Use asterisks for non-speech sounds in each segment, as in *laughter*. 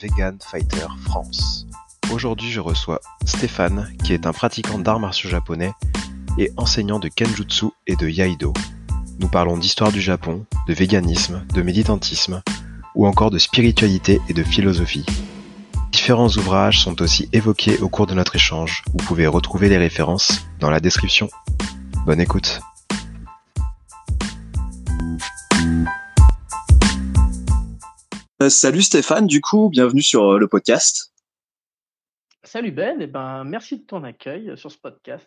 Vegan Fighter France. Aujourd'hui, je reçois Stéphane, qui est un pratiquant d'arts martiaux japonais et enseignant de Kenjutsu et de Yaido. Nous parlons d'histoire du Japon, de véganisme, de méditantisme, ou encore de spiritualité et de philosophie. Différents ouvrages sont aussi évoqués au cours de notre échange. Vous pouvez retrouver les références dans la description. Bonne écoute. Salut Stéphane, du coup, bienvenue sur euh, le podcast. Salut Ben, et ben merci de ton accueil sur ce podcast.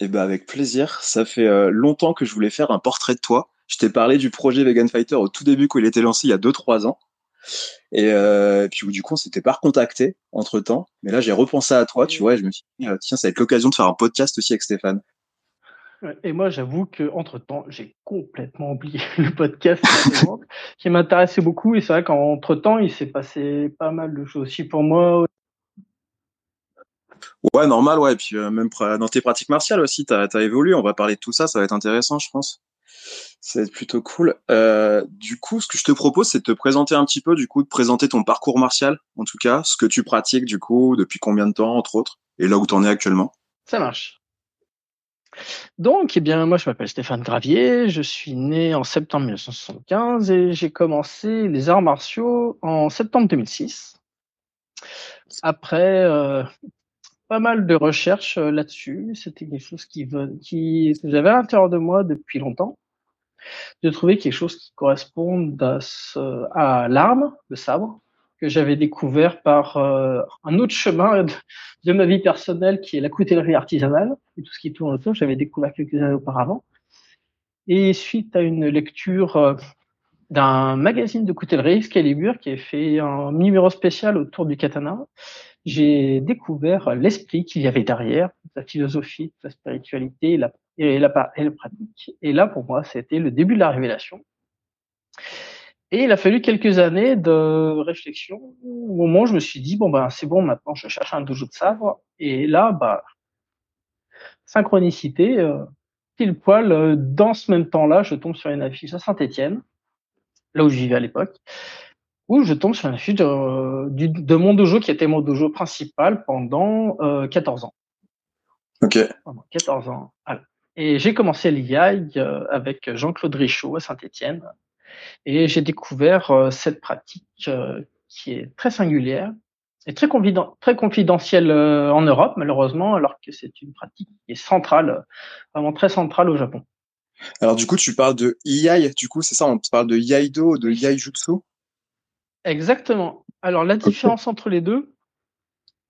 Et eh ben avec plaisir. Ça fait euh, longtemps que je voulais faire un portrait de toi. Je t'ai parlé du projet Vegan Fighter au tout début quand il était lancé il y a 2-3 ans. Et, puis du coup, on s'était pas recontacté entre temps. Mais là, j'ai repensé à toi, tu vois, et je me suis dit, tiens, ça va être l'occasion de faire un podcast aussi avec Stéphane. Et moi, j'avoue que entre temps, j'ai complètement oublié *laughs* le podcast qui m'intéressait beaucoup. Et c'est vrai qu'entre temps, il s'est passé pas mal de choses aussi pour moi. Ouais, normal, ouais. Et puis euh, même dans tes pratiques martiales aussi, tu as, évolué. On va parler de tout ça, ça va être intéressant, je pense. Ça va être plutôt cool. Euh, du coup, ce que je te propose, c'est de te présenter un petit peu, du coup, de présenter ton parcours martial, en tout cas, ce que tu pratiques, du coup, depuis combien de temps, entre autres, et là où tu en es actuellement. Ça marche. Donc, eh bien, moi, je m'appelle Stéphane Gravier, je suis né en septembre 1975 et j'ai commencé les arts martiaux en septembre 2006. Après euh, pas mal de recherches euh, là-dessus, c'était quelque chose qui, qui j'avais à l'intérieur de moi depuis longtemps, de trouver quelque chose qui corresponde à l'arme, le sabre, que j'avais découvert par euh, un autre chemin *laughs* de, ma vie personnelle qui est la coutellerie artisanale et tout ce qui tourne autour. J'avais découvert quelques années auparavant. Et suite à une lecture euh, d'un magazine de coutellerie, Excalibur, qui a fait un numéro spécial autour du katana, j'ai découvert l'esprit qu'il y avait derrière, la philosophie, la spiritualité et la, pratique. Et là, pour moi, c'était le début de la révélation. Et il a fallu quelques années de réflexion au moment où je me suis dit, bon, ben, c'est bon, maintenant, je cherche un dojo de sabre. Et là, bah, synchronicité, euh, pile poil, euh, dans ce même temps-là, je tombe sur une affiche à Saint-Étienne, là où je vivais à l'époque, où je tombe sur une affiche de, de, mon dojo qui était mon dojo principal pendant 14 euh, ans. Ok. Pendant 14 ans. Et j'ai commencé l'IAI avec Jean-Claude Richaud à Saint-Étienne et j'ai découvert euh, cette pratique euh, qui est très singulière et très, très confidentielle euh, en Europe, malheureusement, alors que c'est une pratique qui est centrale, vraiment très centrale au Japon. Alors du coup, tu parles de Iai, du coup, c'est ça, on parle de Iaido, de Iaijutsu Exactement. Alors la différence entre les deux,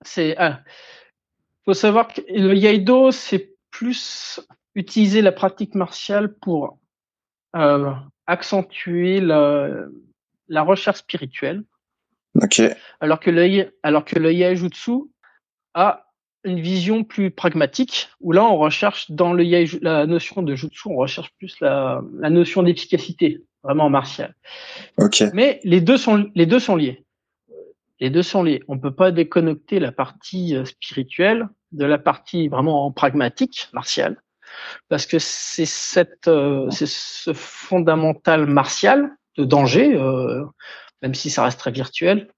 c'est, il faut savoir que le Iaido, c'est plus utiliser la pratique martiale pour euh, accentuer la, la recherche spirituelle. Ok. Alors que le, alors que le Yaijutsu a une vision plus pragmatique, où là, on recherche dans le la notion de jutsu, on recherche plus la, la notion d'efficacité, vraiment martiale. Ok. Mais les deux sont, les deux sont liés. Les deux sont liés. On peut pas déconnecter la partie euh, spirituelle de la partie vraiment pragmatique, martiale parce que c'est cette, euh, c'est ce fondamental martial de danger, euh, même si ça reste très virtuel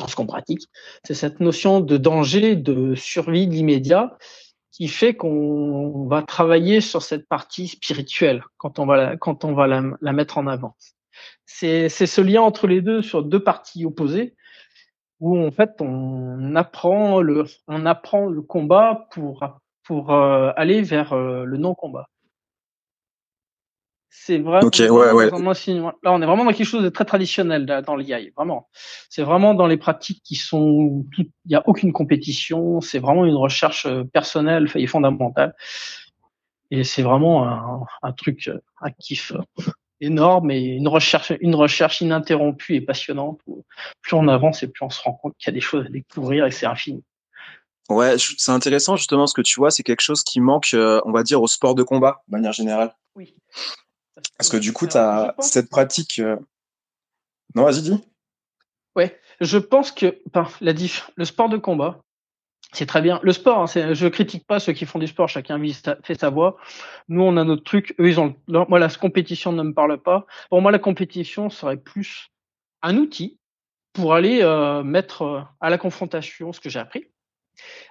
en ce qu'on pratique, c'est cette notion de danger, de survie de l'immédiat qui fait qu'on va travailler sur cette partie spirituelle quand on va la, quand on va la, la mettre en avant. C'est, c'est ce lien entre les deux sur deux parties opposées où en fait on apprend le, on apprend le combat pour pour euh, aller vers euh, le non-combat. C'est vraiment, okay, ouais, ouais. là on est vraiment dans quelque chose de très traditionnel dans l'IA, vraiment. C'est vraiment dans les pratiques qui sont, il n'y a aucune compétition, c'est vraiment une recherche euh, personnelle et fondamentale. Et c'est vraiment un, un, truc, un kiff énorme et une recherche, une recherche ininterrompue et passionnante. Plus on avance et plus on se rend compte qu'il y a des choses à découvrir et c'est infini. Ouais, c'est intéressant justement ce que tu vois, c'est quelque chose qui manque, euh, on va dire, au sport de combat, de manière générale. Oui. Parce que, du coup, tu as cette pratique. Euh, non, vas-y, dis. Ouais, je pense que ben, la diff, le sport de combat, c'est très bien. Le sport, hein, je critique pas ceux qui font du sport, chacun fait sa voix. Nous, on a notre truc. Eux, ils ont. Moi, la compétition ne me parle pas. Pour moi, la compétition serait plus un outil pour aller euh, mettre à la confrontation ce que j'ai appris.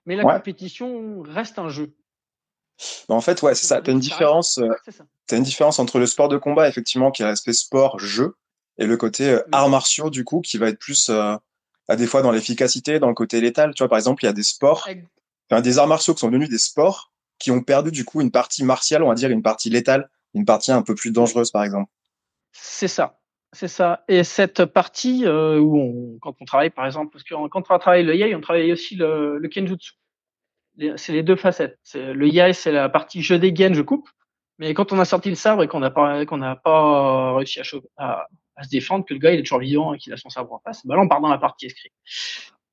Mais la Ouais. compétition reste un jeu. Bah, en fait, ouais, c'est ça. T'as une Ça reste- différence, euh, t'as une différence entre le sport de combat, effectivement, qui est l'aspect sport-jeu, et le côté euh, Oui. arts martiaux, du coup, qui va être plus, euh, à des fois dans l'efficacité, dans le côté létal. Tu vois, par exemple, il y a des sports, enfin, des arts martiaux qui sont devenus des sports, qui ont perdu, du coup, une partie martiale, on va dire, une partie létale, une partie un peu plus dangereuse, par exemple. C'est ça. C'est ça. Et cette partie euh, où on, quand on travaille, par exemple, parce que quand on travaille le yai, on travaille aussi le, le kenjutsu. C'est les deux facettes. Le yai, c'est la partie je dégaine, je coupe. Mais quand on a sorti le sabre et qu'on n'a pas, qu'on pas réussi à, se défendre, que le gars il est toujours vivant et qu'il a son sabre en face, bah là on part dans la partie escrite.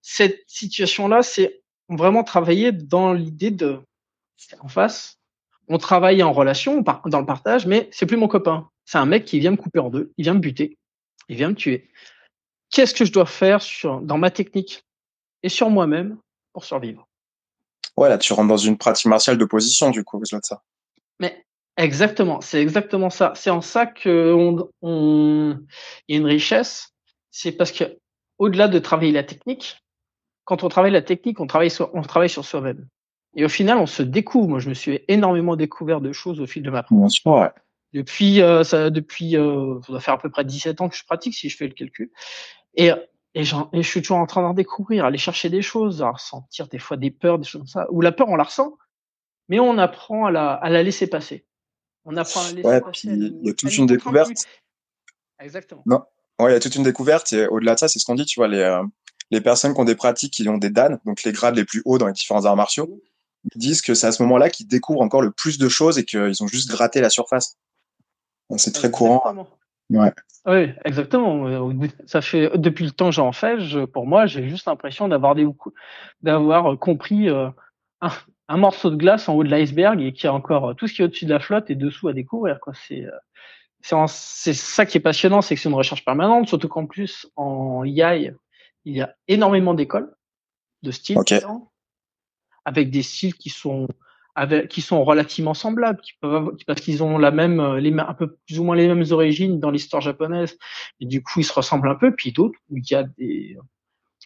Cette situation-là, c'est vraiment travailler dans l'idée de en face. On travaille en relation, dans le partage, mais c'est plus mon copain. C'est un mec qui vient me couper en deux, il vient me buter, il vient me tuer. Qu'est-ce que je dois faire sur, dans ma technique et sur moi-même pour survivre? Ouais, là, tu rentres dans une pratique martiale de position, du coup, au-delà de ça. Mais exactement, c'est exactement ça. C'est en ça que on, on, il y a une richesse. C'est parce que au-delà de travailler la technique, quand on travaille la technique, on travaille sur, on travaille sur soi-même. Et au final, on se découvre. Moi, je me suis énormément découvert de choses au fil de ma pratique. Ouais. Depuis, euh, ça, depuis, euh, ça doit faire à peu près 17 ans que je pratique, si je fais le calcul. Et, et, j'en- et je suis toujours en train d'en découvrir, aller chercher des choses, à ressentir des fois des peurs, des choses comme ça. Ou la peur, on la ressent, mais on apprend à la, à la laisser passer. On apprend à la laisser Ouais, passer. il y a toute une découverte. Exactement. Ouais, il y a toute une découverte et au-delà de ça, c'est ce qu'on dit, tu vois, les, euh, les personnes qui ont des pratiques, qui ont des Dan, donc les grades les plus hauts dans les différents arts martiaux, disent que c'est à ce moment-là qu'ils découvrent encore le plus de choses et qu'ils ont juste gratté la surface. C'est très courant. Ouais. Oui, exactement. Euh, Ça fait depuis le temps que j'en fais. Je, pour moi, j'ai juste l'impression d'avoir des d'avoir compris euh, un, un morceau de glace en haut de l'iceberg et qu'il y a encore euh, tout ce qui est au-dessus de la flotte et dessous à découvrir. Quoi. C'est euh, ça qui est passionnant, c'est que c'est une recherche permanente, surtout qu'en plus en YAI, il y a énormément d'écoles de styles avec des styles qui sont avec, qui sont relativement semblables, qui peuvent avoir- parce qu'ils ont la même, euh, les, un peu plus ou moins les mêmes origines dans l'histoire japonaise, et du coup ils se ressemblent un peu. Puis d'autres où il y a des,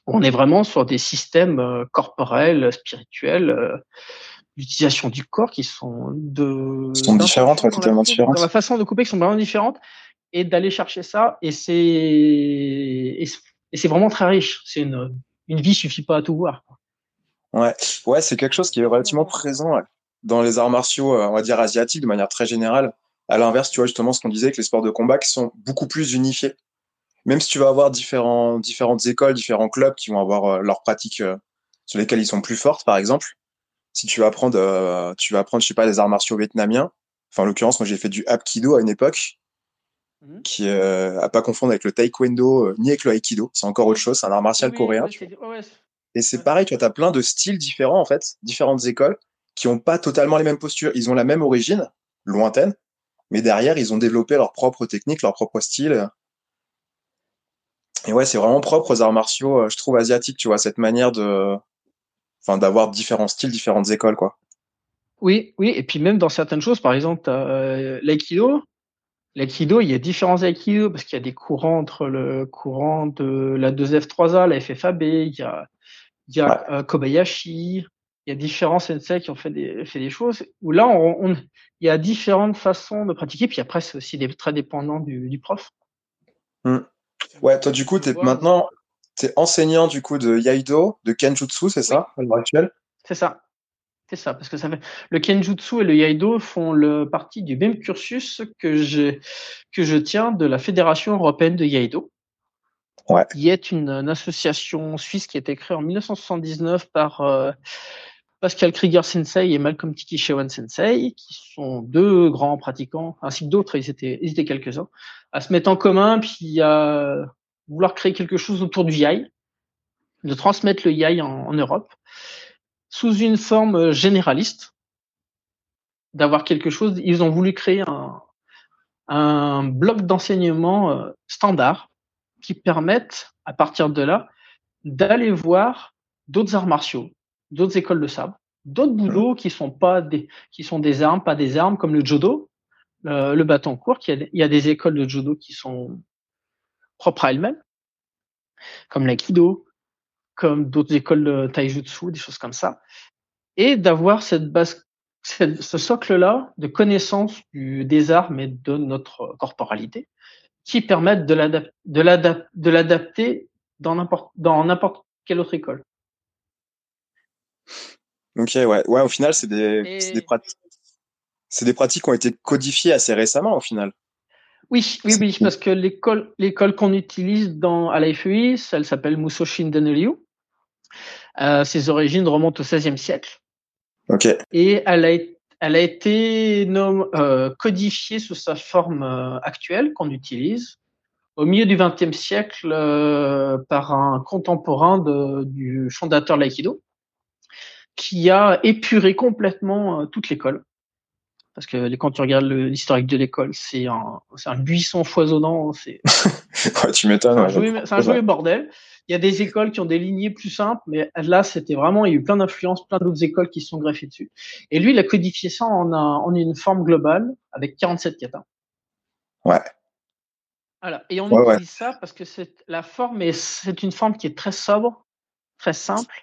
on est vraiment sur des systèmes euh, corporels, spirituels, euh, l'utilisation du corps qui sont de sont différentes, totalement différentes. Dans la façon de couper qui sont vraiment différentes et d'aller chercher ça et c'est et c'est- vraiment très riche. C'est une une vie suffit pas à tout voir. Ouais, ouais, c'est quelque chose qui est relativement présent dans les arts martiaux, euh, on va dire asiatiques, de manière très générale. À l'inverse, tu vois justement ce qu'on disait avec les sports de combat qui sont beaucoup plus unifiés. Même si tu vas avoir différents, différentes écoles, différents clubs qui vont avoir euh, leurs pratiques euh, sur lesquelles ils sont plus fortes, par exemple. Si tu vas apprendre, tu vas apprendre, je sais pas, des arts martiaux vietnamiens. Enfin, en l'occurrence, moi j'ai fait du Hapkido à une époque, Mhm. qui euh, à pas confondre avec le Taekwondo euh, ni avec le Aikido. C'est encore autre chose, c'est un art martial Oui, coréen. ouais, tu vois. c'est- ouais, c'est- Et c'est Ouais. pareil, tu vois, as plein de styles différents, en fait, différentes écoles, qui ont pas totalement les mêmes postures. Ils ont la même origine, lointaine, mais derrière, ils ont développé leur propre technique, leur propre style. Et ouais, c'est vraiment propre aux arts martiaux, euh, je trouve, asiatiques, tu vois, cette manière de, enfin, d'avoir différents styles, différentes écoles, quoi. Oui, oui, et puis même dans certaines choses, par exemple, euh, l'aïkido. L'aïkido, il y a différents aïkido parce qu'il y a des courants entre le courant de la 2F3A, la FFAB, il y a, il y a euh, Kobayashi, il y a différents sensei qui ont fait des, fait des choses où là, on, on- il y a différentes façons de pratiquer. Puis après, c'est aussi des, très dépendant du, du prof. Ouais, toi, du coup, Tu t'es vois, maintenant, t'es enseignant, du coup, de Yaido, de Kenjutsu, c'est ça, à l'heure actuelle? C'est ça. C'est ça, parce que ça fait le Kenjutsu et le Yaido font le partie du même cursus que je que je tiens de la Fédération européenne de Yaido. Ouais. Qui est une, une association suisse qui a été créée en 1979 par euh, Pascal Krieger Sensei et Malcolm Tikishewan Sensei, qui sont deux grands pratiquants, ainsi que d'autres, ils étaient, quelques-uns, à se mettre en commun, puis à vouloir créer quelque chose autour du yai, de transmettre le yai en, Europe sous une forme généraliste, d'avoir quelque chose. Ils ont voulu créer un, un bloc d'enseignement euh, standard qui permette, à partir de là, d'aller voir d'autres arts martiaux, d'autres écoles de sabre, d'autres boulots qui sont pas des, qui sont des armes, pas des armes, comme le judo, le, le bâton court. Il y, a, il y a des écoles de judo qui sont propres à elles-mêmes. comme l'aïkido, comme d'autres écoles de taijutsu, des choses comme ça, et d'avoir cette base, ce socle-là de connaissance du, des armes et de notre corporalité, qui permettent de l'adapter dans n'importe dans n'importe quelle autre école. Ok, ouais, ouais. Au final, c'est des, des pratiques, c'est des pratiques qui ont été codifiées assez récemment, au final. Oui, oui, oui, parce que l'école, l'école qu'on utilise dans à la FEI, elle s'appelle Musoshin Denryu. Euh, ses origines remontent au XVIe siècle. Ok. Et elle a, elle a été euh, codifiée sous sa forme euh, actuelle qu'on utilise au milieu du XXe siècle par un contemporain de, du fondateur de l'aïkido qui a épuré complètement euh, toute l'école. Parce que quand tu regardes l'historique de l'école, c'est un, un buisson foisonnant. C'est *laughs* ouais, tu m'étonnes. C'est un, joli bordel. Il y a des écoles qui ont des lignées plus simples, mais là, c'était vraiment, il y a eu plein d'influences, plein d'autres écoles qui se sont greffées dessus. Et lui, il a codifié ça en, un, en une forme globale avec 47 katas. Ouais. Voilà. Et on ouais, utilise ça parce que c'est la forme, c'est une forme qui est très sobre, très simple,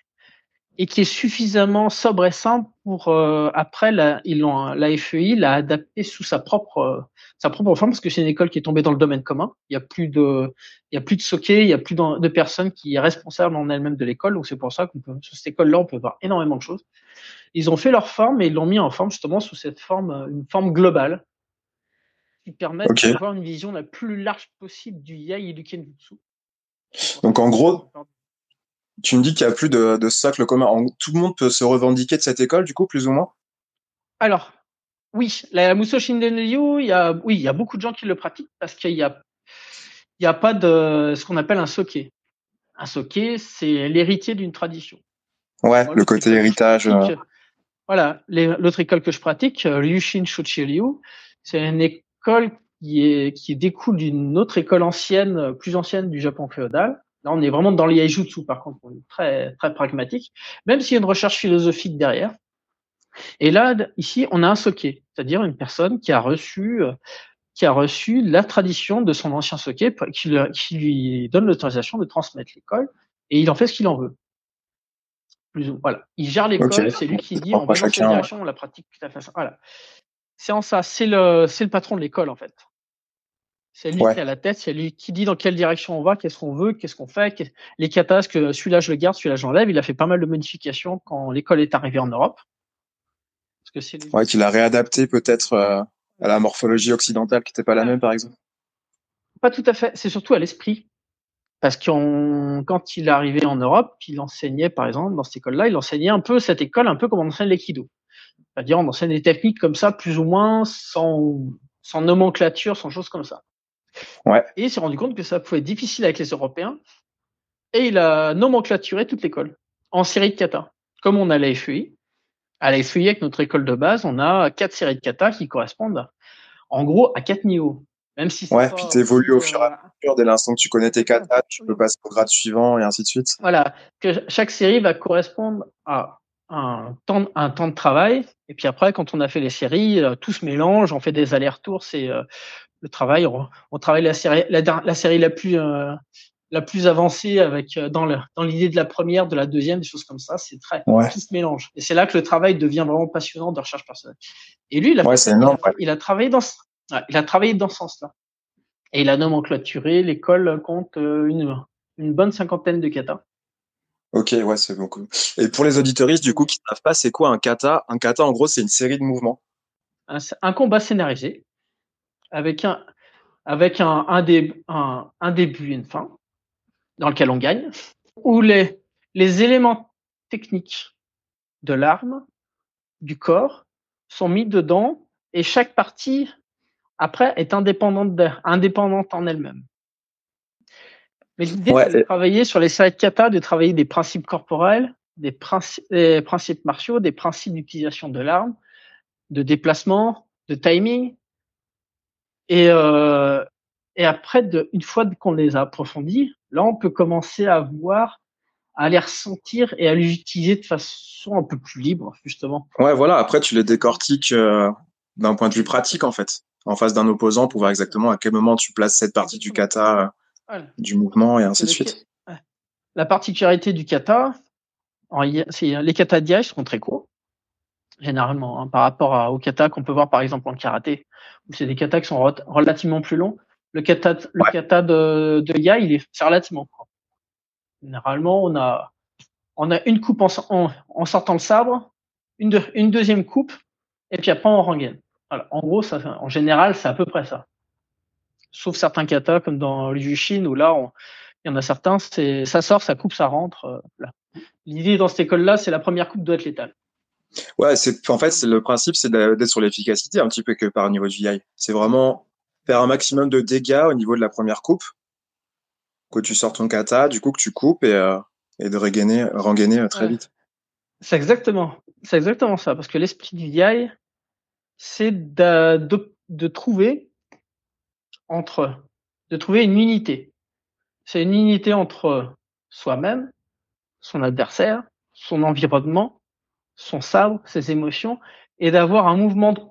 et qui est suffisamment sobre et simple pour euh, après la, ils l'ont la FEI l'a adapté sous sa propre euh, sa propre forme parce que c'est une école qui est tombée dans le domaine commun. Il y a plus de il y a plus de soquets, il y a plus de, de personnes qui est responsable en elle-même de l'école. Donc c'est pour ça qu'on peut sur cette école-là on peut voir énormément de choses. Ils ont fait leur forme et ils l'ont mis en forme justement sous cette forme une forme globale qui permet okay. d'avoir une vision la plus large possible du yai et du kenjutsu. Donc en gros, tu me dis qu'il n'y a plus de, de socle commun. Tout le monde peut se revendiquer de cette école, du coup, plus ou moins? Alors, oui, la Musoshin Denryu, il y a, oui, il y a beaucoup de gens qui le pratiquent parce qu'il y a, il y a pas de ce qu'on appelle un soké. Un soké, c'est l'héritier d'une tradition. Ouais, le côté héritage. Euh... Voilà, l'autre école que je pratique, Ryushin Shochiryu, c'est une école qui, est, qui découle d'une autre école ancienne, plus ancienne du Japon féodal, Là, on est vraiment dans l'aijutsu, par contre, on est très, très pragmatique, même s'il y a une recherche philosophique derrière. Et là, ici, on a un soké, c'est-à-dire une personne qui a reçu, qui a reçu la tradition de son ancien soké, qui, lui donne l'autorisation de transmettre l'école, et il en fait ce qu'il en veut. Plus ou, voilà. Il gère l'école, okay. c'est lui qui dit, on va cette direction, on la pratique tout à fait. Voilà. C'est en ça, c'est le, c'est le patron de l'école, en fait. C'est lui ouais. qui a la tête, c'est lui qui dit dans quelle direction on va, qu'est-ce qu'on veut, qu'est-ce qu'on fait, les katas, que celui-là je le garde, celui-là j'enlève. Il a fait pas mal de modifications quand l'école est arrivée en Europe. Parce que c'est ouais, qu'il a réadapté peut-être euh, à la morphologie occidentale qui n'était pas la même, par exemple. Pas tout à fait. C'est surtout à l'esprit. Parce que quand il est arrivé en Europe, il enseignait, par exemple, dans cette école-là, il enseignait un peu cette école, un peu comme on enseigne l'aïkido. C'est-à-dire, on enseigne des techniques comme ça, plus ou moins, sans, sans nomenclature, sans choses comme ça. Ouais. Et il s'est rendu compte que ça pouvait être difficile avec les Européens. Et il a nomenclaturé toute l'école en série de kata. Comme on a la FEI. À la FEI, avec notre école de base, on a quatre séries de kata qui correspondent, en gros, à quatre niveaux. Même si ouais, puis tu évolues au fur et à mesure. Dès l'instant que tu connais tes katas, tu peux passer au grade suivant et ainsi de suite. Voilà. Que chaque série va correspondre à un temps, un temps de travail. Et puis après, quand on a fait les séries, tout se mélange, on fait des allers-retours. C'est le travail. On, on, travaille la série, la, la série la plus euh, la plus avancée avec euh, dans le, dans l'idée de la première, de la deuxième, des choses comme ça. C'est très ouais. tout se mélange. Et c'est là que le travail devient vraiment passionnant de recherche personnelle. Et lui, il a, ouais, fait, énorme, il, a, il a travaillé dans il a travaillé dans ce sens-là. Et il a nomenclaturé. L'école compte euh, une une bonne cinquantaine de katas. Ok, ouais, c'est beaucoup. Et pour les auditoristes, du coup, qui ne savent pas, c'est quoi un kata? Un kata, en gros, c'est une série de mouvements. Un, un combat scénarisé avec un, avec un, un, dé, un, un début et une fin, dans lequel on gagne, où les, les éléments techniques de l'arme, du corps, sont mis dedans et chaque partie, après, est indépendante, indépendante en elle-même. Mais l'idée, ouais. c'est de travailler sur les séries de kata, de travailler des principes corporels, des, principes, des principes martiaux, des principes d'utilisation de l'arme, de déplacement, de timing, et, euh, et après, de, une fois qu'on les a approfondis, là, on peut commencer à voir, à les ressentir et à les utiliser de façon un peu plus libre, justement. Ouais, voilà. Après, tu les décortiques euh, d'un point de vue pratique, en fait, en face d'un opposant pour voir exactement à quel moment tu places cette partie du kata, euh, voilà. du mouvement et ainsi de suite. La particularité du kata, les katas d'IA sont très courts, généralement, hein, par rapport à, aux katas qu'on peut voir par exemple en karaté, où c'est des katas qui sont relativement plus longs. Le kata, le kata de, de IA, il est, c'est relativement court. Généralement, on a, on a une coupe en, en, sortant le sabre, une, une deuxième coupe, et puis après on rengaine. Voilà. En gros, ça, en général, c'est à peu près ça. Sauf certains katas comme dans le Jushin où là, il y en a certains, c'est ça sort, ça coupe, ça rentre. Euh, L'idée dans cette école-là, c'est la première coupe doit être létale. Ouais, c'est en fait, c'est le principe, c'est d'être sur l'efficacité un petit peu que par niveau de VI. C'est vraiment faire un maximum de dégâts au niveau de la première coupe, que tu sors ton kata, du coup que tu coupes et, euh, et de regainer, rengainer très vite. C'est exactement, c'est exactement ça, parce que l'esprit du VI, c'est de, de, de trouver entre, de trouver une unité. C'est une unité entre soi-même, son adversaire, son environnement, son sabre, ses émotions, et d'avoir un mouvement de,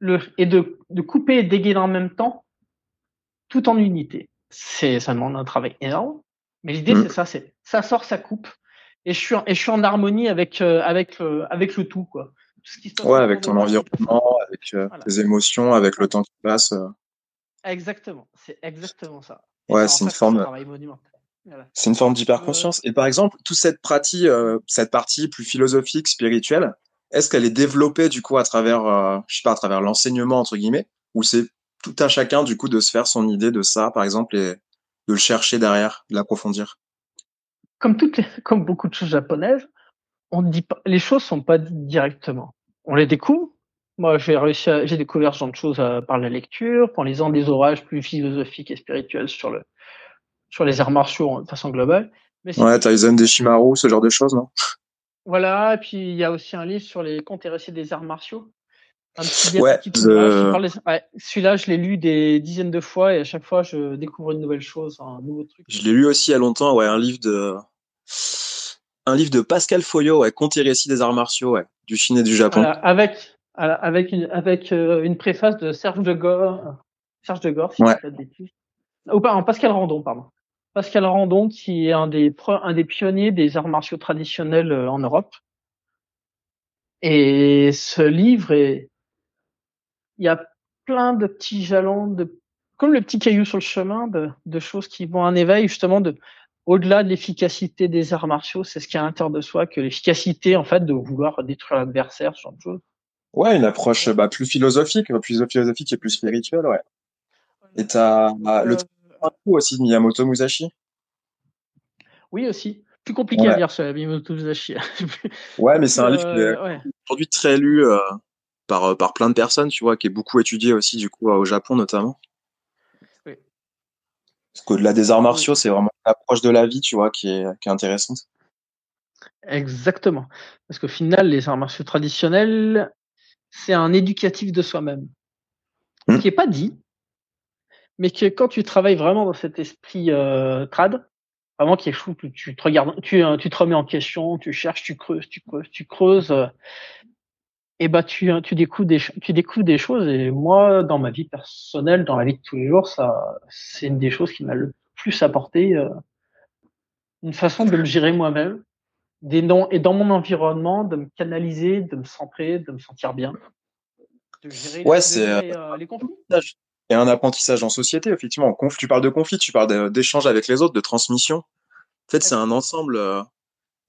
le, et de, de couper et dégainer en même temps, tout en unité. C'est, ça demande un travail énorme, mais l'idée mm. c'est ça, c'est ça sort, ça coupe, et je suis en, et je suis en harmonie avec euh, avec euh, avec le tout quoi. ouais, avec ton environnement, avec euh, tes émotions, avec le temps qui passe. Exactement, c'est exactement ça. ouais, c'est une forme. C'est une forme d'hyperconscience. Et par exemple, toute cette pratique, euh, cette partie plus philosophique, spirituelle, est-ce qu'elle est développée du coup à travers, euh, je sais pas, à travers l'enseignement entre guillemets, ou c'est tout à chacun du coup de se faire son idée de ça, par exemple, et de le chercher derrière, de l'approfondir? Comme toutes, *laughs* comme beaucoup de choses japonaises, on dit pas, les choses sont pas dites directement. On les découvre. Moi, j'ai réussi, j'ai découvert ce genre de choses euh, par la lecture, en lisant des orages plus philosophiques et spirituels sur le sur les arts martiaux de façon globale. Mais ouais, Tyson Deshimaru, ce genre de choses, non? Voilà, et puis il y a aussi un livre sur les contes et récits des arts martiaux. Un petit ouais, celui-là, je l'ai lu des dizaines de fois et à chaque fois, je découvre une nouvelle chose, un nouveau truc. Je l'ai lu aussi il y a longtemps, ouais, un livre de un livre de Pascal Foyot, ouais, Contes et récits des arts martiaux, ouais, du Chine et du Japon. avec avec une avec euh, une préface de Serge de Gore, Serge de Gore, si ouais. Ou pas, Pascal Randon, pardon. Pascal Randon, qui est un des, un des pionniers des arts martiaux traditionnels euh, en Europe. Et ce livre est, il y a plein de petits jalons, de, comme le petit caillou sur le chemin, de, de choses qui vont un éveil justement de, au-delà de l'efficacité des arts martiaux, c'est ce qui est à l'intérieur de soi que l'efficacité en fait de vouloir détruire l'adversaire, ce genre de choses. Ouais, une approche bah, plus philosophique, plus philosophique et plus spirituelle, ouais. Et t'as bah, le un coup aussi de Miyamoto Musashi? Oui, aussi. Plus compliqué à lire, ce Miyamoto Musashi. *laughs* ouais, mais c'est un livre qui est euh, aujourd'hui très lu euh, par, euh, par plein de personnes, tu vois, qui est beaucoup étudié aussi, du coup, au Japon notamment. Oui. Parce qu'au-delà des arts martiaux, c'est vraiment l'approche de la vie, tu vois, qui est, qui est intéressante. Exactement. Parce qu'au final, les arts martiaux traditionnels, c'est un éducatif de soi-même. Ce hmm. qui n'est pas dit, mais que quand tu travailles vraiment dans cet esprit euh, trad, vraiment qui est fou, tu te regardes, tu, euh, tu te remets en question, tu cherches, tu creuses, tu creuses, tu creuses, euh, et bah tu, tu découvres des, tu découvres des choses. Et moi, dans ma vie personnelle, dans la vie de tous les jours, ça, c'est une des choses qui m'a le plus apporté, euh, une façon de le gérer moi-même, des noms et dans mon environnement, de me canaliser, de me centrer, de me sentir bien. De gérer ouais, c'est euh, les conflits et un apprentissage en société, effectivement. Tu parles de conflit, tu parles d'échange avec les autres, de transmission. En fait, c'est un ensemble. Euh,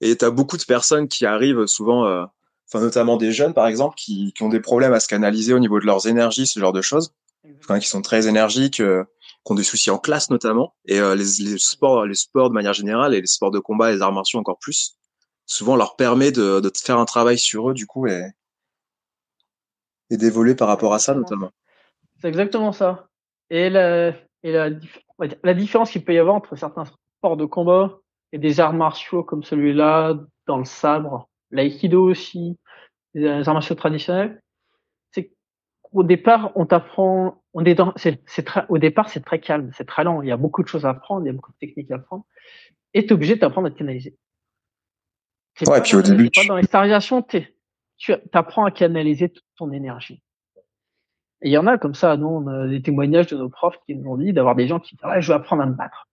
et tu as beaucoup de personnes qui arrivent souvent, euh, enfin notamment des jeunes, par exemple, qui, qui, ont des problèmes à se canaliser au niveau de leurs énergies, ce genre de choses. Enfin, qui sont très énergiques, euh, qui ont des soucis en classe notamment. Et les, les, sports, les sports de manière générale et les sports de combat, les arts martiaux encore plus, souvent leur permet de, de faire un travail sur eux, du coup, et, et d'évoluer par rapport à ça notamment. C'est exactement ça. Et, la, et la, la différence qu'il peut y avoir entre certains sports de combat et des arts martiaux comme celui-là, dans le sabre, l'aïkido aussi, les arts martiaux traditionnels, c'est qu'au départ, on t'apprend, on est dans, c'est, c'est très, au départ, c'est très calme, c'est très lent. Il y a beaucoup de choses à apprendre, il y a beaucoup de techniques à apprendre. Et t'es obligé d'apprendre à te canaliser. Ouais, puis au début. Pas dans l'extériorisation, tu apprends à canaliser toute ton énergie. Et il y en a comme ça, nous, on a des témoignages de nos profs qui nous ont dit d'avoir des gens qui disent, ouais, je veux apprendre à me battre.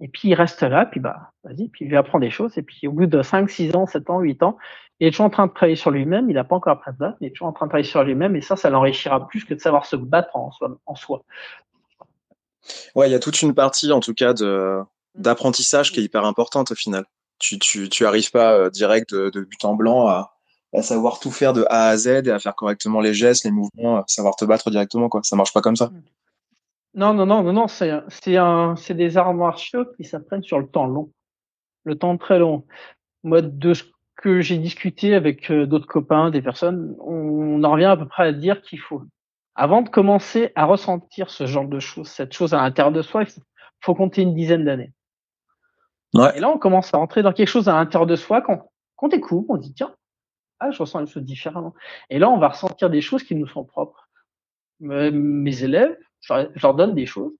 Et puis il reste là, puis bah, vas-y, puis il lui apprend des choses. Et puis au bout de 5, 6 ans, 7 ans, 8 ans, il est toujours en train de travailler sur lui-même. Il n'a pas encore appris ça, mais il est toujours en train de travailler sur lui-même. Et ça, ça l'enrichira plus que de savoir se battre en soi. En soi. Ouais, il y a toute une partie, en tout cas, de d'apprentissage qui est hyper importante au final. Tu tu tu arrives pas euh, direct de, de, but en blanc à, à savoir tout faire de A à Z et à faire correctement les gestes, les mouvements, à savoir te battre directement quoi. Ça marche pas comme ça. Non, non, non, non, non, c'est c'est un, c'est des arts martiaux qui s'apprennent sur le temps long, le temps très long. Moi, de ce que j'ai discuté avec euh, d'autres copains, des personnes, on en revient à peu près à dire qu'il faut, avant de commencer à ressentir ce genre de choses, cette chose à l'intérieur de soi, il faut, compter une dizaine d'années. Ouais. Et là, on commence à rentrer dans quelque chose à l'intérieur de soi quand, quand on découvre, on dit tiens, ah, je ressens une chose différemment. Et là, on va ressentir des choses qui nous sont propres. Mes élèves, je leur donne des choses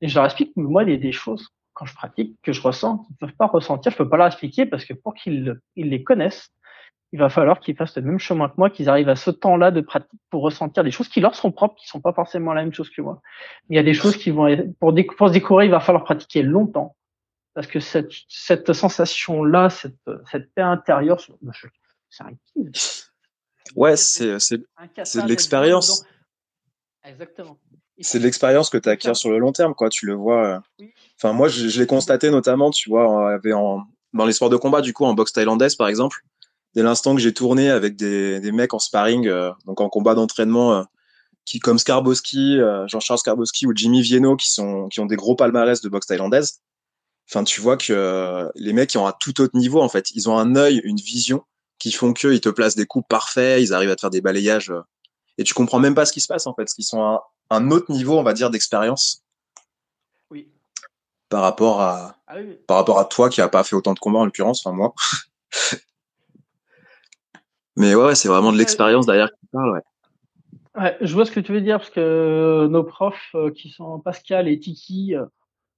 et je leur explique que moi, il y a des choses quand je pratique que je ressens qu'ils ne peuvent pas ressentir. Je peux pas leur expliquer parce que pour qu'ils ils les connaissent, il va falloir qu'ils fassent le même chemin que moi, qu'ils arrivent à ce temps-là de pratique pour ressentir des choses qui leur sont propres, qui sont pas forcément la même chose que moi. Il y a des choses qui vont pour, pour se découvrir, il va falloir pratiquer longtemps parce que cette, cette sensation-là, cette, cette paix intérieure, c'est un Ouais, c'est c'est de l'expérience. Exactement. C'est de l'expérience que tu acquiers sur le long terme, quoi. Tu le vois. Euh. Enfin, moi, je, je l'ai constaté notamment, tu vois, avait en, dans les sports de combat, du coup, en boxe thaïlandaise, par exemple. Dès l'instant que j'ai tourné avec des, des mecs en sparring, euh, donc en combat d'entraînement, euh, qui comme Skarbowski, Jean-Charles Skarbowski ou Jimmy Vienno, qui sont qui ont des gros palmarès de boxe thaïlandaise. Enfin, tu vois que les mecs, ils ont un tout autre niveau, en fait. Ils ont un œil, une vision qui font que ils te placent des coups parfaits, ils arrivent à te faire des balayages et tu comprends même pas ce qui se passe en fait, parce qu'ils sont à un autre niveau, on va dire, d'expérience. Oui. Par rapport à, ah par rapport à toi qui a pas fait autant de combats en l'occurrence, enfin moi. *laughs* Mais ouais, c'est vraiment de l'expérience derrière qui parle, ouais. Ouais, je vois ce que tu veux dire parce que nos profs euh, qui sont Pascal et Tiki euh,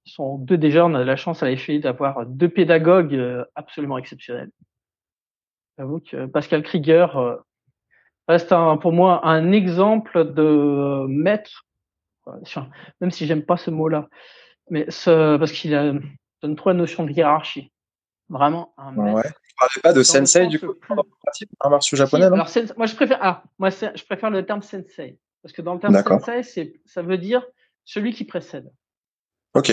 sont deux déjà. On a la chance à l'effet d'avoir deux pédagogues euh, absolument exceptionnels. J'avoue que Pascal Krieger reste pour moi un exemple de maître, même si j'aime pas ce mot-là, mais ce, parce qu'il donne trop la notion de hiérarchie. Vraiment un maître. Ouais. parlais pas de sensei du coup, un martial japonais, alors, moi je préfère, ah, moi je préfère le terme sensei parce que dans le terme sensei, ça veut dire celui qui précède. Ok.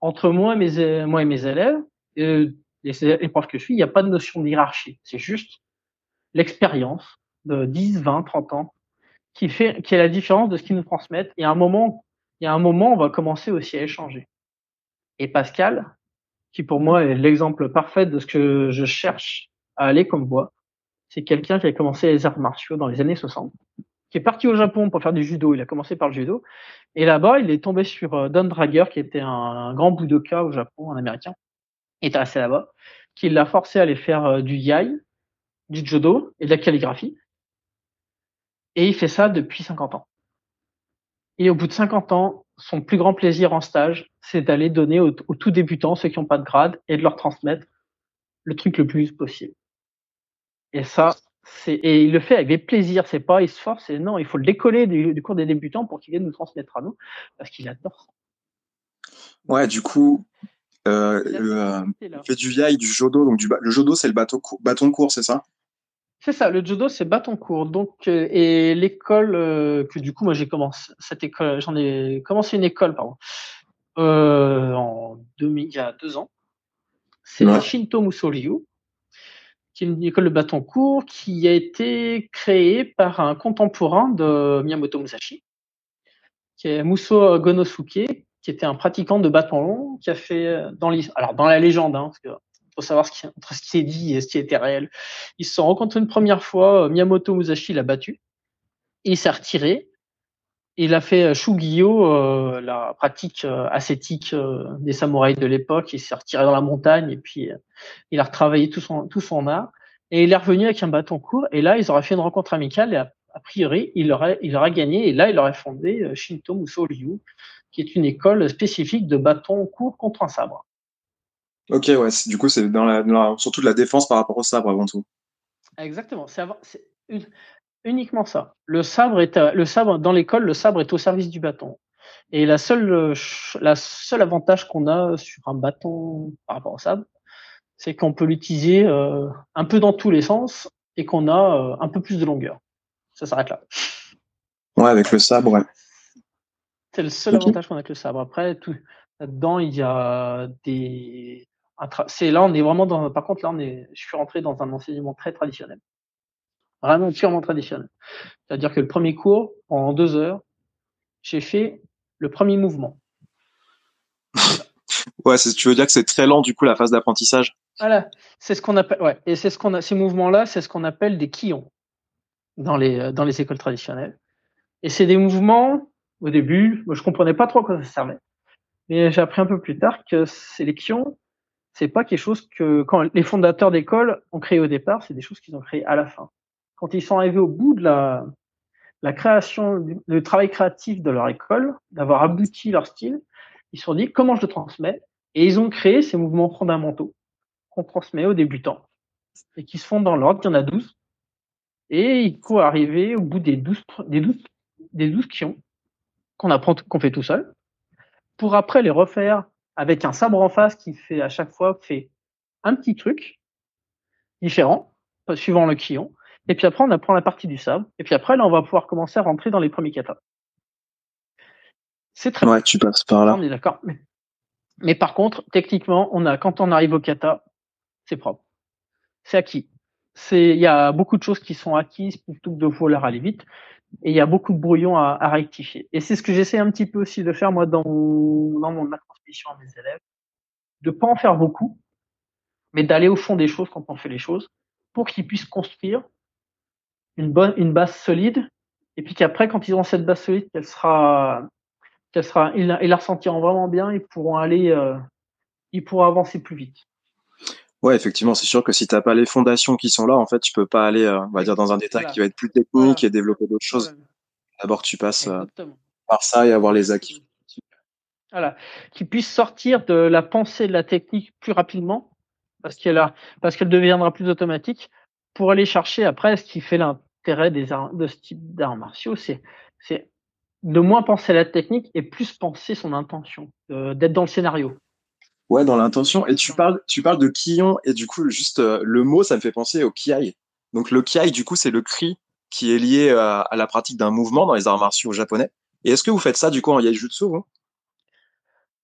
Entre moi et mes, moi et mes élèves, et les profs que je suis, il n'y a pas de notion de hiérarchie. C'est juste l'expérience de 10, 20, 30 ans qui fait qui est la différence de ce qu'ils nous transmettent. Et à un moment, il y a un moment, on va commencer aussi à échanger. Et Pascal, qui pour moi est l'exemple parfait de ce que je cherche à aller comme voie, c'est quelqu'un qui a commencé les arts martiaux dans les années 60, qui est parti au Japon pour faire du judo. Il a commencé par le judo. Et là-bas, il est tombé sur euh, Don Drager, qui était un, grand budoka au Japon, un américain. Était resté là-bas, qui l'a forcé à aller faire euh, du yai, du judo et de la calligraphie. Et il fait ça depuis 50 ans. Et au bout de 50 ans, son plus grand plaisir en stage, c'est d'aller donner aux, tout débutants, ceux qui n'ont pas de grade, et de leur transmettre le truc le plus possible. Et ça, c'est et il le fait avec des plaisirs. C'est pas il se force, c'est non, il faut le décoller du, cours des débutants pour qu'il vienne nous transmettre à nous, parce qu'il adore ça. Ouais, du coup, euh, euh, fait du yai, du jodo. Donc du, le jodo, c'est le bâton, bâton court, c'est ça? C'est ça, le judo c'est bâton court. Donc euh, et l'école euh, que du coup moi j'ai commencé cette école, j'en ai commencé une école pardon en 2000, il y a deux ans. C'est la Shinto Musoryu, qui est une école de bâton court qui a été créée par un contemporain de Miyamoto Musashi, qui est Muso Gonosuke, qui était un pratiquant de bâton qui a fait dans alors dans la légende, hein, parce que faut savoir ce qui, entre ce qui est dit et ce qui était réel. Ils se sont rencontrés une première fois, euh, Miyamoto Musashi l'a battu, il s'est retiré, il a fait euh, Shugyo, euh, la pratique ascétique des samouraïs de l'époque, il s'est retiré dans la montagne et puis il a retravaillé tout son, tout son art, et il est revenu avec un bâton court, et là ils auraient fait une rencontre amicale, et a, priori il aurait, il aurait gagné, et là il aurait fondé Shinto Muso Ryu, qui est une école spécifique de bâton court contre un sabre. Ok, ouais, du coup, c'est dans la, surtout de la défense par rapport au sabre avant tout. Exactement, c'est uniquement ça. Le sabre est le sabre dans l'école, le sabre est au service du bâton. Et la seule, la seule avantage qu'on a sur un bâton par rapport au sabre, c'est qu'on peut l'utiliser euh, un peu dans tous les sens et qu'on a euh, un peu plus de longueur. Ça s'arrête là. Ouais, avec le sabre, ouais. C'est le seul avantage qu'on a avec le sabre. Après, tout là-dedans, il y a des. C'est là, on est vraiment dans. Par contre, là, on est. Je suis rentré dans un enseignement très traditionnel, vraiment purement traditionnel. C'est-à-dire que le premier cours, en deux heures, j'ai fait le premier mouvement. ouais, tu veux dire que c'est très lent du coup la phase d'apprentissage? Voilà, c'est ce qu'on appelle, ouais, et c'est ce qu'on a, ces mouvements-là, c'est ce qu'on appelle des quillons dans les euh, dans les écoles traditionnelles. Et c'est des mouvements. Au début, moi, je comprenais pas trop à quoi ça servait, mais j'ai appris un peu plus tard que quillons, c'est pas quelque chose que quand les fondateurs d'école ont créé au départ, c'est des choses qu'ils ont créées à la fin. Quand ils sont arrivés au bout de la la création, le travail créatif de leur école, d'avoir abouti leur style, ils se sont dit comment je le transmets, et ils ont créé ces mouvements fondamentaux qu'on transmet aux débutants et qui se font dans l'ordre. Il y en a 12. Et il faut arriver au bout des 12, des 12, des 12 qu'on apprend, qu'on fait tout seul pour après les refaire avec un sabre en face qui fait à chaque fois fait un petit truc différent suivant le quillon. Et puis après, on apprend la partie du sabre. Et puis après, là, on va pouvoir commencer à rentrer dans les premiers katas. C'est très Ouais, tu passes par là. On est d'accord. Mais, par contre, techniquement, on a, quand on arrive au kata, c'est propre. C'est acquis. C'est, il y a beaucoup de choses qui sont acquises plutôt que de vouloir aller vite. Et il y a beaucoup de brouillons à, à rectifier. Et c'est ce que j'essaie un petit peu aussi de faire, moi, dans, dans mon, ma transmission à mes élèves. De pas en faire beaucoup, mais d'aller au fond des choses quand on fait les choses pour qu'ils puissent construire une bonne, une base solide. Et puis qu'après, quand ils auront cette base solide, qu'elle sera, qu'elle sera, ils, la ressentiront vraiment bien, ils pourront aller, euh, ils pourront avancer plus vite. Ouais, effectivement, c'est sûr que si t'as pas les fondations qui sont là, en fait, tu peux pas aller, euh, on va dire, dans un détail qui va être plus technique et développer d'autres choses. D'abord, tu passes euh, par ça et avoir les acquis. Voilà, qui puisse sortir de la pensée de la technique plus rapidement, parce qu'elle a, parce qu'elle deviendra plus automatique, pour aller chercher après ce qui fait l'intérêt des de ce type d'arts martiaux, c'est, c'est de moins penser à la technique et plus penser son intention, d'être dans le scénario. Ouais, dans l'intention. Et tu parles, tu parles de kion et du coup, juste euh, le mot, ça me fait penser au kiai. Donc le kiai, du coup, c'est le cri qui est lié à, la pratique d'un mouvement dans les arts martiaux japonais. Et est-ce que vous faites ça du coup en yaijutsu vous?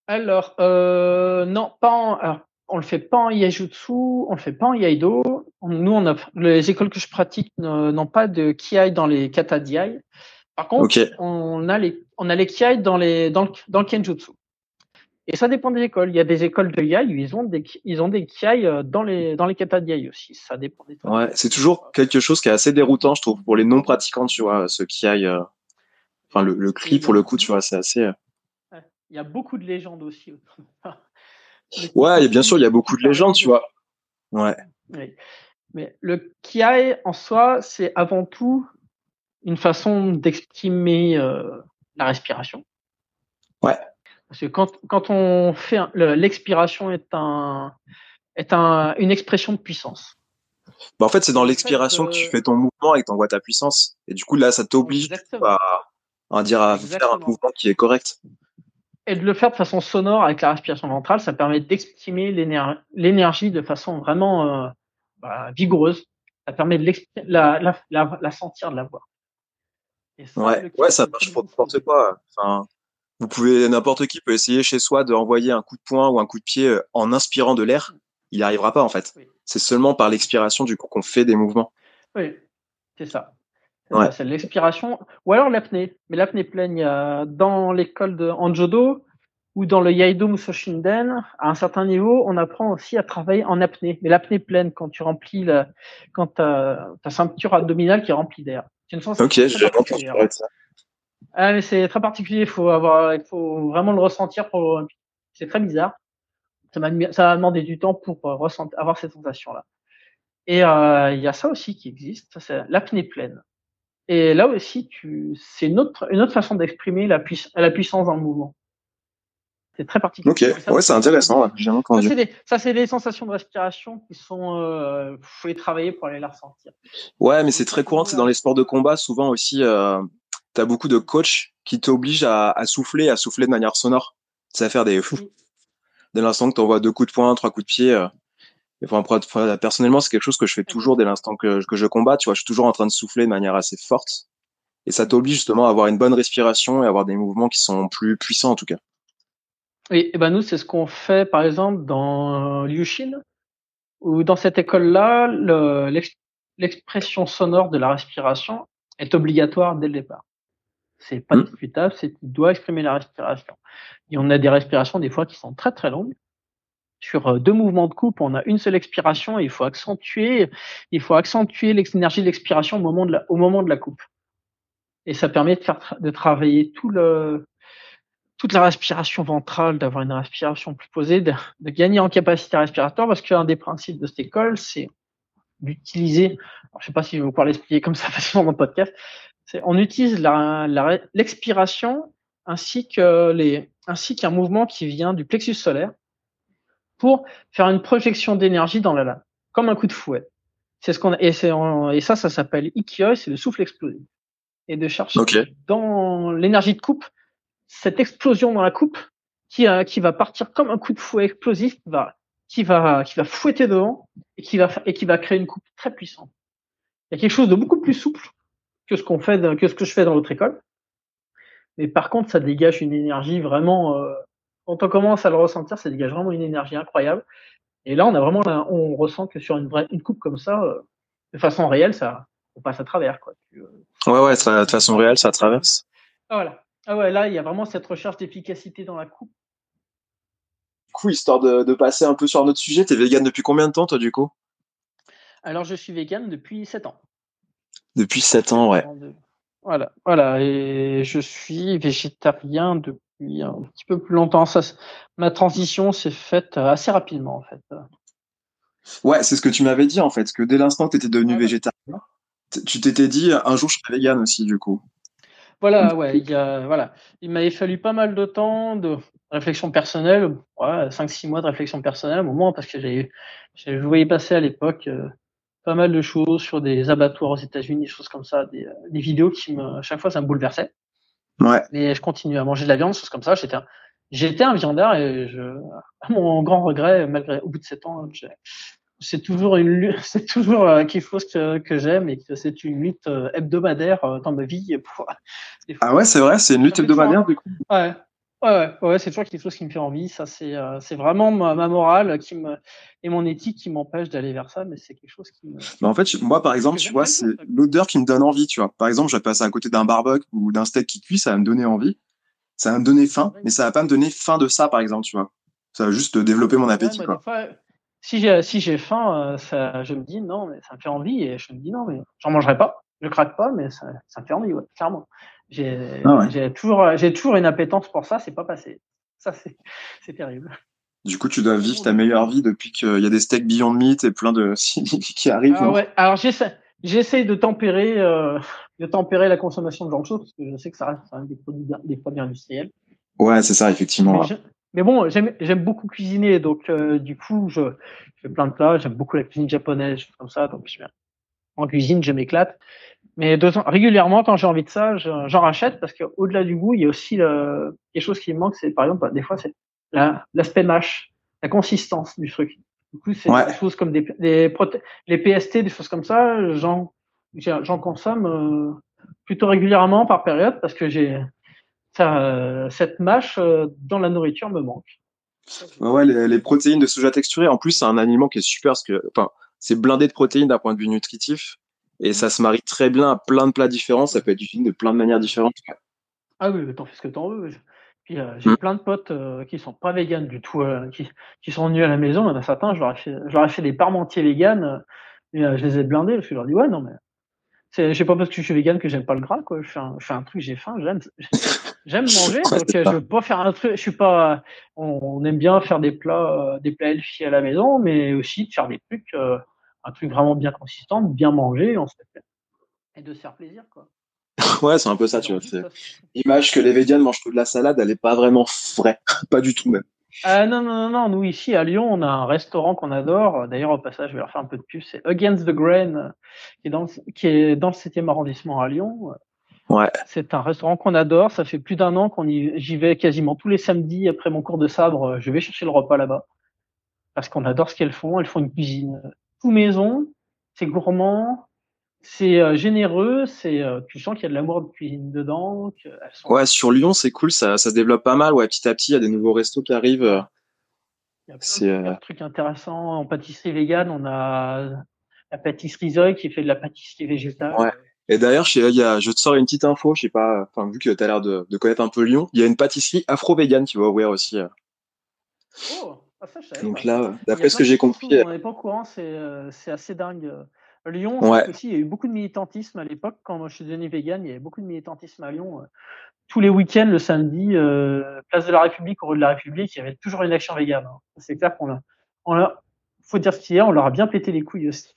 Alors, euh, non, pas en. Alors, on le fait pas en yaijutsu, on le fait pas en yaido. Nous, on a les écoles que je pratique n'ont pas de kiai dans les kata diai. Par contre, on a les on a les kiai dans les dans le, dans le kenjutsu. Et ça dépend des écoles. Il y a des écoles de yai où ils ont des ils ont des kiai euh, dans les dans les kata diai aussi. Ça dépend des. Ouais, c'est toujours quelque chose qui est assez déroutant, je trouve, pour les non pratiquants, tu vois, ce kiai. Euh... Enfin, le, le cri pour le coup, tu vois, c'est assez. Euh, il y a beaucoup de légendes aussi. *laughs* Ouais, et bien sûr, il y a beaucoup de légendes, tu vois. Ouais. Mais le kiai en soi, c'est avant tout une façon d'exprimer euh, la respiration. Ouais. Parce que quand, quand on fait l'expiration est un est un, une expression de puissance. Bah en fait, c'est dans l'expiration que tu fais ton mouvement et que tu envoies ta puissance. Et du coup, là, ça t'oblige à, à, dire à faire un mouvement qui est correct et de le faire de façon sonore avec la respiration ventrale, ça permet d'exprimer l'énergie de façon vraiment euh, bah, vigoureuse. Ça permet de la, la, la, la, sentir, de la voir. ouais, ouais, ça marche pour n'importe quoi. Enfin, vous pouvez, n'importe qui peut essayer chez soi de envoyer un coup de poing ou un coup de pied euh, en inspirant de l'air. Il n'y arrivera pas en fait. C'est seulement par l'expiration du coup qu'on fait des mouvements. Oui, c'est ça. C'est l'expiration. Ou alors l'apnée. Mais l'apnée pleine, il y a dans l'école de Anjodo ou dans le Yaido Musoshinden, à un certain niveau, on apprend aussi à travailler en apnée. Mais l'apnée pleine, quand tu remplis la, quand ta, ta ceinture abdominale qui est remplie d'air. C'est une sensation. Ok, j'ai entendu parler de ça. Ah, mais c'est très particulier. Il faut avoir, il faut vraiment le ressentir pour, c'est très bizarre. Ça m'a, demandé du temps pour euh, ressentir, avoir cette sensation-là. Et euh, il y a ça aussi qui existe, c'est l'apnée pleine. Et là aussi, tu, c'est une autre, une autre façon d'exprimer la, la puissance dans le mouvement. C'est très particulier. Ok, ouais, c'est intéressant. J'ai entendu. Ça, c'est des, des, sensations de respiration qui sont, euh, faut les travailler pour aller la ressentir. Ouais, mais c'est très courant. C'est dans les sports de combat. Souvent aussi, euh, tu as beaucoup de coachs qui t'oblige à, à, souffler, à souffler de manière sonore. C'est à faire des dès l'instant que tu envoies deux coups de poing, trois coups de pied. Euh, enfin, personnellement, c'est quelque chose que je fais toujours dès l'instant que, que je combats. Tu vois, je suis toujours en train de souffler de manière assez forte. Et ça t'oblige justement à avoir une bonne respiration et à avoir des mouvements qui sont plus puissants en tout cas. Et, ben nous, c'est ce qu'on fait par exemple dans Liushin, où dans cette école-là, l'expression sonore de la respiration est obligatoire dès le départ. C'est pas mmh. discutable, c'est qu'il doit exprimer la respiration. Et on a des respirations des fois qui sont très très longues. Sur euh, deux mouvements de coupe, on a une seule expiration et il faut accentuer, il faut accentuer l'énergie de l'expiration au moment de la, au moment de la coupe. Et ça permet de faire de travailler tout le, toute la respiration ventrale, d'avoir une respiration plus posée, de, de, gagner en capacité respiratoire, parce qu'un des principes de cette école, c'est d'utiliser, je sais pas si je vais pouvoir l'expliquer comme ça *laughs* facilement dans le podcast, on utilise l'expiration ainsi que les, ainsi qu'un mouvement qui vient du plexus solaire pour faire une projection d'énergie dans la lame, comme un coup de fouet. C'est ce qu'on et, et ça, ça s'appelle ikioi, c'est le souffle explosif. Et de chercher dans l'énergie de coupe cette explosion dans la coupe qui, euh, qui va partir comme un coup de fouet explosif, qui va, qui va, qui va fouetter devant et qui va, et qui va créer une coupe très puissante. Il y a quelque chose de beaucoup plus souple que ce qu'on fait, que ce que je fais dans l'autre école. Mais par contre, ça dégage une énergie vraiment. Euh, quand on commence à le ressentir, ça dégage vraiment une énergie incroyable. Et là, on a vraiment, on ressent que sur une vraie, une coupe comme ça, euh, de façon réelle, ça, on passe à travers, quoi. Euh, ouais, ouais, de façon réelle, ça traverse. Ah, voilà. Ah ouais, là, il y a vraiment cette recherche d'efficacité dans la coupe. Du coup, histoire de, de passer un peu sur notre sujet, t'es vegan depuis combien de temps, toi, du coup? Alors, je suis vegan depuis 7 ans. Depuis 7 ans, ouais. Voilà, voilà. Et je suis végétarien depuis un petit peu plus longtemps. Ça, ma transition s'est faite assez rapidement, en fait. Ouais, c'est ce que tu m'avais dit, en fait, que dès l'instant que tu étais devenu végétarien, tu t'étais dit un jour je serai vegan aussi, du coup. Voilà, ouais, il y a, voilà. Il m'avait fallu pas mal de temps de réflexion personnelle, ouais, 5-6 mois de réflexion personnelle, au moment, parce que j'avais, je voyais passer à l'époque euh, pas mal de choses sur des abattoirs aux États-Unis, des choses comme ça, des, des, vidéos qui me, à chaque fois, ça me bouleversait. Ouais. Mais je continue à manger de la viande, des choses comme ça. J'étais, un, j'étais un viandard et je, à mon grand regret, malgré, au bout de sept ans, c'est toujours une, *laughs* c'est toujours euh, quelque chose que, que j'aime et que c'est une lutte euh, hebdomadaire euh, dans ma vie. Pour, ah ouais, c'est vrai, c'est une lutte hebdomadaire du coup. Ouais, Ouais, ouais, c'est toujours quelque chose qui me fait envie. Ça, c'est, euh, c'est vraiment ma, ma, morale qui me et mon éthique qui m'empêche d'aller vers ça, mais c'est quelque chose qui me. Bah en fait, moi, par exemple, tu vois, c'est l'odeur qui me donne envie. Tu vois, par exemple, je vais passer à côté d'un barbecue ou d'un steak qui cuit, ça va me donner envie, ça va me donner faim, mais ça va pas me donner faim de ça, par exemple, tu vois. Ça va juste développer mon appétit. quoi. Fois, si j'ai si j'ai faim, euh, ça, je me dis non, mais ça me fait envie et je me dis non, mais j'en mangerai pas. Je craque pas, mais ça, ça me fait envie, ouais, clairement. J'ai ah toujours, j'ai toujours une appétence pour ça, c'est pas passé. Ça, c'est *laughs* terrible. Du coup, tu dois vivre ta meilleure vie depuis qu'il y a des steaks Beyond Meat et plein de *laughs* qui arrivent. Ah ouais. Alors j'essaie, de tempérer, euh, de tempérer la consommation de genre de choses parce que je sais que ça reste des produits, des produits industriels. Ouais, c'est ça, effectivement. Mais, bon, j'aime beaucoup cuisiner, donc euh, du coup, je, je, fais plein de plats. J'aime beaucoup la cuisine japonaise, comme ça. Donc, je, en cuisine, je m'éclate. Mais de, régulièrement, quand j'ai envie de ça, j'en rachète parce qu'au-delà du goût, il y a aussi le, quelque chose qui me manque. C'est par exemple, des fois, c'est l'aspect mâche, la consistance du truc. Du coup, c'est des choses comme des, des les PST, des choses comme ça. J'en j'en consomme euh, plutôt régulièrement par période parce que j'ai euh, cette mâche euh, dans la nourriture me manque. Ouais, les, les, protéines de soja texturé. En plus, c'est un aliment qui est super parce que, enfin, c'est blindé de protéines d'un point de vue nutritif. Et ça se marie très bien à plein de plats différents. Ça peut être utilisé de plein de manières différentes. Ah oui, t'en fais ce que t'en veux. Puis euh, j'ai mm. plein de potes euh, qui sont pas véganes du tout, euh, qui, qui sont venus à la maison. Il y en a certains, je leur ai fait, je leur ai fait des parmentiers véganes. et je les ai blindés parce que je leur dis ouais non mais c'est sais pas parce que je suis vegan que j'aime pas le gras quoi. Je fais un, je fais un truc, j'ai faim, j'aime *laughs* j'aime manger donc je veux pas faire un truc. Je suis pas. On, aime bien faire des plats des plats healthy à la maison, mais aussi de faire des trucs un truc vraiment bien consistant, bien manger, on se fait et de se faire plaisir, quoi. *laughs* ouais, c'est un peu ça, tu vois. L'image que les véganes mangent que de la salade, elle est pas vraiment vraie, *laughs* pas du tout même. Euh, non, non, non, non, nous ici à Lyon, on a un restaurant qu'on adore. D'ailleurs, au passage, je vais leur faire un peu de pub. C'est Against the Grain, qui est dans, qui est dans le 7e arrondissement à Lyon. Ouais. C'est un restaurant qu'on adore. Ça fait plus d'un an qu'on y, j'y vais quasiment tous les samedis après mon cours de sabre. Je vais chercher le repas là-bas parce qu'on adore ce qu'elles font. Elles font une cuisine tout maison. C'est gourmand. C'est euh, généreux. C'est, euh, tu sens qu'il y a de l'amour de cuisine dedans. sont- Ouais, sur Lyon, c'est cool, ça, ça se développe pas mal. Ouais, petit à petit, il y a des nouveaux restos qui arrivent. euh. Il y a plein C'est, de euh, trucs intéressants en pâtisserie végane. On a la pâtisserie Zoe qui fait de la pâtisserie végétale. Ouais. Et d'ailleurs, je, sais- il y a, je te sors une petite info, je sais pas, enfin, vu que tu as l'air de, de connaître un peu Lyon, il y a une pâtisserie afro-végane qui va ouvrir aussi. euh. Oh, ah, ça, je savais Donc pas. là, d'après ce que j'ai compris, où On n'est pas au courant, c'est euh, assez dingue. Lyon, Ouais. aussi, il y a eu beaucoup de militantisme à l'époque. Quand moi, je suis devenu vegan, il y avait beaucoup de militantisme à Lyon. euh. Tous les week-ends, le samedi, euh, place de la République, au rue de la République, il y avait toujours une action végane. hein. C'est clair qu'on a, on a, faut dire ce qu'il y a, on leur a bien pété les couilles aussi.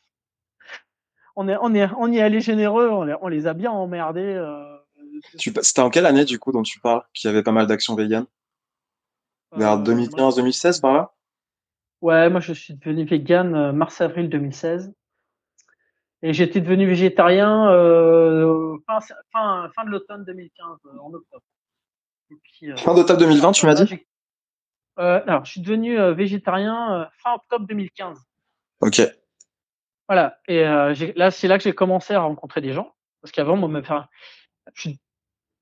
On est, on est, on y est allé généreux, on les, on les a bien emmerdés. Euh, c'était en quelle année du coup dont tu parles, qu'il y avait pas mal d'actions véganes? Vers euh, 2015-2016 par là? Ouais, moi je suis devenu vegan euh, mars-avril 2016. Et j'étais devenu végétarien euh, fin, fin, fin de l'automne 2015, euh, en octobre. Et puis, euh, Fin d'octobre 2020, tu m'as dit? euh, Alors, je suis devenu euh, végétarien euh, fin octobre 2015. Ok. Voilà. Et euh, là, c'est là que j'ai commencé à rencontrer des gens. Parce qu'avant, moi, me faire... je-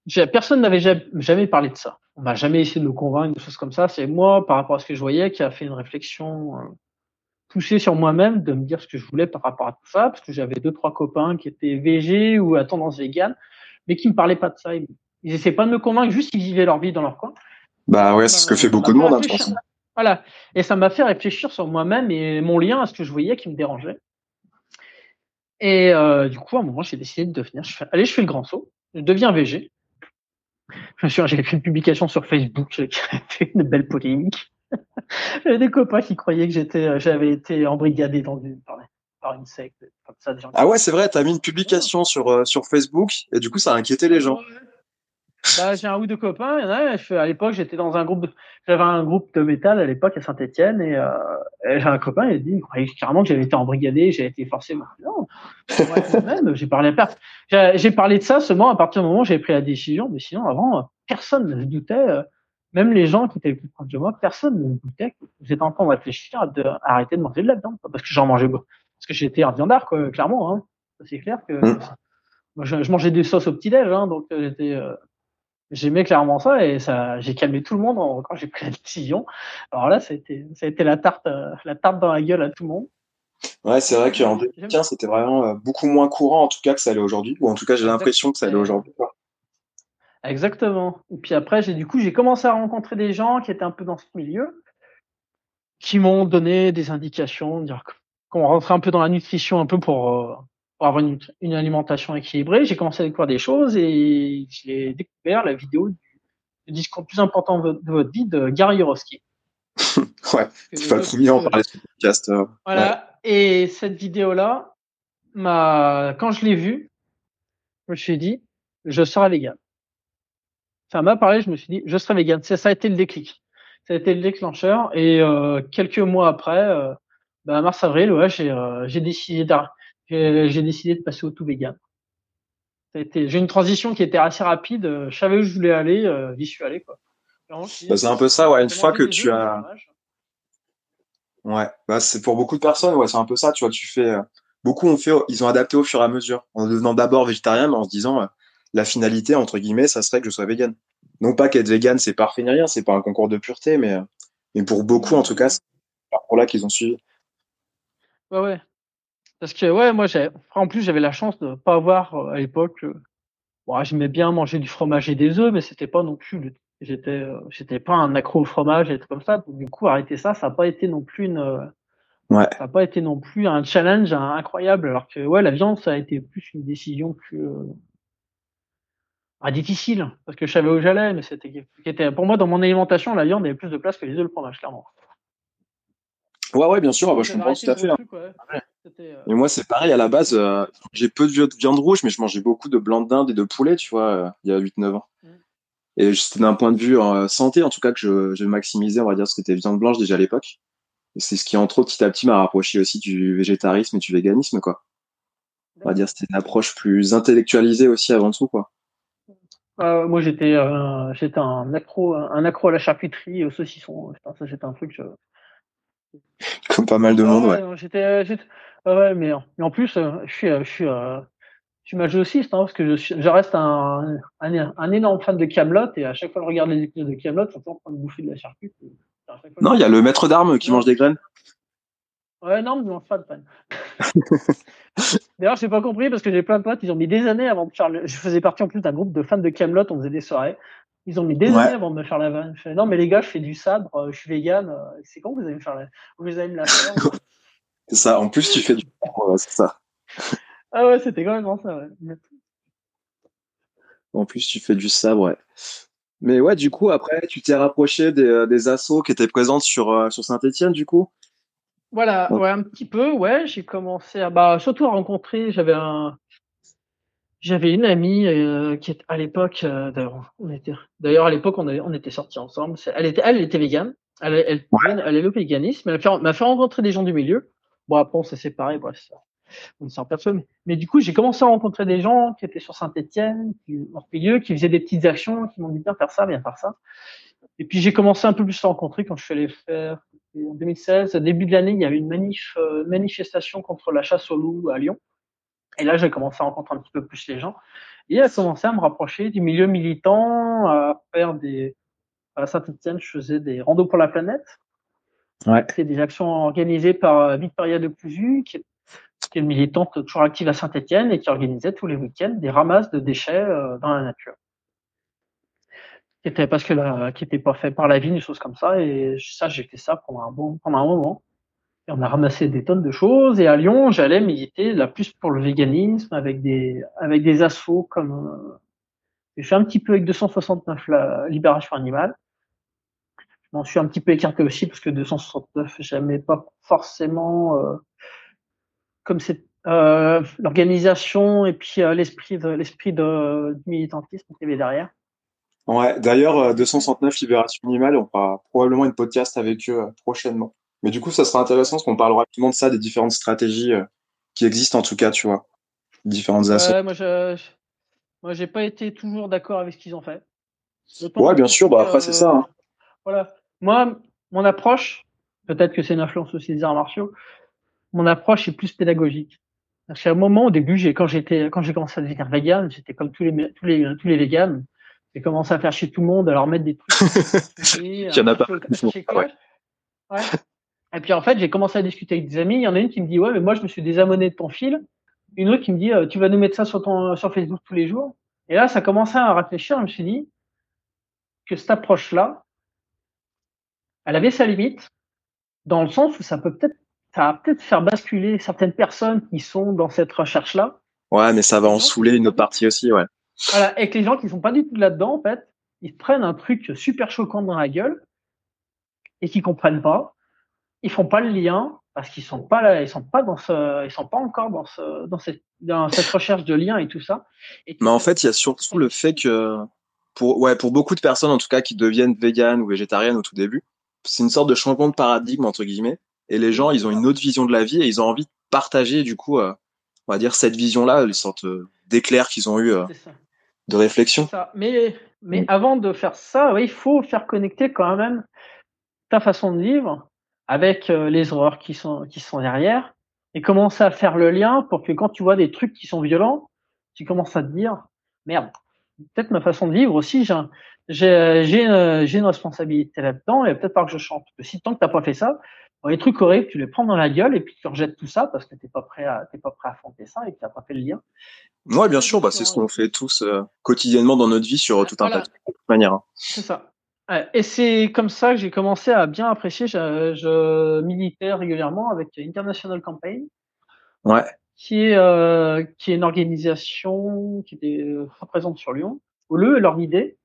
j'ai- personne n'avait jamais, jamais parlé de ça. On m'a jamais essayé de me convaincre, des choses comme ça. C'est moi, par rapport à ce que je voyais, qui a fait une réflexion euh, poussée sur moi-même de me dire ce que je voulais par rapport à tout ça. Parce que j'avais deux, trois copains qui étaient végés ou à tendance végane, mais qui me parlaient pas de ça. Ils, ils essayaient pas de me convaincre, juste ils vivaient leur vie dans leur coin. Bah ouais, c'est ce que fait beaucoup de monde, hein, de réfléchir. façon. Voilà. Et ça m'a fait réfléchir sur moi-même et mon lien à ce que je voyais qui me dérangeait. Et euh, du coup, à un moment, j'ai décidé de devenir. Je fais, allez, je fais le grand saut. Je deviens VG. Je me souviens, j'ai fait une publication sur Facebook qui *laughs* a fait une belle polémique. *laughs* J'avais des copains qui croyaient que j'étais, euh, j'avais été embrigadé dans une, par, par une secte, comme ça. Des gens qui- Ah ouais, c'est vrai, t'as mis une publication sur, euh, sur Facebook et du coup, ça a inquiété les gens. Bah, j'ai un ou deux copains. Il y en a, je à l'époque, j'étais dans un groupe, de- j'avais un groupe de métal à l'époque à Saint-Etienne et, euh, et j'ai un copain, il a dit, il croyait carrément que j'avais été embrigadé, j'avais été forcé. Non, même, *laughs* j'ai parlé à personne. J'ai parlé de ça seulement à partir du moment où j'ai pris la décision, mais sinon, avant, euh, personne ne se doutait, euh, même les gens qui étaient les plus proches de moi, personne ne se doutait que j'étais en train de réfléchir à, de, à arrêter de manger de la viande, quoi, parce que j'en mangeais beaucoup. Parce que j'étais un viandard, quoi, clairement, hein. C'est clair que, Mm. moi, je, je mangeais des sauces au petit-déj, hein, donc euh, j'étais, euh, J'aimais clairement ça et ça, j'ai calmé tout le monde en- quand j'ai pris la décision. Alors là, ça a été, ça a été la tarte, euh, la tarte dans la gueule à tout le monde. Ouais, c'est vrai qu'en 2015, c'était vraiment euh, beaucoup moins courant, en tout cas, que ça allait aujourd'hui. Ou en tout cas, j'ai l'impression que ça allait aujourd'hui. Exactement. Et puis après, j'ai du coup, j'ai commencé à rencontrer des gens qui étaient un peu dans ce milieu, qui m'ont donné des indications, dire qu'on rentrait un peu dans la nutrition, un peu pour, euh, pour avoir une, une alimentation équilibrée. J'ai commencé à découvrir des choses et j'ai découvert la vidéo du, du discours le plus important de, de votre vie de Gary Yourofsky. *laughs* Ouais, c'est pas le premier à en parler sur le podcast. euh. Voilà. Et cette vidéo-là, m'a, quand je l'ai vue, je me suis dit, je serai vegan. Ça m'a parlé, je me suis dit, je serai vegan. C'est ça a été le déclic. Ça a été le déclencheur. Et euh, quelques mois après, euh, bah, mars avril, ouais, j'ai euh, décidé d'arr- j'ai décidé de passer au tout vegan. J'ai une transition qui était assez rapide. Je savais où je voulais aller, euh, j'y suis allé quoi. Bah, c'est un peu ça, ouais, une fois que tu as-. Ouais, bah c'est pour beaucoup de personnes, ouais, c'est un peu ça, tu vois, tu fais euh, beaucoup ont fait ils ont adapté au fur et à mesure en devenant d'abord végétarien mais en se disant euh, la finalité entre guillemets, ça serait que je sois vegan. Non pas qu'être vegan c'est parfait ni rien, c'est pas un concours de pureté mais euh, mais pour beaucoup en tout cas, c'est pour là qu'ils ont suivi. Ouais, ouais. Parce que, ouais, moi, j'ai, en plus, j'avais la chance de pas avoir, euh, à l'époque, euh, bon, j'aimais bien manger du fromage et des œufs, mais c'était pas non plus, le- j'étais, euh, j'étais pas un accro au fromage et trucs comme ça. Donc, du coup, arrêter ça, ça a pas été non plus une, Ouais. ça a pas été non plus un challenge incroyable. Alors que, ouais, la viande, ça a été plus une décision euh, ah, difficile. Parce que je savais où j'allais, mais c'était, était, pour moi, dans mon alimentation, la viande avait plus de place que les œufs et le fromage, clairement. Ouais ouais, bien sûr, ah bah, je comprends tout à fait. hein. truc, ouais. Ouais. C'était, euh, Et moi, c'est pareil, à la base, euh, j'ai peu de vi- de viande rouge, mais je mangeais beaucoup de blanc de dinde et de poulet, tu vois, euh, il y a 8-9 ans. Mm. Et c'était d'un point de vue euh, santé, en tout cas, que je, je maximisais, on va dire, ce qui était viande blanche déjà à l'époque. Et c'est ce qui, entre autres, petit à petit, m'a rapproché aussi du végétarisme et du véganisme, quoi. On va dire, c'était une approche plus intellectualisée aussi avant tout, quoi. Moi, j'étais, j'étais un accro, un accro à la charcuterie et au saucisson. ça, c'était un truc. Comme pas mal de monde, ouais. J'étais, ouais, mais, mais en plus, je suis, je suis, je suis masochiste, hein, parce que je, je reste un, un, un, énorme fan de Camelot et à chaque fois que je regarde les épisodes de Camelot, je en train de bouffer de la charcuterie. Non, il y a le maître d'armes qui mange des graines. Ouais, non, mais je mange pas de pain. D'ailleurs, j'ai pas compris parce que j'ai plein de potes, ils ont mis des années avant de faire le... Je faisais partie en plus d'un groupe de fans de Camelot, on faisait des soirées. Ils ont mis des années avant de me faire la vanne. non, mais les gars, je fais du sabre, euh, je suis vegan. Euh, c'est quand vous allez me faire la... Vous allez me la faire *laughs* C'est ça. En plus, tu fais du sabre, c'est ça. Ah ouais, c'était quand même ça, ouais. En plus, tu fais du sabre, ouais. Mais ouais, du coup, après, tu t'es rapproché des, euh, des assos qui étaient présentes sur, sur Saint-Etienne, du coup? Voilà, ouais, un petit peu, ouais. J'ai commencé à, bah, surtout à rencontrer. J'avais un, j'avais une amie euh, qui est à l'époque, euh, d'ailleurs, on était, d'ailleurs à l'époque on, on était sortis ensemble. Elle était, elle était végane. Elle, elle, elle, est véganisme. Elle m'a fait, rencontrer des gens du milieu. Bon après on s'est séparés, bref, ça, on s'en personne. Mais du coup j'ai commencé à rencontrer des gens qui étaient sur Saint-Étienne, qui, milieu, qui faisaient des petites actions, qui m'ont dit bien faire ça, bien faire ça. Et puis j'ai commencé un peu plus à rencontrer quand je suis allé faire en 2016, début de l'année, il y avait une manif, euh, manifestation contre la chasse au loup à Lyon. Et là, j'ai commencé à rencontrer un petit peu plus les gens. Et à commencé à me rapprocher du milieu militant, à faire des, à Saint-Etienne, je faisais des randos pour la planète. Ouais. C'est des actions organisées par euh, Victoria de Cousu, qui est, qui est une militante toujours active à Saint-Etienne et qui organisait tous les week-ends des ramasses de déchets euh, dans la nature qui était parce que la, qui était pas fait par la ville, des choses comme ça. Et ça, j'ai fait ça pendant un bon, pendant un moment. Et on a ramassé des tonnes de choses. Et à Lyon, j'allais militer la plus pour le véganisme avec des, avec des assauts comme, euh, j'ai fait un petit peu avec 269 la libération animale. Je m'en suis un petit peu écarté aussi parce que 269, j'aimais pas forcément, euh, comme c'est, euh, l'organisation et puis l'esprit de, militantisme qui avait derrière. Ouais, d'ailleurs, 269 euh, Libération Animale, on fera probablement une podcast avec eux prochainement. Mais du coup, ça sera intéressant parce qu'on parlera rapidement de ça, des différentes stratégies euh, qui existent en tout cas, tu vois. Différentes assos. Ouais, moi, je, moi, j'ai pas été toujours d'accord avec ce qu'ils ont fait. Ouais, bien sûr, bah après, c'est ça. Hein. Voilà. Moi, mon approche, peut-être que c'est une influence aussi des arts martiaux, mon approche est plus pédagogique. Parce qu'à un moment, au début, j'ai, quand j'étais, quand j'ai commencé à devenir vegan, j'étais comme tous les, tous les, tous les véganes j'ai commencé à faire chez tout le monde, à leur mettre des trucs. *laughs* Il y en a pas. Ouais. ouais. Et puis en fait, j'ai commencé à discuter avec des amis. Il y en a une qui me dit ouais, mais moi je me suis désabonné de ton fil. Une autre qui me dit euh, tu vas nous mettre ça sur ton sur Facebook tous les jours. Et là, ça commençait à réfléchir. Je me suis dit que cette approche-là, elle avait sa limite, dans le sens où ça peut peut-être ça va peut-être faire basculer certaines personnes qui sont dans cette recherche-là. Ouais, mais ça va en saouler une autre partie aussi, ouais. Voilà, et que les gens qui sont pas du tout là-dedans, en fait, ils prennent un truc super choquant dans la gueule et qui comprennent pas. Ils font pas le lien parce qu'ils sont pas là, ils sont pas dans ce, ils sont pas encore dans ce, dans cette, dans cette recherche de lien et tout ça. Mais en fait, il y a surtout le fait que pour, ouais, pour beaucoup de personnes, en tout cas, qui deviennent véganes ou végétariennes au tout début, c'est une sorte de changement de paradigme, entre guillemets. Et les gens, ils ont une autre vision de la vie et ils ont envie de partager, du coup, euh, on va dire, cette vision-là, une sorte d'éclair qu'ils ont eu euh, de réflexion. Mais, mais mm. avant de faire ça, il faut faire connecter quand même ta façon de vivre avec euh, les horreurs qui sont, qui sont derrière et commencer à faire le lien pour que quand tu vois des trucs qui sont violents, tu commences à te dire, merde, peut-être ma façon de vivre aussi, j'ai, j'ai, j'ai une, une, responsabilité là-dedans et peut-être pas que je chante. si tant que t'as pas fait ça, les trucs horribles, tu les prends dans la gueule et puis tu rejettes tout ça parce que t'es pas prêt à, t'es pas prêt à affronter ça et que t'as pas fait le lien. Ouais, bien sûr, bah, c'est ce qu'on fait tous euh, quotidiennement dans notre vie sur tout un tas de manières. Hein. C'est ça. Et c'est comme ça que j'ai commencé à bien apprécier. Je, je militais régulièrement avec International Campaign. Ouais. Qui est, euh, qui est une organisation qui était euh, présente sur Lyon. Où le, leur idée,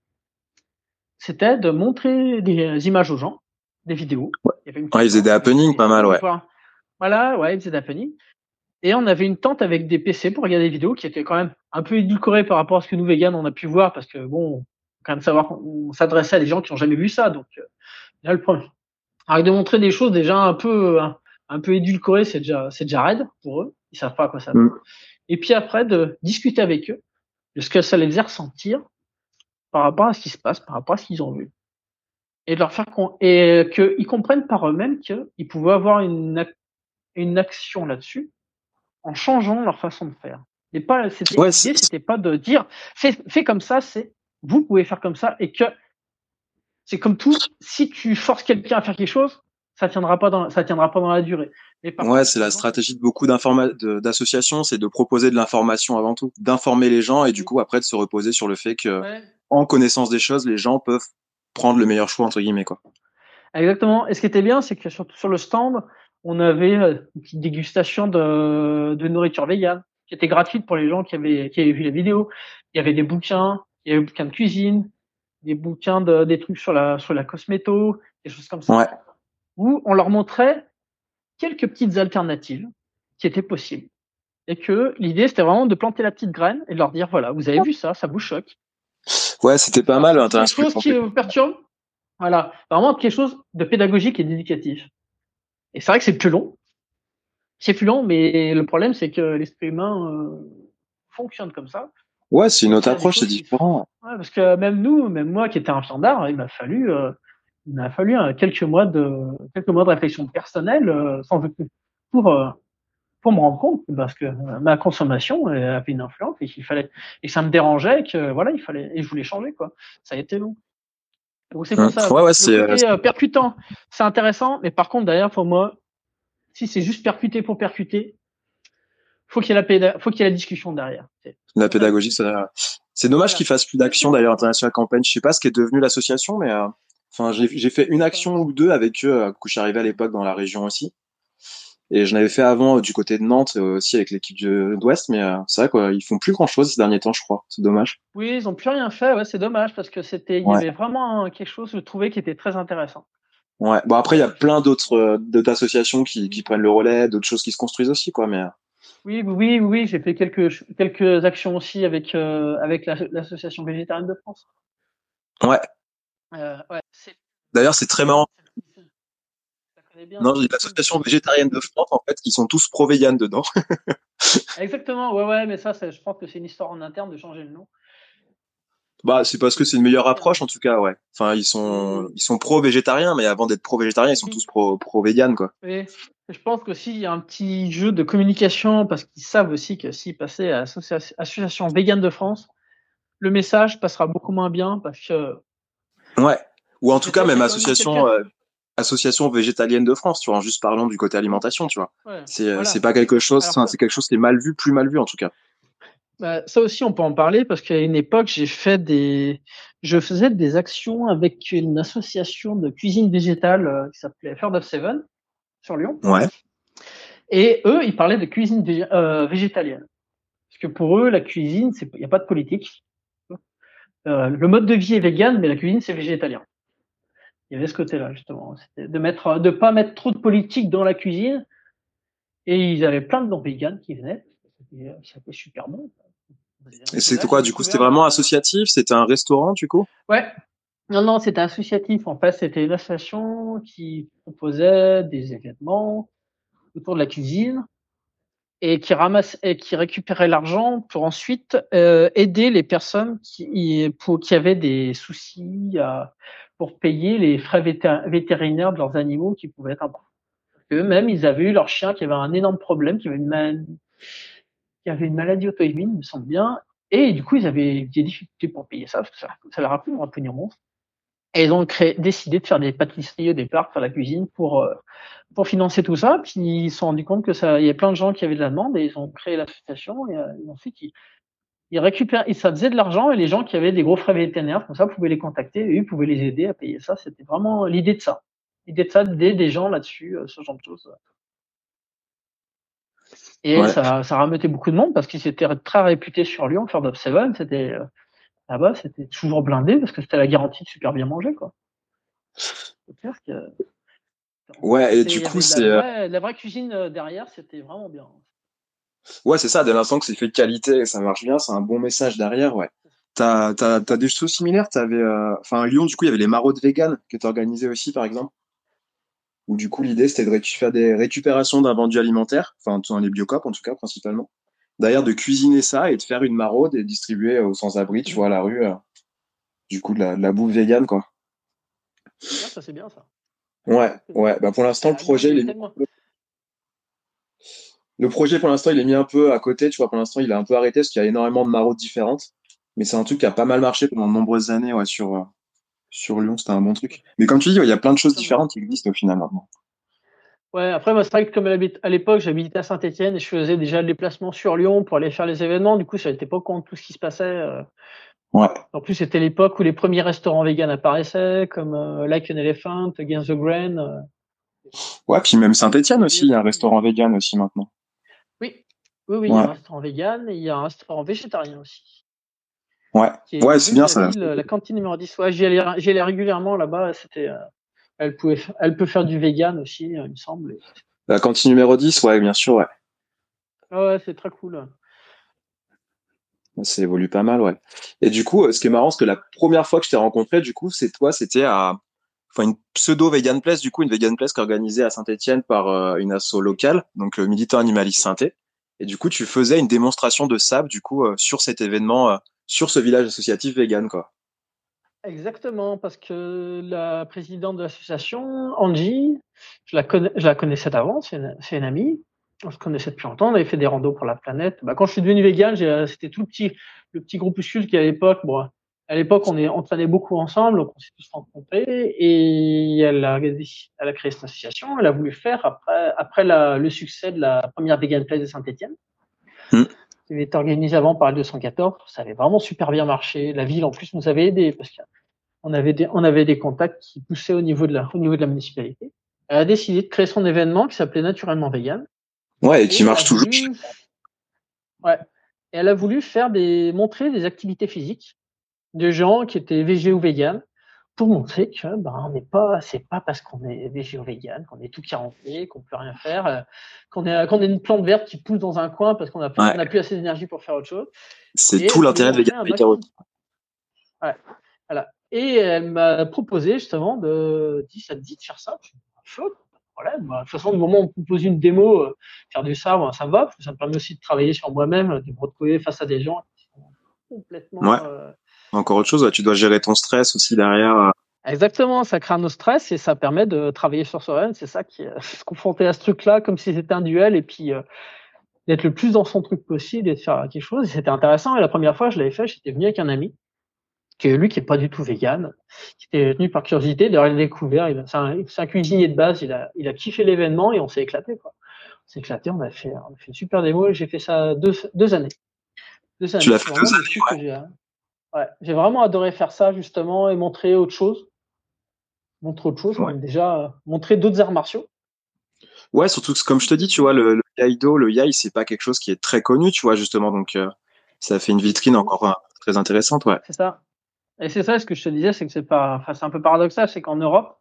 c'était de montrer des images aux gens, des vidéos. Ouais. ils faisaient des happenings pas mal, ouais. Voilà, ouais, ils faisaient des happenings. Et on avait une tente avec des PC pour regarder des vidéos qui étaient quand même un peu édulcorées par rapport à ce que nous, véganes, on a pu voir, parce que bon, quand même savoir qu'on s'adressait à des gens qui n'ont jamais vu ça. Donc, euh, là, le premier. Alors, de montrer des choses déjà un peu, un, peu édulcorées, c'est déjà, c'est déjà raide pour eux. Ils savent pas à quoi ça va. Mm. Et puis après, de discuter avec eux de ce que ça les faisait ressentir par rapport à ce qui se passe, par rapport à ce qu'ils ont vu. Et de leur faire et qu'ils comprennent par eux-mêmes qu'ils pouvaient avoir une, une action là-dessus en changeant leur façon de faire. Et pas, c'était, c'était pas de dire, fais, fais comme ça, c'est, vous pouvez faire comme ça et que c'est comme tout, si tu forces quelqu'un à faire quelque chose, ça tiendra pas dans, ça tiendra pas dans la durée. ouais, c'est la stratégie de beaucoup d'associations, c'est de proposer de l'information avant tout, d'informer les gens et du coup après de se reposer sur le fait que, en connaissance des choses, les gens peuvent prendre le meilleur choix entre guillemets quoi. Exactement. Et ce qui était bien, c'est que sur, sur le stand, on avait euh, une petite dégustation de, de nourriture végane qui était gratuite pour les gens qui avaient, qui avaient vu la vidéo. Il y avait des bouquins, il y avait des bouquins de cuisine, des bouquins de, des trucs sur la, sur la cosméto, des choses comme ça. Ouais où on leur montrait quelques petites alternatives qui étaient possibles. Et que l'idée, c'était vraiment de planter la petite graine et de leur dire, voilà, vous avez vu ça, ça vous choque. Ouais, c'était pas mal. Quelque chose qui vous perturbe. Voilà, vraiment quelque chose de pédagogique et d'éducatif. Et c'est vrai que c'est plus long. C'est plus long, mais le problème, c'est que l'esprit humain euh, fonctionne comme ça. Ouais, c'est une autre approche, c'est différent. Ouais, parce que même nous, même moi qui étais un d'art, il m'a fallu euh, il m'a fallu euh, quelques mois de quelques mois de réflexion personnelle euh, sans pour euh, pour me rendre compte parce que ma consommation avait une influence et qu'il fallait et ça me dérangeait et que voilà il fallait et je voulais changer quoi ça a été long donc c'est pour hein. ça ouais, ouais, c'est percutant c'est intéressant mais par contre derrière pour moi si c'est juste percuter pour percuter faut qu'il y ait la faut qu'il y ait la discussion derrière la pédagogie c'est dommage qu'il fasse plus d'action d'ailleurs international campagne je sais pas ce qui est devenu l'association mais Enfin, j'ai fait une action ou deux avec eux euh, quand je suis arrivé à l'époque dans la région aussi. Et je l'avais fait avant euh, du côté de Nantes euh, aussi avec l'équipe d'Ouest, mais c'est vrai quoi, ils font plus grand chose ces derniers temps, je crois. C'est dommage. Oui, ils ont plus rien fait. Ouais, c'est dommage parce que c'était, il y avait vraiment quelque chose, je trouvais, qui était très intéressant. Ouais. Bon après, il y a plein d'autres d'autres associations qui, qui prennent le relais, d'autres choses qui se construisent aussi, quoi. Mais oui, oui, oui, j'ai fait quelques quelques actions aussi avec avec l'association végétarienne de France. Ouais, euh, D'ailleurs, c'est très marrant. Non, l'association végétarienne de France, en fait, qui sont tous pro-vegan dedans. *laughs* Exactement, ouais, ouais, mais ça, je pense que c'est une histoire en interne de changer le nom. Bah, c'est parce que c'est une meilleure approche, en tout cas, ouais. Enfin, ils sont, ils sont pro-végétariens, mais avant d'être pro-végétariens, ils sont tous pro, pro-vegan, quoi. Oui. Je pense qu'aussi, il y a un petit jeu de communication, parce qu'ils savent aussi que s'ils passaient à l'association végane de France, le message passera beaucoup moins bien, parce que Ouais. Ou en tout cas, même association, euh, association végétalienne de France, tu vois, en juste parlant du côté alimentation, tu vois. c'est euh, c'est pas quelque chose, c'est quelque chose qui est mal vu, plus mal vu en tout cas. Bah, ça aussi, on peut en parler parce qu'à une époque, j'ai fait des, je faisais des actions avec une association de cuisine végétale euh, qui s'appelait Third of Seven sur Lyon. Ouais. Et eux, ils parlaient de cuisine végétalienne. Parce que pour eux, la cuisine, il n'y a pas de politique. Euh, le mode de vie est vegan, mais la cuisine c'est végétalien. Il y avait ce côté-là justement, de mettre, de pas mettre trop de politique dans la cuisine. Et ils avaient plein de noms vegan qui venaient. C'était super bon. Et c'était quoi du coup C'était vraiment associatif? C'était un restaurant du coup? Ouais. Non, non, c'était associatif. En fait, c'était une association qui proposait des événements autour de la cuisine et qui ramasse et qui récupérait l'argent pour ensuite euh, aider les personnes qui pour qui avaient des soucis à, pour payer les frais vétérinaires de leurs animaux qui pouvaient être importants. Eux-mêmes, ils avaient eu leur chien qui avait un énorme problème, qui avait une, qui avait une maladie auto-immune, me semble bien, et du coup, ils avaient des difficultés pour payer ça, parce que ça, leur a pris un pognon monstre. Et ils ont créé, décidé de faire des pâtisseries au départ, faire la cuisine pour euh, pour financer tout ça. Puis ils se sont rendus compte que ça, il y a plein de gens qui avaient de la demande et ils ont créé l'association et euh, ensuite ils, ils récupèrent, ils, ça faisait de l'argent et les gens qui avaient des gros frais vétérinaires comme ça pouvaient les contacter et eux pouvaient les aider à payer ça. C'était vraiment l'idée de ça, l'idée de ça, d'aider des gens là-dessus, euh, ce genre de choses. Et ça, ça rameutait beaucoup de monde parce qu'ils étaient très réputés sur Lyon, faire of Seven, c'était là-bas, c'était toujours blindé parce que c'était la garantie de super bien manger, quoi. Ouais, et du coup, c'est. Euh, la, vraie cuisine euh, derrière, c'était vraiment bien. Ouais, c'est ça, dès l'instant que c'est fait de qualité et ça marche bien, c'est un bon message derrière, ouais. T'as, t'as des choses similaires, t'avais, euh... enfin, à Lyon, du coup, il y avait les maraudes vegan qui étaient organisées aussi, par exemple. Où, du coup, l'idée, c'était de faire des récupérations d'invendus alimentaires, enfin, dans les biocopes, en tout cas, principalement d'ailleurs de cuisiner ça et de faire une maraude et distribuer aux sans-abri, tu vois, à la rue. Euh. du coup de la, de la bouffe vegan quoi. Ah, ça c'est bien ça. Ouais, ouais. Bah pour l'instant, le projet, il est le projet pour l'instant, il est mis un peu à côté. Tu vois, pour l'instant, il est un peu arrêté parce qu'il y a énormément de maraudes différentes. Mais c'est un truc qui a pas mal marché pendant de nombreuses années ouais, sur, euh, sur Lyon. C'était un bon truc. Mais comme tu dis, il y a plein de choses différentes qui existent au final maintenant. Ouais, après, moi, c'est vrai que comme à l'époque, j'habitais à Saint-Etienne et je faisais déjà le déplacement sur Lyon pour aller faire les événements. Du coup, ça n'était pas de tout ce qui se passait. Euh. Ouais. En plus, c'était l'époque où les premiers restaurants vegan apparaissaient, comme euh, Like an Elephant, Against the Grain. Euh. Ouais, puis même Saint-Etienne aussi, il y a un restaurant vegan aussi maintenant. Oui, oui, oui, il y a un restaurant vegan et il y a un restaurant végétarien aussi. Ouais, ouais, c'est bien ça. la cantine numéro 10. Ouais, j'y allais, allais, régulièrement là-bas. C'était, elle, pouvait, elle peut faire du vegan aussi, il me semble. La cantine numéro 10, ouais, bien sûr, ouais. Ah ouais, c'est très cool. Ça évolue pas mal, ouais. Et du coup, euh, ce qui est marrant, c'est que la première fois que je t'ai rencontré, du coup, c'est toi, c'était à, enfin, une pseudo vegan place, du coup, une vegan place organisée à Saint-Etienne par euh, une asso locale, donc le Militant Animaliste Synthé. Et du coup, tu faisais une démonstration de sable, du coup, euh, sur cet événement, sur ce village associatif vegan, quoi. Exactement, parce que la présidente de l'association, Angie, je la, je la connaissais d'avant, c'est une, amie. On se connaissait depuis longtemps, on avait fait des randos pour la planète. Bah, quand je suis devenu vegan, c'était tout le petit, le petit groupuscule qui à l'époque, bon, à l'époque, on, est, on beaucoup ensemble, donc on s'est tous rencontrés, et elle a, créé cette association, elle a voulu faire après, après la, le succès de la première Vegan Place de Saint-Etienne. Mmh qui avait été organisé avant par le 214. Ça avait vraiment super bien marché. La ville, en plus, nous avait aidé parce qu'on avait des, on avait des contacts qui poussaient au niveau de la, au niveau de la municipalité. Elle a décidé de créer son événement qui s'appelait Naturellement Vegan. Ouais, et qui marche toujours. Ouais. Et elle a voulu faire des, montrer des activités physiques de gens qui étaient végé ou vegan pour montrer que ben, on n'est pas, c'est pas parce qu'on est végéo vegan, qu'on est tout quaranté, qu'on peut rien faire, euh, qu'on est, qu'on est une plante verte qui pousse dans un coin parce qu'on a, ouais. plus assez d'énergie pour faire autre chose. C'est tout l'intérêt de vegan ouais. Voilà. Et elle m'a proposé justement de, dit, ça te dit de faire ça? Chaud, problème. De toute façon, du moment où on propose une démo, euh, faire du sabre, ça me va, parce que ça me permet aussi de travailler sur moi-même, de me retrouver face à des gens qui sont complètement, ouais. euh, encore autre chose, tu dois gérer ton stress aussi derrière. Euh. Exactement, ça crée nos stress et ça permet de travailler sur soi-même. C'est ça qui est *laughs* se confronter à ce truc-là comme si c'était un duel et puis euh, d'être le plus dans son truc possible et de faire quelque chose. C'était intéressant. Et la première fois, je l'avais fait, j'étais venu avec un ami qui est lui qui est pas du tout vegan, qui était venu par curiosité. D'ailleurs, il a découvert. C'est un, un, cuisinier de base. Il a, il a kiffé l'événement et on s'est éclaté. Quoi. On s'est éclaté. On a fait, on a fait une super démo. et J'ai fait ça deux, deux années. Deux années. Tu l'as fait deux années. Ouais. Ouais, j'ai vraiment adoré faire ça justement et montrer autre chose. Montrer autre chose, ouais. déjà euh, montrer d'autres arts martiaux. Ouais, surtout que comme je te dis, tu vois, le, le Yaido, le Yai, c'est pas quelque chose qui est très connu, tu vois, justement, donc euh, ça fait une vitrine encore euh, très intéressante, ouais. C'est ça. Et c'est ça, ce que je te disais, c'est que c'est pas, enfin, c'est un peu paradoxal, c'est qu'en Europe,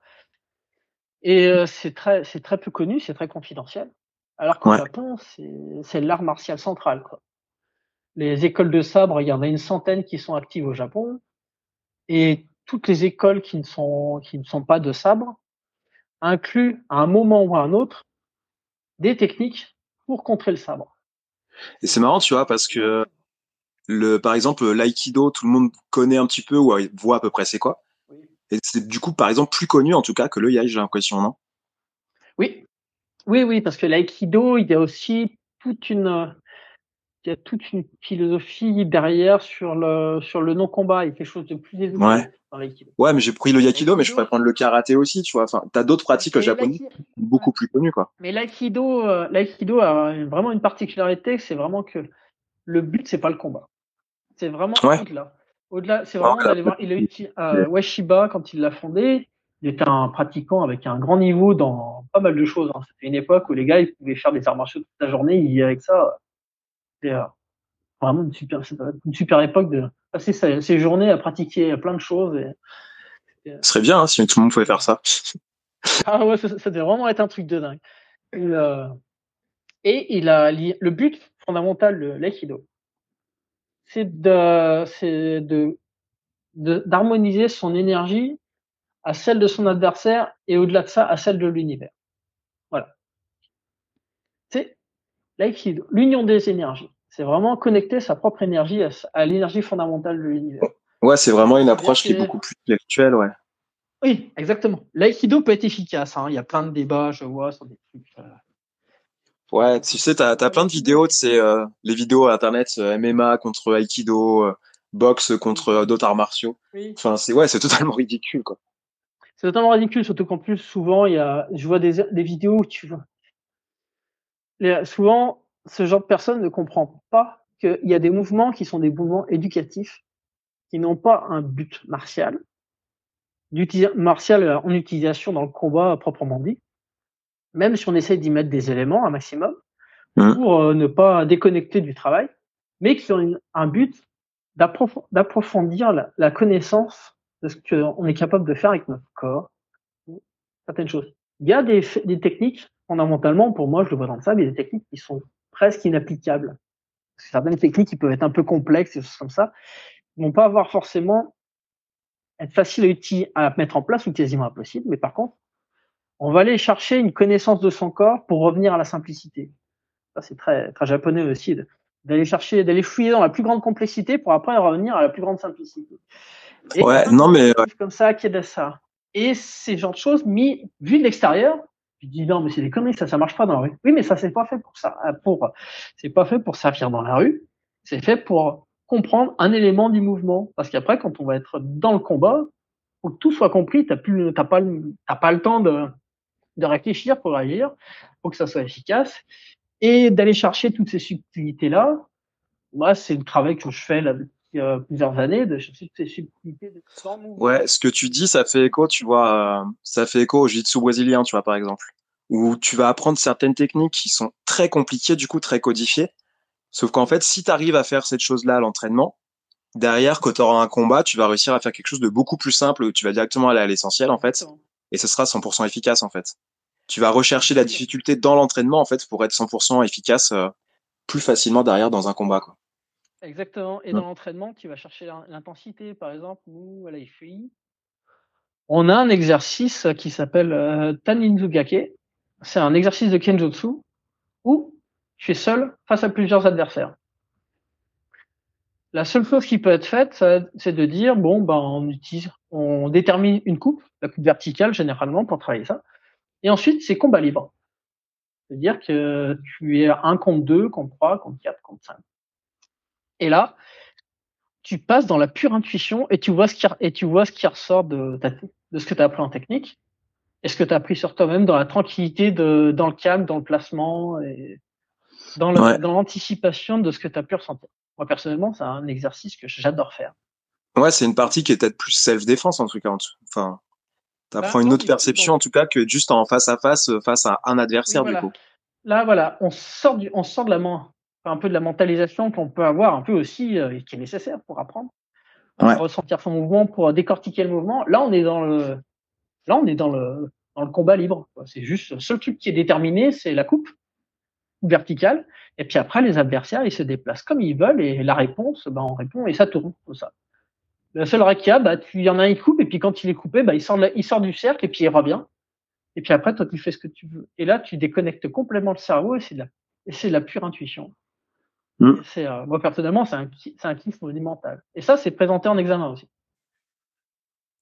et euh, c'est très, c'est très peu connu, c'est très confidentiel. Alors qu'au ouais. Japon, c'est l'art martial central, quoi les écoles de sabre, il y en a une centaine qui sont actives au Japon. Et toutes les écoles qui ne sont, qui ne sont pas de sabre incluent à un moment ou à un autre des techniques pour contrer le sabre. Et c'est marrant, tu vois, parce que le, par exemple, l'aïkido, tout le monde connaît un petit peu ou voit à peu près c'est quoi. Oui. Et c'est du coup, par exemple, plus connu en tout cas que le yai, j'ai l'impression, non? Oui, oui, oui, parce que l'aïkido, il y a aussi toute une, il y a toute une philosophie derrière sur le sur le non combat il y a quelque chose de plus évolué ouais. dans l'aïkido. Ouais, mais j'ai pris le yakido, mais je pourrais prendre le karaté aussi, tu vois. Enfin, t'as d'autres pratiques japonaises beaucoup plus connues, quoi. Mais l'aïkido, euh, l'aïkido a vraiment une particularité, c'est vraiment que le but c'est pas le combat, c'est vraiment ouais. au-delà. Au-delà, c'est vraiment d'aller voir. Il a eu euh, Ueshiba quand il l'a fondé. Il était un pratiquant avec un grand niveau dans pas mal de choses. Hein. C'était une époque où les gars ils pouvaient faire des arts martiaux toute la journée. Il avec ça c'était euh, vraiment une super, une super époque de passer ses, ses, journées à pratiquer plein de choses. Et, Ce serait bien hein, si tout le monde pouvait faire ça. *laughs* ah ouais, ça, ça devait vraiment être un truc de dingue. Et, euh, et il a le but fondamental de l'aïkido, c'est de, c'est de, d'harmoniser son énergie à celle de son adversaire et au-delà de ça à celle de l'univers. Voilà. C'est l'union des énergies. C'est vraiment connecter sa propre énergie à, à l'énergie fondamentale de l'univers. Ouais, c'est vraiment une approche qui est beaucoup plus spirituelle, ouais. Oui, exactement. L'aïkido peut être efficace. Hein. Il y a plein de débats, je vois, sur des trucs. Euh. Ouais, tu sais, t'as as plein de vidéos, tu sais, euh, les vidéos à internet, euh, MMA contre Aikido, boxe contre d'autres arts martiaux. Enfin, c'est ouais, c'est totalement ridicule, quoi. C'est totalement ridicule, surtout qu'en plus, souvent, il y a, je vois des, des vidéos où tu vois. Souvent, ce genre de personne ne comprend pas qu'il y a des mouvements qui sont des mouvements éducatifs, qui n'ont pas un but martial, martial en utilisation dans le combat proprement dit, même si on essaie d'y mettre des éléments un maximum, mmh. pour euh, ne pas déconnecter du travail, mais qui ont un but d'approfondir la, la, connaissance de ce qu'on est capable de faire avec notre corps, certaines choses. Il y a des, des techniques, fondamentalement, pour moi, je le vois dans le sable, il y a des techniques qui sont presque inapplicables. Certaines techniques qui peuvent être un peu complexes et choses comme ça, vont pas avoir forcément être facile à, à mettre en place ou quasiment impossible. Mais par contre, on va aller chercher une connaissance de son corps pour revenir à la simplicité. Ça, c'est très, très japonais aussi, d'aller chercher, d'aller fouiller dans la plus grande complexité pour après revenir à la plus grande simplicité. Et ouais, non, mais. Comme ça, qui est ça. Et ces genres de choses, mis, vu de l'extérieur, je dis non, mais c'est des conneries, ça, ça marche pas dans la rue. Oui, mais ça, c'est pas fait pour ça. Pour, c'est pas fait pour servir dans la rue. C'est fait pour comprendre un élément du mouvement. Parce qu'après, quand on va être dans le combat, faut que tout soit compris. T'as plus, t'as pas, t'as pas le temps de, de réfléchir pour agir. Faut que ça soit efficace. Et d'aller chercher toutes ces subtilités-là. Moi, c'est le travail que je fais là euh, plusieurs années, de chercher toutes ces subtilités. De ouais, ce que tu dis, ça fait écho, tu vois, euh, ça fait écho au jiu-jitsu brésilien, tu vois, par exemple. Où tu vas apprendre certaines techniques qui sont très compliquées, du coup, très codifiées Sauf qu'en fait, si tu arrives à faire cette chose-là à l'entraînement, derrière, quand tu auras un combat, tu vas réussir à faire quelque chose de beaucoup plus simple où tu vas directement aller à l'essentiel, en fait. Et ce sera 100% efficace, en fait. Tu vas rechercher la difficulté dans l'entraînement, en fait, pour être 100% efficace euh, plus facilement derrière dans un combat, quoi. Exactement. Et dans l'entraînement, tu vas chercher l'intensité, par exemple, ou à la On a un exercice qui s'appelle euh, Taninzugake. C'est un exercice de Kenjutsu où je suis seul face à plusieurs adversaires. La seule chose qui peut être faite, c'est de dire bon, ben on utilise, on détermine une coupe, la coupe verticale généralement pour travailler ça, et ensuite c'est combat libre. C'est-à-dire que tu es un contre deux, contre trois, contre quatre, contre cinq. Et là, tu passes dans la pure intuition et tu vois ce qui, et tu vois ce qui ressort de, de ce que tu as appris en technique et ce que tu as appris sur toi-même dans la tranquillité, de, dans le calme, dans le placement et dans l'anticipation de ce que tu as pu ressentir. Moi, personnellement, c'est un exercice que j'adore faire. Ouais, c'est une partie qui est peut-être plus self-défense, en tout cas. Enfin, bah, une autre perception, en tout cas, que juste en face à face, euh, face à un adversaire, du coup. Là, voilà, on sort, du, on sort de la, un peu de la mentalisation qu'on peut avoir, un peu aussi, euh, et qui est nécessaire pour apprendre. Pour ressentir son mouvement, pour décortiquer le mouvement. Là, on est dans le, là, on est dans le, dans le combat libre. C'est juste le seul truc qui est déterminé, c'est la coupe verticale. Et puis après, les adversaires, ils se déplacent comme ils veulent et la réponse, bah, on répond et ça tourne comme ça. Le seul rakia, bah, tu, y en a un, il coupe et puis quand il est coupé, bah, il sort, il sort du cercle et puis il revient. Et puis après, toi, tu fais ce que tu veux. Et là, tu déconnectes complètement le cerveau et c'est de la, et c'est la pure intuition. Mm. C'est, euh, moi, personnellement, c'est un, c'est un kiff monumental. Et ça, c'est présenté en examen aussi.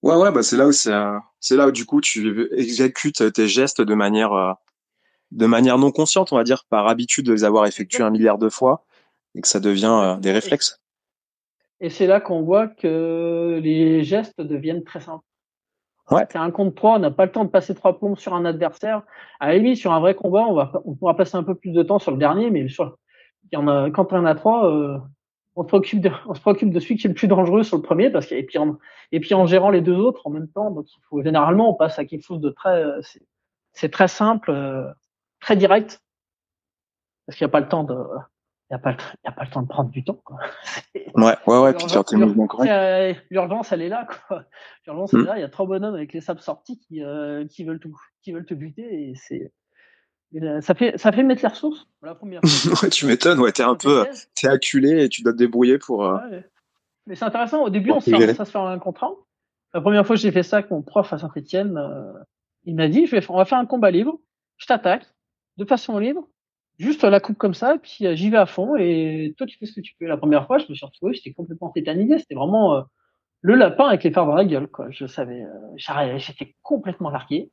Ouais, ouais, bah, c'est là où c'est, c'est là où, du coup, tu exécutes tes gestes de manière, euh, de manière non consciente, on va dire, par habitude de les avoir effectués un milliard de fois, et que ça devient euh, des réflexes. Et c'est là qu'on voit que les gestes deviennent très simples. Ouais. C'est un contre trois, on n'a pas le temps de passer trois plombs sur un adversaire. À la limite, sur un vrai combat, on va, on pourra passer un peu plus de temps sur le dernier, mais sur, il y en a, quand on en a trois, euh, on se préoccupe de, on se préoccupe de celui qui est le plus dangereux sur le premier, parce et puis en, et puis en gérant les deux autres en même temps, donc il faut, généralement, on passe à quelque chose de très, euh, c'est très simple, très direct parce qu'il n'y a pas le temps de il n'y a, pas le, y a pas le temps de prendre du temps. Quoi. *laughs* Ouais, ouais, ouais, puis faire tes mouvements corrects. L'urgence, elle est là. Quoi. L'urgence, elle est hmm. là. Il y a trois bonhommes avec les sables sortis qui, euh, qui, veulent, tout, qui veulent te buter. Et c'est, ça, fait, ça fait mettre les ressources la première *laughs* tu m'étonnes. Ouais, t'es un peu t'es acculé et tu dois te débrouiller pour. Euh... Ouais, mais c'est intéressant. Au début, on se fait, ça se fait un contre un. La première fois que j'ai fait ça avec mon prof à Saint-Etienne, euh, il m'a dit je vais, on va faire un combat libre. Je t'attaque de façon libre, juste la coupe comme ça, puis euh, j'y vais à fond et toi tu fais ce que tu peux. La première fois, je me suis retrouvé, j'étais complètement tétanisé, c'était vraiment, euh, le lapin avec les phares dans la gueule, quoi. Je savais, euh, j'étais complètement largué.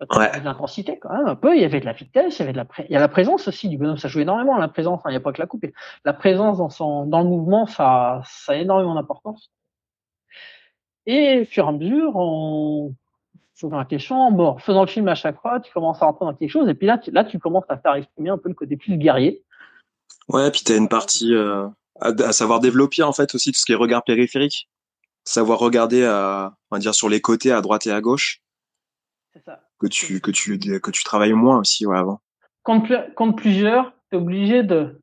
Ouais. Il y avait de l'intensité quand même un peu. Il y avait de la vitesse, il y avait de la, il y a la présence aussi du bonhomme. Ça joue énormément la présence. il n'y a pas que la coupe. La présence dans son, dans le mouvement, ça, ça a énormément d'importance. Et au fur et à mesure, en faisant la question, bon, faisant le film à chaque fois, tu commences à rentrer dans quelque chose. Et puis là, tu, là, tu commences à faire exprimer un peu le côté plus guerrier. Ouais, puis tu as une partie euh, à, à, savoir développer en fait aussi tout ce qui est regard périphérique, savoir regarder à, on va dire sur les côtés, à droite et à gauche. C'est ça. Que tu que tu que tu travailles moins aussi ouais, avant. Quand, quand plusieurs, t'es obligé de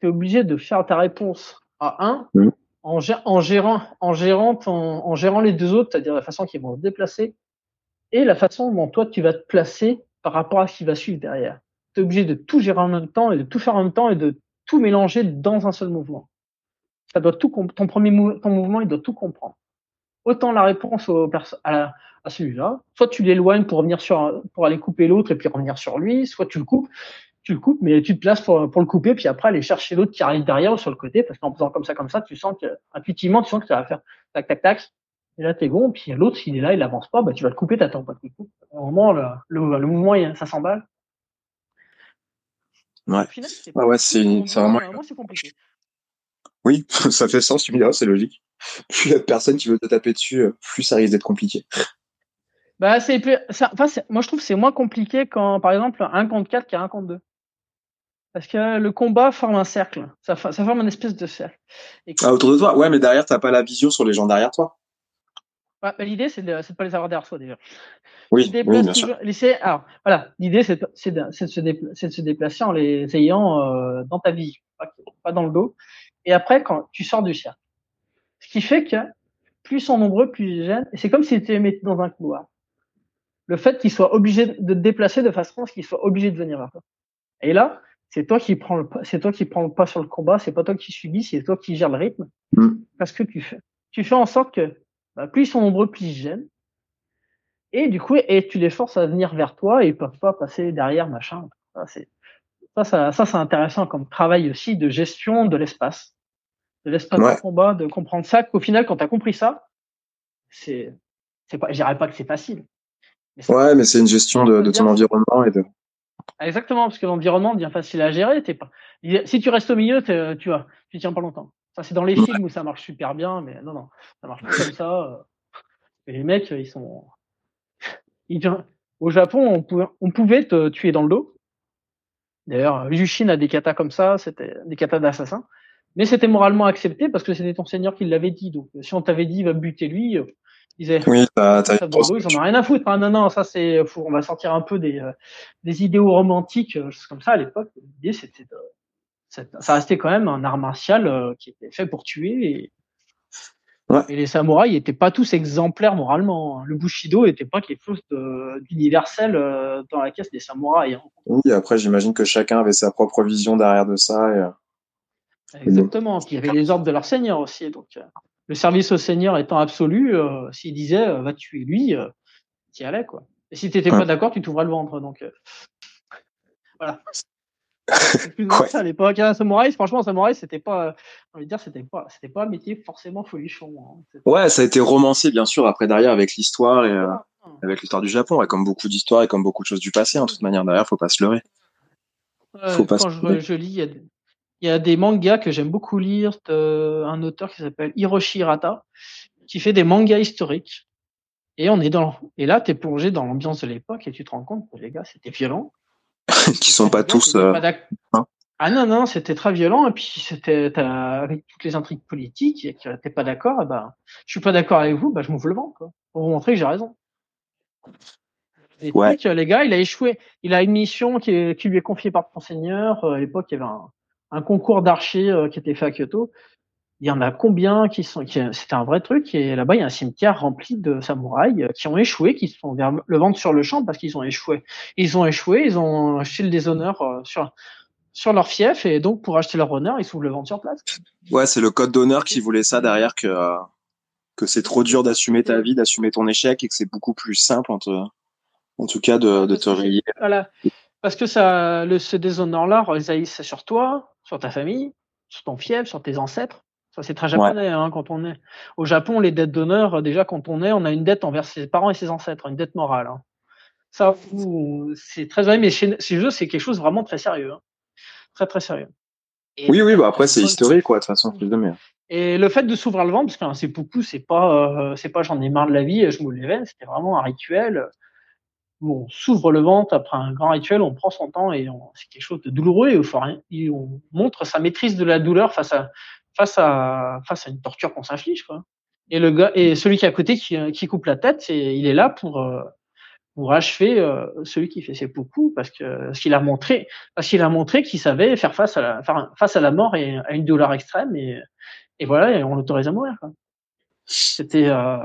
t'es obligé de faire ta réponse à un mmh. en, en gérant en gérant ton, en gérant les deux autres, c'est-à-dire la façon qu'ils vont se déplacer et la façon dont toi tu vas te placer par rapport à ce qui va suivre derrière. Tu es obligé de tout gérer en même temps et de tout faire en même temps et de tout mélanger dans un seul mouvement. Ça doit tout ton premier ton mouvement, il doit tout comprendre. Autant la réponse au à, à celui-là, soit tu l'éloignes pour revenir sur pour aller couper l'autre et puis revenir sur lui, soit tu le coupes, tu le coupes, mais tu te places pour, pour le couper, puis après aller chercher l'autre qui arrive derrière ou sur le côté, parce qu'en faisant comme ça, comme ça, tu sens que intuitivement, tu sens que ça va faire tac tac tac, et là t'es bon, puis l'autre s'il est là, il avance pas, bah tu vas le couper, t'attends pas qu'il coupe. Au moment le, le, le mouvement, ça s'emballe. Ouais. Final, ah ouais, c'est vraiment. Moi, c'est compliqué. Oui, *laughs* ça fait sens, tu me diras, c'est logique. Plus il y a personne qui veut te taper dessus, plus ça risque d'être compliqué. Bah, c'est enfin, moi je trouve que c'est moins compliqué quand, par exemple, un contre 4 qu'un contre 2. Parce que le combat forme un cercle, ça, ça forme une espèce de cercle. Et ah, autour de toi, ouais, mais derrière, t'as pas la vision sur les gens derrière toi. Ouais, bah, l'idée, c'est de, de pas les avoir derrière soi, déjà. Oui, oui bien sûr. alors, voilà, l'idée, c'est de, de, se de se déplacer en les ayant euh, dans ta vie, pas, pas dans le dos. Et après, quand tu sors du cercle. Ce qui fait que plus ils sont nombreux, plus ils gênent. Et c'est comme si tu les mettais dans un couloir le fait qu'il soit obligé de te déplacer de façon à ce qu'il soit obligé de venir vers toi. Et là, c'est toi qui prends le c'est toi qui prends le pas sur le combat, c'est pas toi qui subis, c'est toi qui gères le rythme. Mm. Parce que tu fais, tu fais en sorte que bah, plus ils sont nombreux, plus ils gênent. Et du coup, et tu les forces à venir vers toi et ils peuvent pas passer derrière machin. Ça, c'est ça, ça, ça c'est intéressant comme travail aussi de gestion de l'espace, de l'espace ouais. de combat, de comprendre ça. Qu'au final, quand tu as compris ça, c'est, c'est pas, je dirais pas que c'est facile, Ouais, mais c'est une gestion de, de ton environnement et de. Exactement, parce que l'environnement devient facile à gérer. T'es pas... Si tu restes au milieu, tu vois, tu tiens pas longtemps. Ça, c'est dans les films où ça marche super bien, mais non, non, ça marche pas comme ça. Et les mecs, ils sont. Ils... Au Japon, on pouvait, on pouvait te tuer dans le dos. D'ailleurs, Yushin a des katas comme ça, c'était des katas d'assassins. Mais c'était moralement accepté parce que c'était ton seigneur qui l'avait dit. Donc, si on t'avait dit, il va buter lui, disait, oui, t'as, t'as ça, ils en ont rien à foutre. Ah, non, non, ça c'est, on va sortir un peu des, euh, des idéaux romantiques, euh, comme ça à l'époque. L'idée c'était de, ça restait quand même un art martial euh, qui était fait pour tuer et, ouais. et les samouraïs n'étaient pas tous exemplaires moralement. Hein. Le bushido n'était pas quelque chose d'universel euh, dans la caisse des samouraïs. Hein. Oui, après j'imagine que chacun avait sa propre vision derrière de ça. Exactement. Puis il y avait les ordres de leur seigneur aussi, donc. Euh, le service au Seigneur étant absolu, euh, s'il disait euh, va tuer lui, t'y allais quoi. Et si t'étais ouais. pas d'accord, tu t'ouvrais le ventre. Donc voilà. C'est plus ouais. ça à l'époque. Hein, samouraï, franchement, samouraï, c'était pas, dire, c'était pas, c'était pas un métier forcément folichon. Hein. Ouais, ça a été romancé bien sûr après derrière avec l'histoire et euh, avec l'histoire du Japon, et comme beaucoup d'histoires et comme beaucoup de choses du passé. En hein, toute manière, derrière, faut pas se leurrer. Faut pas quand se je, je, lis, il y a il y a des mangas que j'aime beaucoup lire d'un auteur qui s'appelle Hiroshi Hirata, qui fait des mangas historiques. Et on est dans, et là, t'es plongé dans l'ambiance de l'époque et tu te rends compte que les gars, c'était violent. *laughs* qui sont pas tous, euh... pas hein ah non, non, c'était très violent. Et puis, c'était, avec toutes les intrigues politiques, et que t'es pas d'accord, bah, je suis pas d'accord avec vous, bah, je m'ouvre le vent, quoi. Pour vous montrer que j'ai raison. Et ouais. que les gars, il a échoué. Il a une mission qui, qui lui est confiée par son seigneur. À l'époque, il y avait un, un concours d'archers euh, qui était fait à Kyoto. Il y en a combien qui sont, qui, c'était un vrai truc. Et là-bas, il y a un cimetière rempli de samouraïs euh, qui ont échoué, qui sont vers le ventre sur le champ parce qu'ils ont échoué. Ils ont échoué, ils ont acheté le déshonneur euh, sur, sur leur fief et donc pour acheter leur honneur, ils s'ouvrent le ventre sur place. Ouais, c'est le code d'honneur qui voulait ça derrière que, que c'est trop dur d'assumer ta vie, d'assumer ton échec et que c'est beaucoup plus simple en, te, en tout cas de, de te rayer. Voilà. Parce que ça, le, ce déshonneur-là, haïssent sur toi, sur ta famille, sur ton fief, sur tes ancêtres, Ça, c'est très japonais, hein, quand on est. Au Japon, les dettes d'honneur, déjà, quand on est, on a une dette envers ses parents et ses ancêtres, une dette morale. Hein. Ça, c'est très vrai, mais chez, jeux, c'est quelque chose vraiment très sérieux. Hein. Très, très sérieux. oui, oui, bah après, c'est historique, quoi, de toute façon, plus de mer. Et le fait de s'ouvrir le ventre, parce que c'est beaucoup, c'est pas, euh, c'est pas j'en ai marre de la vie, je me lève, c'était vraiment un rituel on s'ouvre le ventre après un grand rituel, on prend son temps et c'est quelque chose de douloureux et, on montre sa maîtrise de la douleur face à face à une torture qu'on s'inflige quoi. Et le gars et celui qui est à côté qui, coupe la tête, il est là pour euh, pour achever euh, celui qui fait ses coups parce que qu'il a montré parce qu'il savait faire face à la face à la mort et à une douleur extrême et voilà et on l'autorise à mourir. C'était euh,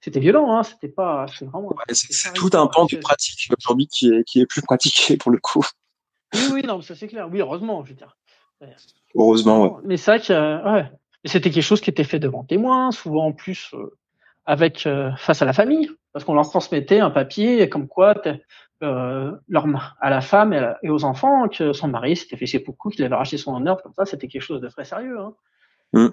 c'était violent, hein, c'était pas. vraiment. c'est tout un pan de pratique aujourd'hui qui est, qui est plus pratiqué pour le coup. Oui, oui, non, ça c'est clair. Oui, heureusement, je veux dire. Heureusement, ouais. Mais c'est vrai que ouais. c'était quelque chose qui était fait devant témoins, souvent en plus euh, avec euh, face à la famille, parce qu'on leur transmettait un papier comme quoi euh, leur, à la femme et, aux enfants que son mari s'était fait ses beaucoup, qu'il avait racheté son honneur, comme ça, c'était quelque chose de très sérieux. Hein. Mmh.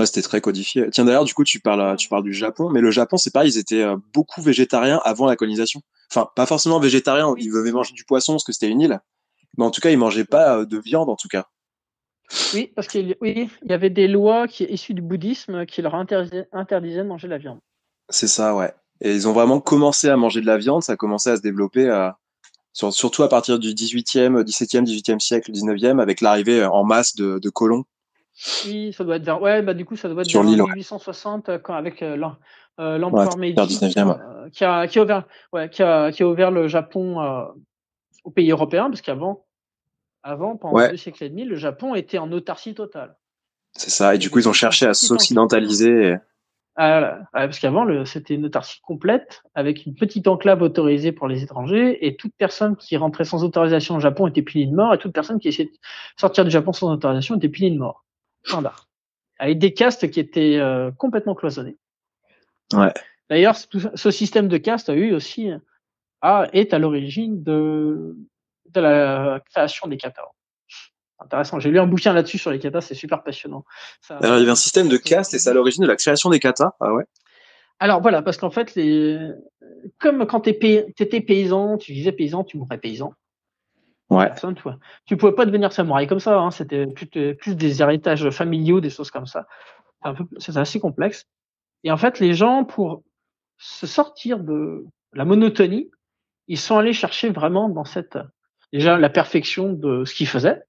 Ouais, c'était très codifié. Tiens, d'ailleurs, du coup, tu parles, tu parles du Japon, mais le Japon, c'est pareil, ils étaient euh, beaucoup végétariens avant la colonisation. Enfin, pas forcément végétariens, ils devaient manger du poisson parce que c'était une île, mais en tout cas, ils mangeaient pas euh, de viande, en tout cas. Oui, parce qu'il oui, il y avait des lois qui issues du bouddhisme qui leur interdisaient, interdisaient de manger de la viande. C'est ça, ouais. Et ils ont vraiment commencé à manger de la viande, ça a commencé à se développer. Euh, surtout à partir du 18e, 17e, 18e siècle, 19e, avec l'arrivée en masse de, de colons oui, ça doit être vers. Ouais, bah du coup, ça doit être vers 1860 euh, quand, avec euh, euh l'empereur Meiji euh, qui, a, qui, a ouvert, ouais, qui, a, qui a ouvert le Japon euh, aux pays européens, parce qu'avant, avant, pendant deux siècles et demi, le Japon était en autarcie totale. C'est ça, et du coup, ils ont cherché à s'occidentaliser. Ah, parce qu'avant, c'était une autarcie complète, avec une petite enclave autorisée pour les étrangers, et toute personne qui rentrait sans autorisation au Japon était punie de mort, et toute personne qui essayait de sortir du Japon sans autorisation était punie de mort standard, avec des castes qui étaient euh, complètement cloisonnés. Ouais. D'ailleurs, ce système de castes a eu aussi a, est à l'origine de, de la création des katas. Intéressant. J'ai lu un bouquin là-dessus sur les katas, c'est super passionnant. Alors, il y avait un système de castes et c'est à l'origine de la création des katas. Ah ouais. Alors voilà, parce qu'en fait, les... comme quand tu étais paysan, tu disais paysan, tu mourrais paysan. Ouais. Tu, pouvais pas devenir samouraï comme ça. Hein. C'était plus, des héritages familiaux, des choses comme ça. C'est assez complexe. Et en fait, les gens, pour se sortir de la monotonie, ils sont allés chercher vraiment dans cette déjà la perfection de ce qu'ils faisaient,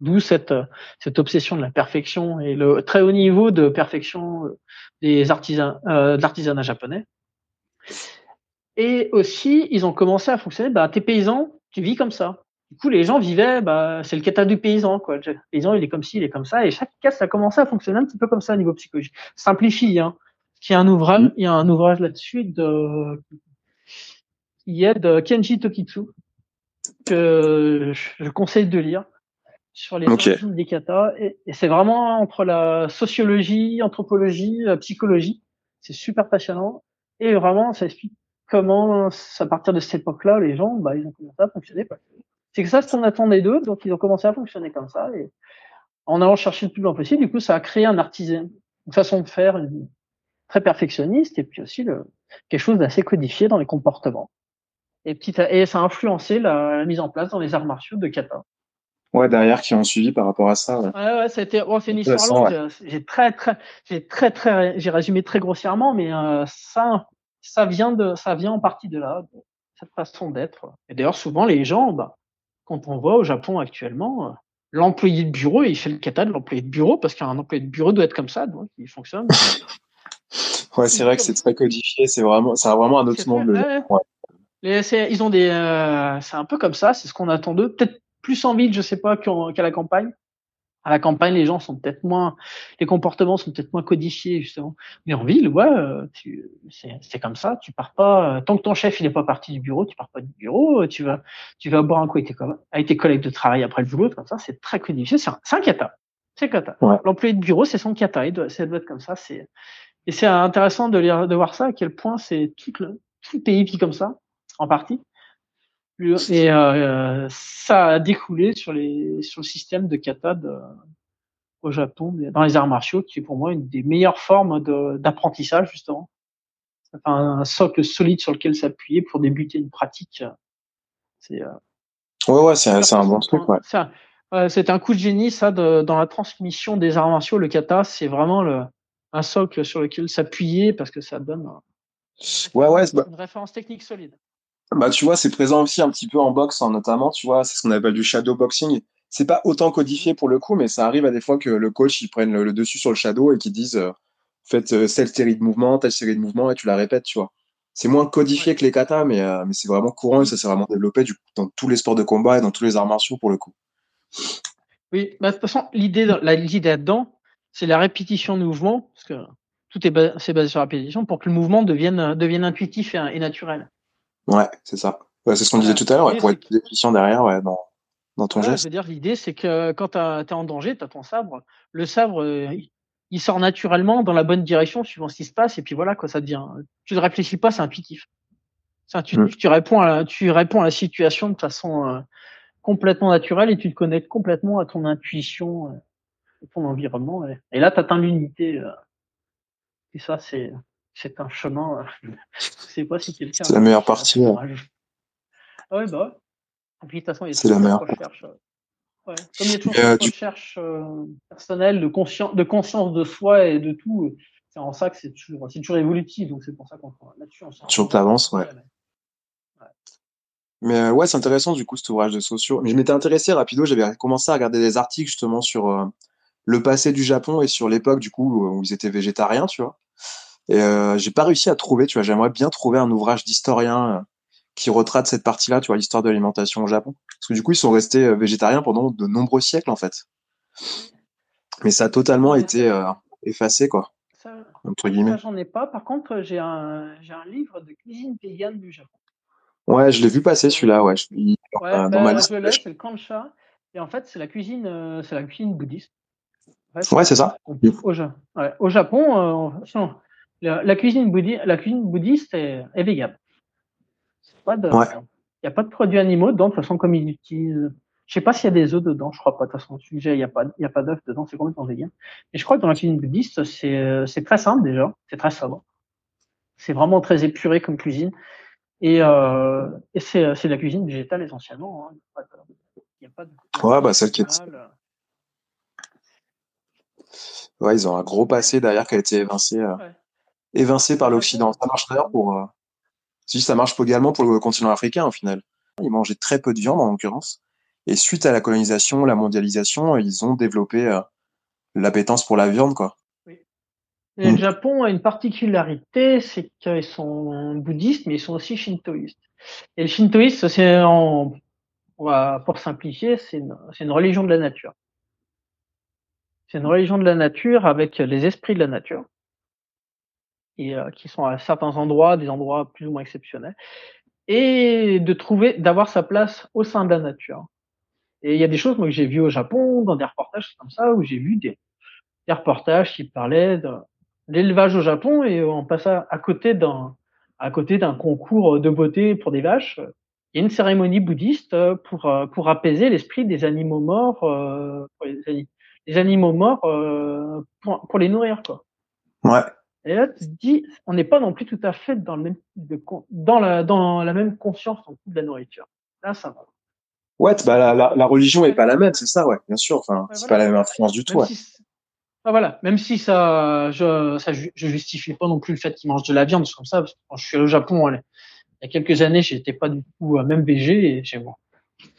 d'où cette cette obsession de la perfection et le très haut niveau de perfection des artisans euh, de l'artisanat japonais. Et aussi, ils ont commencé à fonctionner. Bah, t'es paysan, tu vis comme ça. Du coup, les gens vivaient, bah, c'est le kata du paysan, quoi. Le paysan, il est comme ci, il est comme ça, et chaque caste a commencé à fonctionner un petit peu comme ça au niveau psychologique. Simplifie, hein. Il y a un ouvrage, mm. il y a un ouvrage là-dessus de, qui est de Kenji Tokitsu, que je conseille de lire sur les origines des katas, et, c'est vraiment entre la sociologie, anthropologie, la psychologie. C'est super passionnant, et vraiment, ça explique comment, à partir de cette époque-là, les gens, bah, ils ont commencé à fonctionner. C'est que ça, ce qu'on attendait d'eux, donc ils ont commencé à fonctionner comme ça, et en allant chercher le plus loin possible, du coup, ça a créé un artisan, une façon de faire très perfectionniste, et puis aussi le, quelque chose d'assez codifié dans les comportements. Et, petit et ça a influencé la, mise en place dans les arts martiaux de kata. Ouais, derrière qui ont suivi par rapport à ça. Ouais, ouais, ouais c'était oh, c'est une histoire longue. J'ai très très j'ai très très j'ai résumé très grossièrement, mais euh, ça ça vient de ça vient en partie de là, de cette façon d'être. Et d'ailleurs souvent les gens, bah, quand on voit au Japon actuellement, euh, l'employé de bureau, il fait le kata de l'employé de bureau parce qu'un employé de bureau doit être comme ça, donc il fonctionne. *laughs* ouais, c'est vrai que c'est très codifié, c'est vraiment, c'est vraiment un autre monde. ils ont des, euh, c'est un peu comme ça, c'est ce qu'on attend d'eux. Peut-être plus en ville, je sais pas, qu'à la campagne à la campagne, les gens sont peut-être moins, les comportements sont peut-être moins codifiés justement. Mais en ville, ouais, euh, c'est comme ça. Tu pars pas euh, tant que ton chef il est pas parti du bureau, tu pars pas du bureau. Euh, tu vas, tu vas boire un coup avec tes, avec tes collègues de travail après le boulot, comme ça. C'est très codifié. C'est un, un kata. C'est kata. L'employé de bureau, c'est son kata. Il doit, ça doit être comme ça. C'est et c'est intéressant de lire, de voir ça à quel point c'est tout le tout le pays vit comme ça en partie. Et euh, ça a découlé sur, les, sur le système de kata de, au Japon, dans les arts martiaux, qui est pour moi une des meilleures formes d'apprentissage justement. Un socle solide sur lequel s'appuyer pour débuter une pratique. C'est euh, ouais ouais c'est un bon truc ouais. C'est un coup de génie ça de, dans la transmission des arts martiaux. Le kata, c'est vraiment le, un socle sur lequel s'appuyer parce que ça donne ouais, ouais, une référence technique solide. Bah, tu vois, c'est présent aussi un petit peu en boxe, hein, notamment, tu vois, c'est ce qu'on appelle du shadow boxing. C'est pas autant codifié pour le coup, mais ça arrive à des fois que le coach, il prenne le, dessus sur le shadow et qu'il dise, euh, faites euh, telle série de mouvements, telle série de mouvements, et tu la répètes, tu vois. C'est moins codifié que les katas, mais, euh, mais c'est vraiment courant et ça s'est vraiment développé du coup, dans tous les sports de combat et dans tous les arts martiaux pour le coup. Oui, bah, de toute façon, l'idée, l'idée là-dedans, c'est la répétition de mouvements, parce que tout est, basé, basé sur la répétition pour que le mouvement devienne, devienne intuitif et, naturel. Ouais, c'est ça. c'est ce qu'on disait tout à l'heure, pour être plus efficient derrière, ouais, dans, dans ton geste. Je veux dire, l'idée, c'est que quand tu es en danger, tu as ton sabre, le sabre, euh, il sort naturellement dans la bonne direction suivant ce qui se passe, et puis voilà, quoi, ça devient. Tu ne réfléchis pas, c'est intuitif. C'est intuitif. Mm. Tu, réponds à la, tu réponds à la situation de façon euh, complètement naturelle et tu te connectes complètement à ton intuition, euh, ton environnement. Et, là, tu atteins l'unité. Euh, et ça, c'est c'est un chemin. Euh, *laughs* je sais pas si quelqu'un. C'est la meilleure partie. Ah ouais, bah ouais. puis, de toute façon, il y a c'est la meilleure. Recherche, euh, ouais. Comme il y a toujours une recherche euh, personnelle de, conscience, de conscience de soi et de tout, c'est en ça que c'est toujours, c'est toujours évolutif. Donc, c'est pour ça qu'on là-dessus. Toujours t'avances, ouais. ouais. Mais ouais, c'est intéressant du coup cet ouvrage de sociaux. Mais je m'étais intéressé rapido, j'avais commencé à regarder des articles justement sur le passé du Japon et sur l'époque du coup où ils étaient végétariens, tu vois. Et euh, j'ai pas réussi à trouver, tu vois, j'aimerais bien trouver un ouvrage d'historien euh, qui retrace cette partie-là, tu vois, l'histoire de l'alimentation au Japon. Parce que du coup, ils sont restés euh, végétariens pendant de nombreux siècles, en fait. Mais ça a totalement été euh, effacé, quoi. Ça, entre guillemets. j'en ai pas. Par contre, j'ai un, j'ai un livre de cuisine végane du Japon. Ouais, je l'ai vu passer celui-là, ouais. Je, ouais, euh, bah, je l'ai, c'est le kancha. Et en fait, c'est la cuisine, c'est la cuisine bouddhiste. ouais, c'est ça. Au, ouais, au Japon, euh, la, cuisine bouddhiste, la cuisine bouddhiste est, est végane. Il n'y a pas de produits animaux dedans, de toute façon, comme ils utilisent. Je sais pas s'il y a des œufs dedans, je crois pas. De toute façon, sujet, il n'y a pas, il y a pas d'œufs dedans, c'est complètement vegan. Et je crois que dans la cuisine bouddhiste, c'est, c'est très simple déjà, c'est très sobre. C'est vraiment très épuré comme cuisine. Et, euh, et c'est, c'est de la cuisine végétale essentiellement. Hein. Il n'y a pas de. Ouais, bah, celle qui est. Ouais, ils ont un gros passé derrière qui a été évincé. Euh évincé par l'Occident. Ça marche d'ailleurs pour, euh, si ça marche également pour le continent africain au final. Ils mangeaient très peu de viande en l'occurrence. Et suite à la colonisation, la mondialisation, ils ont développé euh, l'appétence pour la viande, quoi. Oui. Le mm. Japon a une particularité, c'est qu'ils sont bouddhistes, mais ils sont aussi shintoïstes. Et le shintoïste, c'est en, pour simplifier, c'est une, une religion de la nature. C'est une religion de la nature avec les esprits de la nature et euh, qui sont à certains endroits, des endroits plus ou moins exceptionnels, et de trouver, d'avoir sa place au sein de la nature. Et il y a des choses moi, que j'ai vues au Japon, dans des reportages comme ça, où j'ai vu des, des, reportages qui parlaient de l'élevage au Japon et on passait à côté d'un à côté d'un concours de beauté pour des vaches. Il y a une cérémonie bouddhiste pour euh, pour apaiser l'esprit des animaux morts, euh, pour les, les, animaux morts pour, pour les nourrir quoi. Ouais. Et là, tu te dis, on n'est pas non plus tout à fait dans, le même, dans, la, dans la même conscience de la nourriture. Là, ça va. Ouais, bah, la, la, la religion est pas la même, c'est ça, ouais, bien sûr. Enfin, c'est pas la même influence du tout. Ouais. ah, voilà, même si ça, je, ça, je justifie pas non plus le fait qu'ils mangent de la viande comme ça. Parce que quand je suis allé au Japon, il y a quelques années, j'étais pas du tout même végé et chez moi,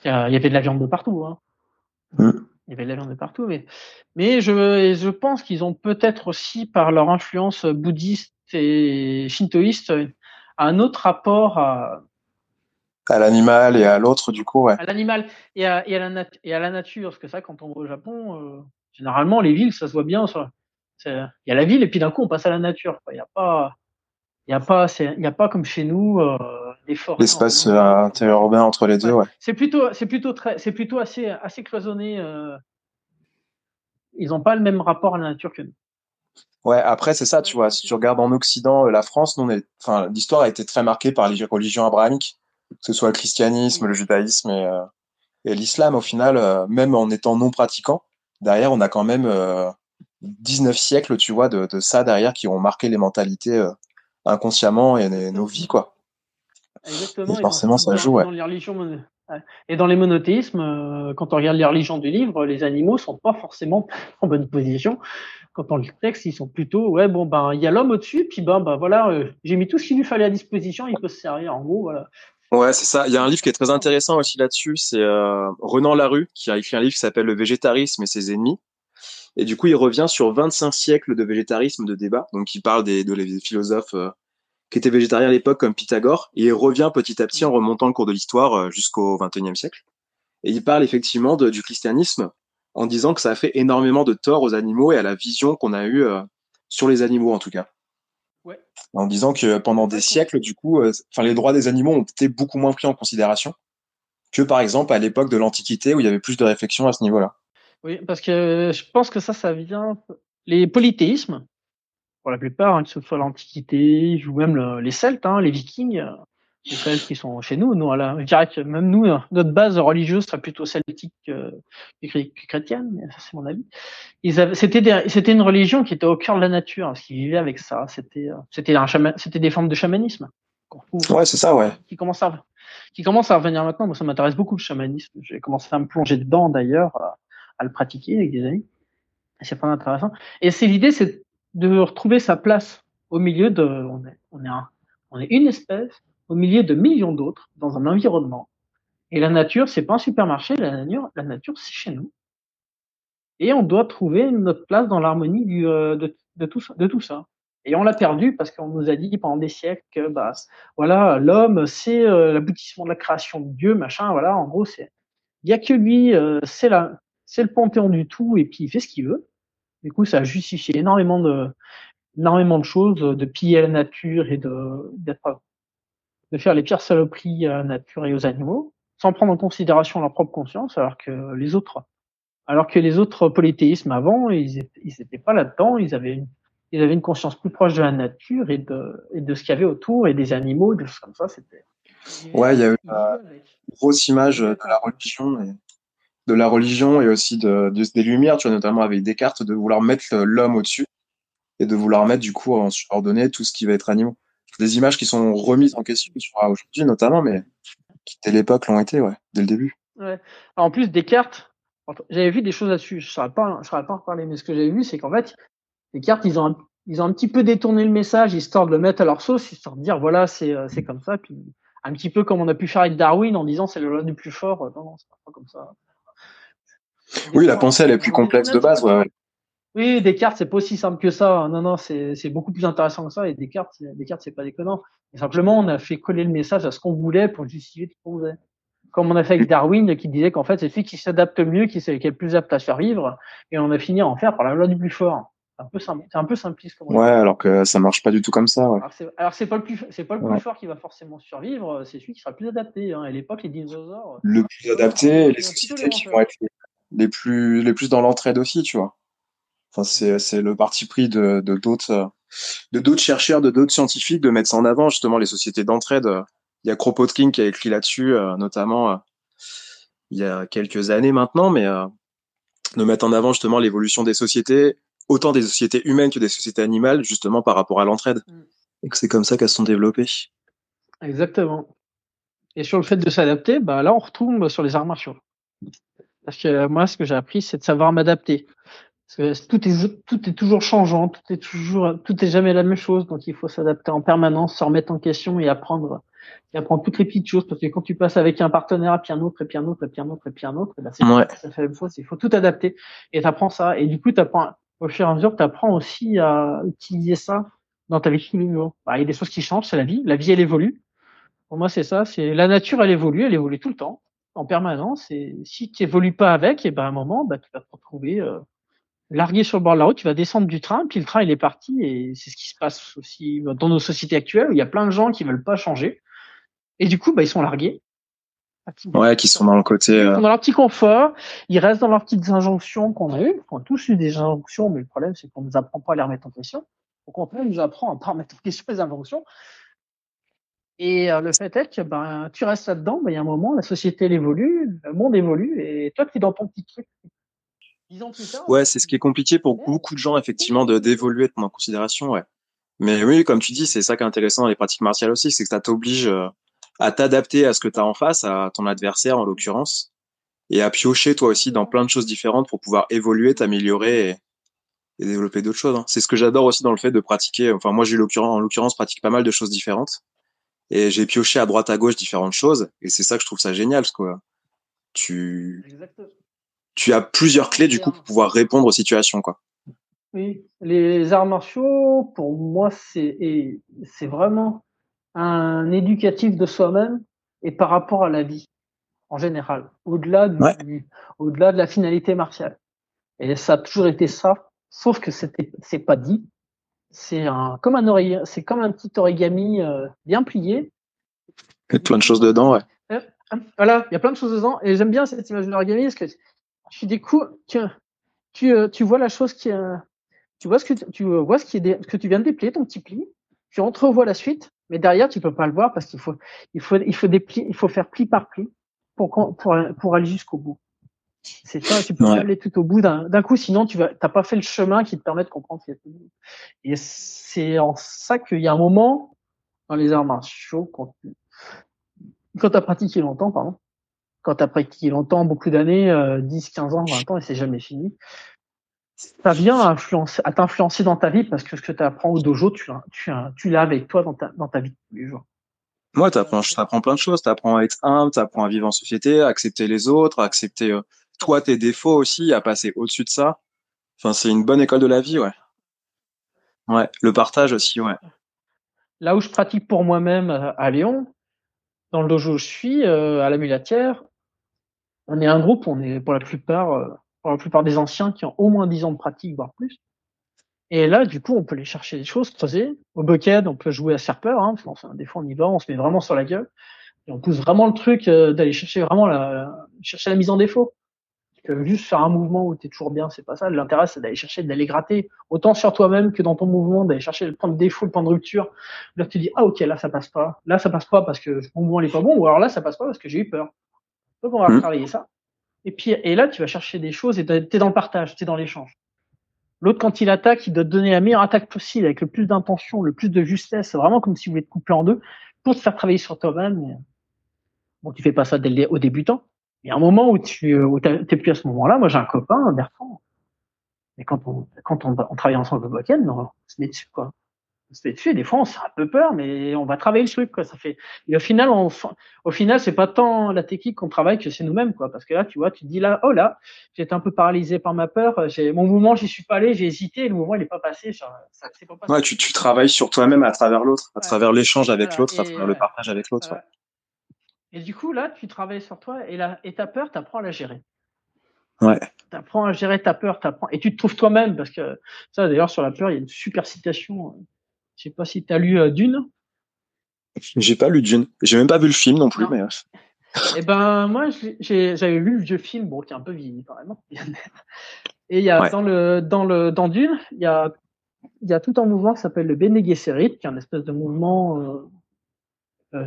il y avait de la viande de partout. Hein. Mmh il y avait de la viande de partout, mais, mais je, je pense qu'ils ont peut-être aussi, par leur influence bouddhiste et shintoïste, un autre rapport à, à l'animal et à l'autre, du coup, ouais. À l'animal et à, et, à la et à la nature, parce que ça, quand on va au Japon, euh, généralement, les villes, ça se voit bien. Il y a la ville et puis d'un coup, on passe à la nature. Il n'y a pas, y a pas, il y a pas comme chez nous. Euh, L'espace euh, interurbain entre les deux, ouais. C'est plutôt, c'est plutôt très, c'est plutôt assez, assez cloisonné. Euh... Ils n'ont pas le même rapport à la nature que nous. Ouais, après c'est ça, tu vois. Si tu regardes en Occident, euh, la France, nous, on est, enfin, l'histoire a été très marquée par les religions abrahamiques, que ce soit le christianisme, le judaïsme et, euh, et l'islam. Au final, même en étant non pratiquant, derrière, on a quand même 19 siècles, tu vois, de, de, ça derrière qui ont marqué les mentalités inconsciemment et nos vies, quoi. Exactement. Et forcément, ça joue, ouais. Dans les religions, et dans les monothéismes, quand on regarde les religions du livre, les animaux sont pas forcément *laughs* en bonne position. Quand on lit le texte, ils sont plutôt, ouais, bon, ben, il y a l'homme au-dessus, puis ben, ben voilà, j'ai mis tout ce qu'il lui fallait à disposition, il peut se servir, en gros, voilà. Ouais, c'est ça. Il y a un livre qui est très intéressant aussi là-dessus. C'est euh, Renan Larue qui a écrit un livre qui s'appelle Le végétarisme et ses ennemis. Et du coup, il revient sur 25 siècles de végétarisme, de débat. Donc, il parle des, de les philosophes euh, qui étaient végétariens à l'époque, comme Pythagore. Et il revient petit à petit en remontant le cours de l'histoire euh, jusqu'au 21e siècle. Et il parle effectivement de, du christianisme en disant que ça a fait énormément de tort aux animaux et à la vision qu'on a eue euh, sur les animaux, en tout cas. Ouais. En disant que pendant des siècles, du coup, euh, les droits des animaux ont été beaucoup moins pris en considération que, par exemple, à l'époque de l'Antiquité où il y avait plus de réflexion à ce niveau-là. Oui, parce que je pense que ça, ça vient. Les polythéismes, pour la plupart, hein, que ce soit l'Antiquité ou même les Celtes, hein, les Vikings, les Celtes qui sont chez nous. nous là, je dirais que même nous, hein, notre base religieuse serait plutôt celtique euh, que chrétienne, mais ça c'est mon avis. C'était une religion qui était au cœur de la nature, parce qu'ils vivaient avec ça. C'était euh, c'était des formes de chamanisme. Ouais, c'est ça, ouais. Qui commence à qui commence à revenir maintenant. Moi, ça m'intéresse beaucoup le chamanisme. J'ai commencé à me plonger dedans d'ailleurs, à, le pratiquer avec des amis. C'est pas intéressant. Et c'est l'idée, c'est de retrouver sa place au milieu de. On est, on est, on est une espèce au milieu de millions d'autres dans un environnement. Et la nature, c'est pas un supermarché, la nature, la nature, c'est chez nous. Et on doit trouver notre place dans l'harmonie du, euh, de, de, tout, de tout ça. Et on l'a perdu parce qu'on nous a dit pendant des siècles que bah voilà l'homme c'est euh, l'aboutissement de la création de Dieu machin voilà en gros c'est il y a que lui euh, c'est la c'est le panthéon du tout et puis il fait ce qu'il veut. Du coup ça a justifié énormément de énormément de choses de piller la nature et de d'être de faire les pires saloperies à la nature et aux animaux, sans prendre en considération leur propre conscience, alors que les autres, alors que les autres polythéismes avant, ils n'étaient pas là-dedans, ils avaient une, ils avaient une conscience plus proche de la nature et de, et de ce qu'il y avait autour et des animaux, des choses comme ça. C'était. Ouais, il y a eu une grosse image de la religion de la religion et aussi de, des lumières, tu vois, notamment avec Descartes, de vouloir mettre l'homme au-dessus et de vouloir mettre du coup en subordonné tout ce qui va être animaux des images qui sont remises en question aujourd'hui notamment, mais qui dès l'époque l'ont été, ouais, dès le début. Ouais. En plus, Descartes, j'avais vu des choses là-dessus. Je ne saurais pas, je pas en parler, mais ce que j'avais vu, c'est qu'en fait, Descartes, ils ont, un, ils ont un petit peu détourné le message, histoire de le mettre à leur sauce, histoire de dire, voilà, c'est, euh, comme ça, puis un petit peu comme on a pu faire avec Darwin en disant c'est le loi du plus fort. Non, non, c'est pas comme ça. Oui, la pensée, elle est plus complexe de base, ouais. Oui, Descartes, c'est pas aussi simple que ça. Non, non, c'est beaucoup plus intéressant que ça. Et Descartes, Descartes, c'est pas déconnant. Et simplement, on a fait coller le message à ce qu'on voulait pour justifier ce qu'on faisait. Comme on a fait avec Darwin, qui disait qu'en fait, c'est celui qui s'adapte mieux, qui, est, qui est le plus apte à se faire vivre. Et on a fini à en faire par la loi du plus fort. C'est un peu simple, c'est un peu simpliste. Comme ouais, alors que ça marche pas du tout comme ça. Ouais. Alors c'est pas le plus, pas le plus fort qui va forcément survivre. C'est celui qui sera le plus adapté. Hein. À l'époque, les dinosaures. Le plus adapté, les sociétés qui vont être les plus, les plus dans l'entraide aussi, tu vois. Enfin, c'est, c'est le parti pris de, de d'autres, de d'autres chercheurs, de d'autres scientifiques de mettre ça en avant, justement, les sociétés d'entraide. Il y a Kropotkin qui a écrit là-dessus, euh, notamment, euh, il y a quelques années maintenant, mais euh, de mettre en avant justement l'évolution des sociétés, autant des sociétés humaines que des sociétés animales, justement par rapport à l'entraide. Mm. Et que c'est comme ça qu'elles se sont développées. Exactement. Et sur le fait de s'adapter, bah là on retombe sur les arts martiaux. Parce que moi, ce que j'ai appris, c'est de savoir m'adapter. Tout est tout est toujours changeant, tout est toujours tout est jamais la même chose, donc il faut s'adapter en permanence, se remettre en question et apprendre et apprendre toutes les petites choses. Parce que quand tu passes avec un partenaire puis un autre et puis un autre et puis un autre et puis un autre, ben c'est ouais. la même chose, il faut tout adapter et tu apprends ça. Et du coup tu apprends au fur et à mesure tu apprends aussi à utiliser ça dans ta vie tous les jours. Bah, il y a des choses qui changent, c'est la vie, la vie elle évolue. Pour moi c'est ça, c'est la nature elle évolue, elle évolue tout le temps en permanence et si tu évolues pas avec et ben à un moment bah, tu vas te retrouver euh, largué sur le bord de la route, tu vas descendre du train, puis le train il est parti, et c'est ce qui se passe aussi dans nos sociétés actuelles, où il y a plein de gens qui veulent pas changer, et du coup, bah, ils sont largués. Ouais, qui sont dans le côté. Euh... Dans leur petit confort, ils restent dans leurs petites injonctions qu'on a eues. On a tous eu des injonctions, mais le problème, c'est qu'on ne nous apprend pas à les remettre en question. Au contraire, on nous apprend à pas remettre en question les injonctions. Et euh, le fait est que ben, tu restes là-dedans, ben, il y a un moment, la société elle évolue, le monde évolue, et toi, tu es dans ton petit truc, Dix ans plus tard. Ouais, c'est ce qui est compliqué pour beaucoup de gens, effectivement, de d'évoluer, de prendre en considération, ouais. Mais oui, comme tu dis, c'est ça qui est intéressant dans les pratiques martiales aussi, c'est que ça t'oblige euh, à t'adapter à ce que tu as en face, à ton adversaire en l'occurrence, et à piocher toi aussi dans plein de choses différentes pour pouvoir évoluer, t'améliorer et, et, développer d'autres choses. Hein. C'est ce que j'adore aussi dans le fait de pratiquer. Enfin, moi, j'ai en l'occurrence pratique pas mal de choses différentes, et j'ai pioché à droite à gauche différentes choses, et c'est ça que je trouve ça génial, parce que tu tu as plusieurs clés du coup pour pouvoir répondre aux situations, quoi. Oui, les arts martiaux, pour moi, c'est c'est vraiment un éducatif de soi-même et par rapport à la vie en général, au-delà au-delà de la finalité martiale. Et ça a toujours été ça, sauf que c'était c'est pas dit. C'est un comme un oreiller, c'est comme un petit origami euh, bien plié. Il y a plein de choses dedans, ouais. Euh, voilà, il y a plein de choses dedans et j'aime bien cette image de l'origami parce que tu découvres, tu, tu, euh, tu vois la chose qui, est tu vois ce que tu vois ce qui est que tu viens de déplier ton petit pli, tu entrevois la suite, mais derrière tu peux pas le voir parce qu'il faut il faut il faut déplier, il faut faire pli par pli pour pour pour aller jusqu'au bout. C'est ça, tu peux pas aller tout au bout d'un coup, sinon tu t'as pas fait le chemin qui te permet de comprendre ce qu'il y a Et c'est en ça qu'il y a un moment dans les arts martiaux quand tu quand as pratiqué longtemps, pardon, quand tu as pratiqué longtemps, beaucoup d'années, 10, 15 ans, 20 ans, et c'est jamais fini, ça vient à, à t'influencer dans ta vie parce que ce que tu apprends au dojo, tu, tu, tu l'as avec toi dans ta, dans ta vie tous les jours. Moi, tu apprends, plein de choses. Tu apprends à être humble, tu apprends à vivre en société, à accepter les autres, à accepter euh, toi tes défauts aussi, à passer au-dessus de ça? C'est une bonne école de la vie, ouais. Ouais, le partage aussi, ouais. Là où je pratique pour moi-même euh, à Lyon, dans le dojo où je suis, euh, à la mulatière, on est un groupe, on est pour la plupart plupart des anciens qui ont au moins 10 ans de pratique, voire plus. Et là, du coup, on peut aller chercher des choses, creuser. Au bucket, on peut jouer à serpeur. Hein. Enfin, des fois, on y va, on se met vraiment sur la gueule. Et on pousse vraiment le truc euh, d'aller chercher vraiment chercher la mise en défaut. Que juste faire un mouvement où tu es toujours bien, c'est pas ça. L'intérêt, c'est d'aller chercher, d'aller gratter, autant sur toi-même que dans ton mouvement, d'aller chercher le point de défaut, le point de rupture. Là, tu dis, ah, ok, là, ça passe pas. Là, ça passe pas parce que mon mouvement n'est pas bon. Ou alors là, ça passe pas parce que j'ai eu peur. Donc, on va mmh. travailler ça. Et puis, et là, tu vas chercher des choses et tu es dans le partage, tu es dans l'échange. L'autre, quand il attaque, il doit te donner la meilleure attaque possible avec le plus d'intention, le plus de justesse. C'est vraiment comme s'il voulait te couper en deux pour te faire travailler sur toi-même. Bon, tu fais pas ça dès le, au débutant. Il y a un moment où tu où t'es plus à ce moment-là. Moi, j'ai un copain, Bertrand. Mais quand on, quand on, on travaille ensemble au week-end, on se met dessus, quoi se fait dessus. des fois, on a un peu peur, mais on va travailler le truc, quoi. Ça fait. Et au final, on, au final, c'est pas tant la technique qu'on travaille que c'est nous-mêmes, quoi. Parce que là, tu vois, tu te dis là, oh là, j'étais un peu paralysé par ma peur. J'ai mon mouvement, j'y suis pas allé, j'ai hésité, le mouvement, il est pas passé. Ça, pas passé. Ouais, tu, tu travailles sur toi-même à travers l'autre, à travers l'échange avec l'autre, à travers le partage avec l'autre. Et du coup, là, tu travailles sur toi et, et ta peur, tu apprends à la gérer. Ouais. Tu apprends à gérer ta peur, apprends, et tu te trouves toi-même, parce que ça, d'ailleurs, sur la peur, il y a une super citation je sais pas si tu as lu euh, Dune. J'ai pas lu Dune. J'ai même pas vu le film non plus. Mais... Euh. Eh ben moi j'avais lu le vieux film, bon qui est un peu vieilli quand même. *laughs* Et il y a dans le dans le dans Dune, il y a il y a tout un mouvement qui s'appelle le Bene Gesserit, qui est un espèce de mouvement euh, euh,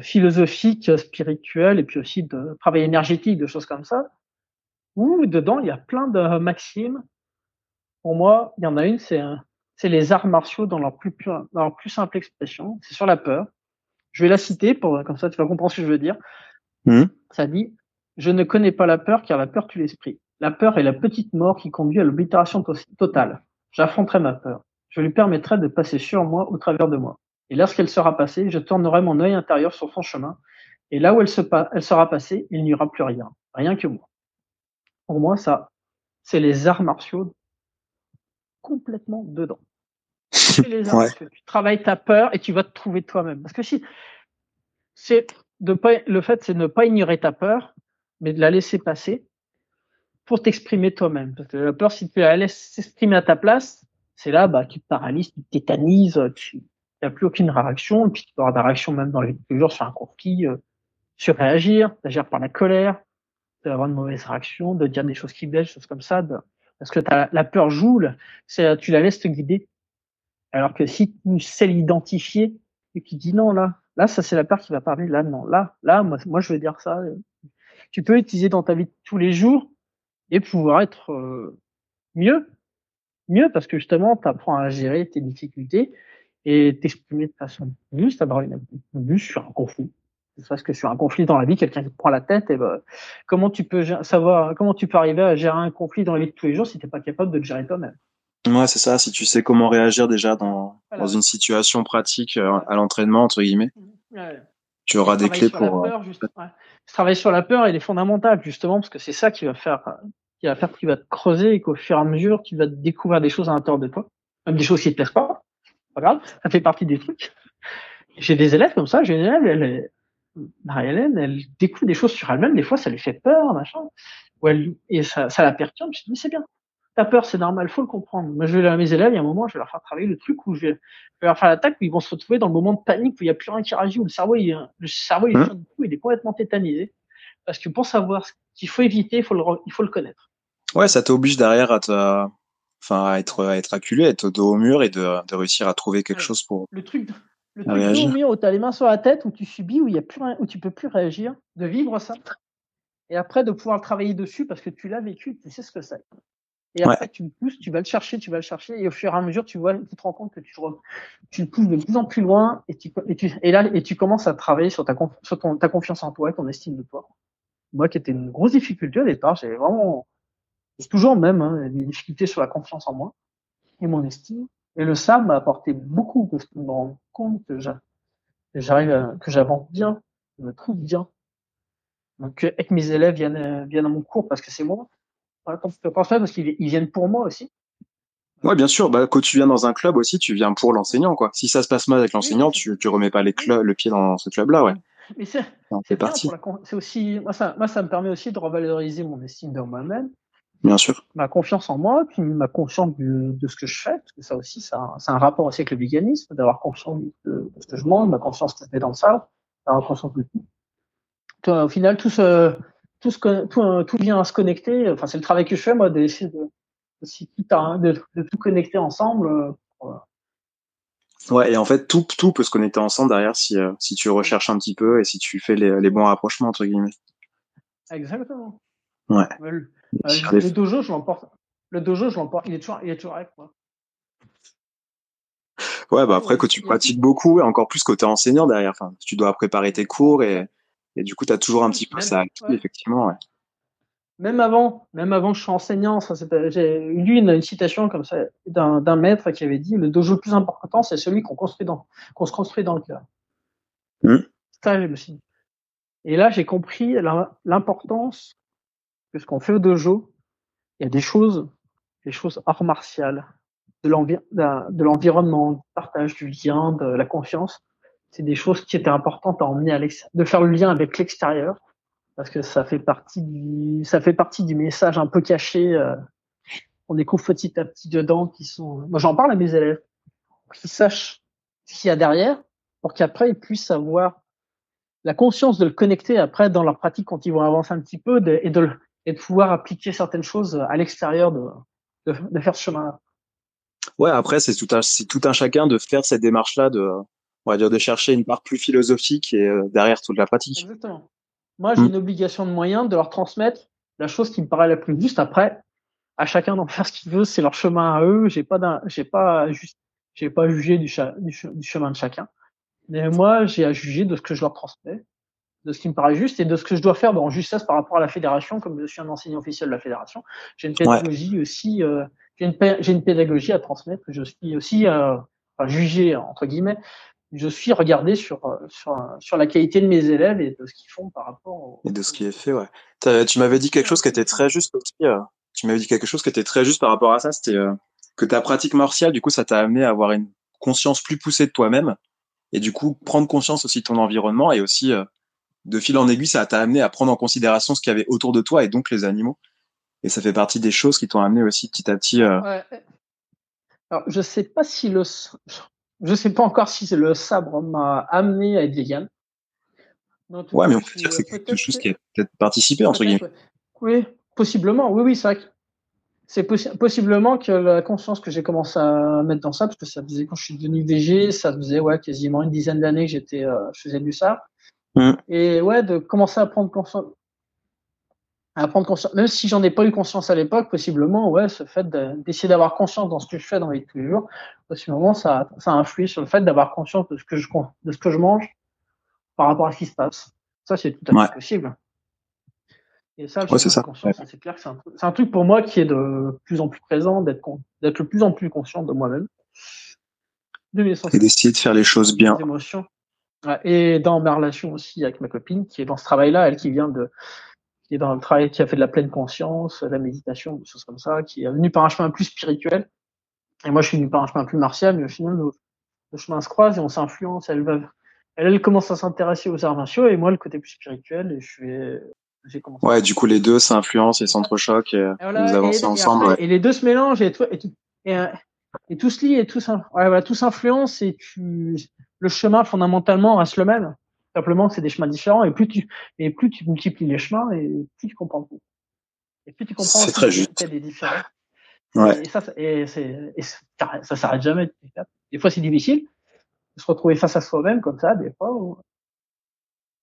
philosophique, spirituel, et puis aussi de travail énergétique, de choses comme ça. Où dedans il y a plein de maximes. Pour moi, il y en a une, c'est un c'est les arts martiaux dans leur plus, dans leur plus simple expression. C'est sur la peur. Je vais la citer pour comme ça tu vas comprendre ce que je veux dire. Mmh. Ça dit Je ne connais pas la peur car la peur tue l'esprit. La peur est la petite mort qui conduit à l'oblitération totale. J'affronterai ma peur. Je lui permettrai de passer sur moi au travers de moi. Et lorsqu'elle sera passée, je tournerai mon œil intérieur sur son chemin. Et là où elle, se elle sera passée, il n'y aura plus rien. Rien que moi. Pour moi, ça, c'est les arts martiaux complètement dedans. Les Tu travailles ta peur et tu vas te trouver toi-même. Parce que si c'est de pas, le fait, c'est de ne pas ignorer ta peur, mais de la laisser passer pour t'exprimer toi-même. Parce que la peur, si tu la laisses s'exprimer à ta place, c'est là, bah, tu te paralyses, tu te tétanises, tu n'as plus aucune réaction, et puis tu peux avoir des réactions même dans les jours sur un conflit, euh, sur réagir, d'agir par la colère, d'avoir de mauvaises réactions, de dire des choses qui blessent, choses comme ça, parce que la peur joue, c'est, tu la laisses te guider. Alors que si tu sais l'identifier et tu dis non, là, là, ça c'est la peur qui va parler, là, non, là, là, moi, moi je veux dire ça. Tu peux utiliser dans ta vie de tous les jours et pouvoir être, euh, mieux, mieux parce que justement, tu apprends à gérer tes difficultés et t'exprimer de façon juste, avoir une vue sur un conflit. Parce que sur un conflit dans la vie, quelqu'un qui te prend la tête, et ben, comment tu peux savoir, comment tu peux arriver à gérer un conflit dans la vie de tous les jours si t'es pas capable de le gérer toi-même? Ouais, c'est ça. Si tu sais comment réagir déjà dans, dans une situation pratique euh, à l'entraînement, entre guillemets, ouais. tu auras des clés pour. Peur, juste, ouais. Travailler sur la peur, elle est fondamentale, justement, parce que c'est ça qui va faire, qui va faire qu'il va te creuser et qu'au fur et à mesure, tu vas découvrir des choses à l'intérieur de toi, même des choses qui te plaisent pas. Pas grave, ça fait partie des trucs. J'ai des élèves comme ça, j'ai une élève, elle, Marie-Hélène, elle découvre des choses sur elle-même, des fois ça lui fait peur, machin, ou elle, et ça, ça la perturbe, je dis, mais c'est bien. Ta peur, c'est normal, faut le comprendre. Moi, je vais à mes élèves, il y a un moment, je vais leur faire travailler le truc où je vais, leur faire l'attaque, où ils vont se retrouver dans le moment de panique, où il n'y a plus rien qui réagit, où le cerveau, il, le cerveau, il, mmh. il est complètement tétanisé. Parce que pour savoir ce qu'il faut éviter, il faut le, il faut le connaître. Ouais, ça t'oblige derrière à te, enfin, à être, à être acculé, à être dos au mur et de, de réussir à trouver quelque chose pour. Le truc, le truc dos au mur où tu as les mains sur la tête, où tu subis, où il y a plus rien, où tu peux plus réagir, de vivre ça. Et après, de pouvoir travailler dessus parce que tu l'as vécu, tu sais ce que c'est. Et après, tu le pousses, tu vas le chercher, tu vas le chercher, et au fur et à mesure, tu vois, tu te rends compte que tu, tu le pousses de plus en plus loin, et tu, et tu, et là, et tu commences à travailler sur ta, sur ton, ta confiance en toi, ton estime de toi. Moi, qui était une grosse difficulté au départ, j'avais vraiment, c'est toujours même, hein, des difficultés sur la confiance en moi et mon estime. Et le SAM m'a apporté beaucoup parce que je me rends compte que j'arrive, que j'avance bien, je me trouve bien. Donc, avec mes élèves viennent, viennent à mon cours parce que c'est moi parce qu'ils viennent pour moi aussi. Ouais, bien sûr. Bah, quand tu viens dans un club aussi, tu viens pour l'enseignant, quoi. Si ça se passe mal avec l'enseignant, tu, tu remets pas les le pied dans ce club-là, ouais. Mais c'est parti. C'est aussi, moi ça, moi, ça me permet aussi de revaloriser mon estime de moi-même. Bien sûr. Ma confiance en moi, puis ma confiance de ce que je fais, parce que ça aussi, c'est un, rapport aussi avec le véganisme, d'avoir confiance de, ce que je mange, ma confiance que je dans ça, d'avoir confiance de tout. Au final, tout ce, tout, tout, tout vient à se connecter. Enfin, c'est le travail que je fais, moi, d'essayer de, de, de, tout connecter ensemble. Euh, ouais, et en fait, tout, tout peut se connecter ensemble derrière si, euh, si tu recherches un petit peu et si tu fais les, les bons rapprochements, entre guillemets. Exactement. Ouais. Le, le, dojo, je l'emporte. Le dojo, je l'emporte. Il est toujours, il est toujours avec moi. Ouais, bah après, que tu pratiques beaucoup, et encore plus côté enseignant derrière. Enfin, tu dois préparer tes cours et, et du coup, tu as toujours un petit peu ça effectivement. Ouais. Même avant, même avant que je sois enseignant, j'ai lu une, citation comme ça d'un maître qui avait dit le dojo le plus important, c'est celui qu'on construit dans, qu'on se construit dans le cœur. Mmh. Ça, je me suis Et là, j'ai compris l'importance que ce qu'on fait au dojo, il y a des choses, des choses hors martiales, de l'environnement, du partage, du lien, de la confiance. C'est des choses qui étaient importantes à emmener à de faire le lien avec l'extérieur parce que ça fait partie du ça fait partie du message un peu caché euh, on découvre petit à petit dedans qui sont moi j'en parle à mes élèves qu'ils sachent ce qu'il y a derrière pour qu'après ils puissent avoir la conscience de le connecter après dans leur pratique quand ils vont avancer un petit peu et de et de pouvoir appliquer certaines choses à l'extérieur de, de, faire ce chemin là ouais après c'est tout un c'est tout un chacun de faire cette démarche là de on va dire, de chercher une part plus philosophique et euh, derrière toute la pratique. Exactement. Moi, j'ai mm. une obligation de moyens de leur transmettre la chose qui me paraît la plus juste. Après, à chacun d'en faire ce qu'il veut, c'est leur chemin à eux. J'ai pas j'ai pas juste, j'ai pas jugé du, du, chemin de chacun. Mais moi, j'ai à juger de ce que je leur transmets, de ce qui me paraît juste et de ce que je dois faire en justesse par rapport à la fédération, comme je suis un enseignant officiel de la fédération. J'ai une pédagogie aussi, euh, j'ai une, une, pédagogie à transmettre. Je suis aussi, euh, enfin, jugé entre guillemets je suis regardé sur, euh, sur, sur, la qualité de mes élèves et de ce qu'ils font par rapport au... Et de ce qui est fait, ouais. Tu m'avais dit quelque chose qui était très juste aussi. Euh, tu m'avais dit quelque chose qui était très juste par rapport à ça. C'était que ta pratique martiale, du coup, ça t'a amené à avoir une conscience plus poussée de toi-même. Et du coup, prendre conscience aussi de ton environnement et aussi, de fil en aiguille, ça t'a amené à prendre en considération ce qu'il y avait autour de toi et donc les animaux. Et ça fait partie des choses qui t'ont amené aussi petit à petit. Ouais. Alors, je sais pas si le, je sais pas encore si le sabre m'a amené à être vegan. Ouais, mais on peut dire que c'est quelque chose qui a peut-être participé, entre guillemets. Oui, possiblement. Oui, oui, c'est vrai c'est possiblement que la conscience que j'ai commencé à mettre dans ça, parce que ça faisait quand je suis devenu VG, ça faisait ouais quasiment une dizaine d'années que j'étais, euh, je faisais du sabre. Mmh. Et ouais, de commencer à prendre conscience, à prendre conscience. Même si j'en ai pas eu conscience à l'époque, possiblement, ouais, ce fait d'essayer d'avoir conscience dans ce que je fais dans les tous les jours, possiblement, ça, ça a influé sur le fait d'avoir conscience de ce que je, de ce que je mange par rapport à ce qui se passe. Ça, c'est tout à fait possible. Et ça, ouais, c'est clair que c'est un, un, truc pour moi qui est de plus en plus présent, d'être d'être le plus en plus conscient de moi-même. De Et d'essayer de faire les choses bien. Émotions. Et dans ma relation aussi avec ma copine, qui est dans ce travail-là, elle qui vient de, qui est dans le travail, qui a fait de la pleine conscience, la méditation, des choses comme ça, qui est venu par un chemin plus spirituel. Et moi, je suis venu par un chemin plus martial, mais au final, nos, chemins se croisent et on s'influence. Elle, elle, elle, commence à s'intéresser aux arts martiaux et moi, le côté plus spirituel, et je vais, j'ai commencé. Ouais, du coup, les deux s'influencent et s'entrechoquent et, et vous avancez ensemble. Et, les deux se mélangent et tout, et tout, et, et tout se lie et tout, ouais, voilà, tout s'influence et tu, le chemin fondamentalement reste le même. Simplement, c'est des chemins différents et plus tu et plus tu multiplies les chemins et plus tu comprends tout. Et plus tu comprends c'est très juste. des différents. Ouais. Et ça, et c'est, et ça s'arrête jamais. Des fois, c'est difficile de se retrouver face à soi-même comme ça. Des fois,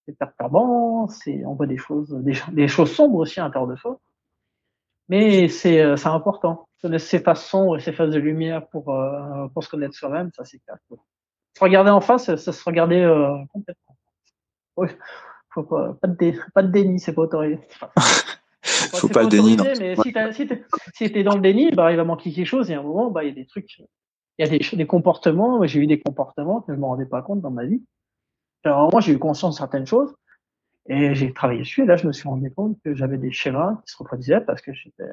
c'est perturbant. C'est, on voit des choses, des, des, choses sombres aussi à l'intérieur de soi. Mais c'est, c'est important. Connaître ses faces sombres et ses phases de lumière pour, euh, pour se connaître soi-même, ça c'est clair. Se regarder en face, ça se regarder euh, complètement. Oui, faut pas, pas, de, pas de déni, c'est pas autorisé. *laughs* faut pas, le déni, non. Mais si t'es si si dans le déni, bah, il va manquer quelque chose et à un moment, bah, il y a des trucs, il y a des, des comportements, j'ai eu des comportements que je me rendais pas compte dans ma vie. Alors, moi, j'ai eu conscience de certaines choses et j'ai travaillé dessus et là, je me suis rendu compte que j'avais des schémas qui se reproduisaient parce que j'étais,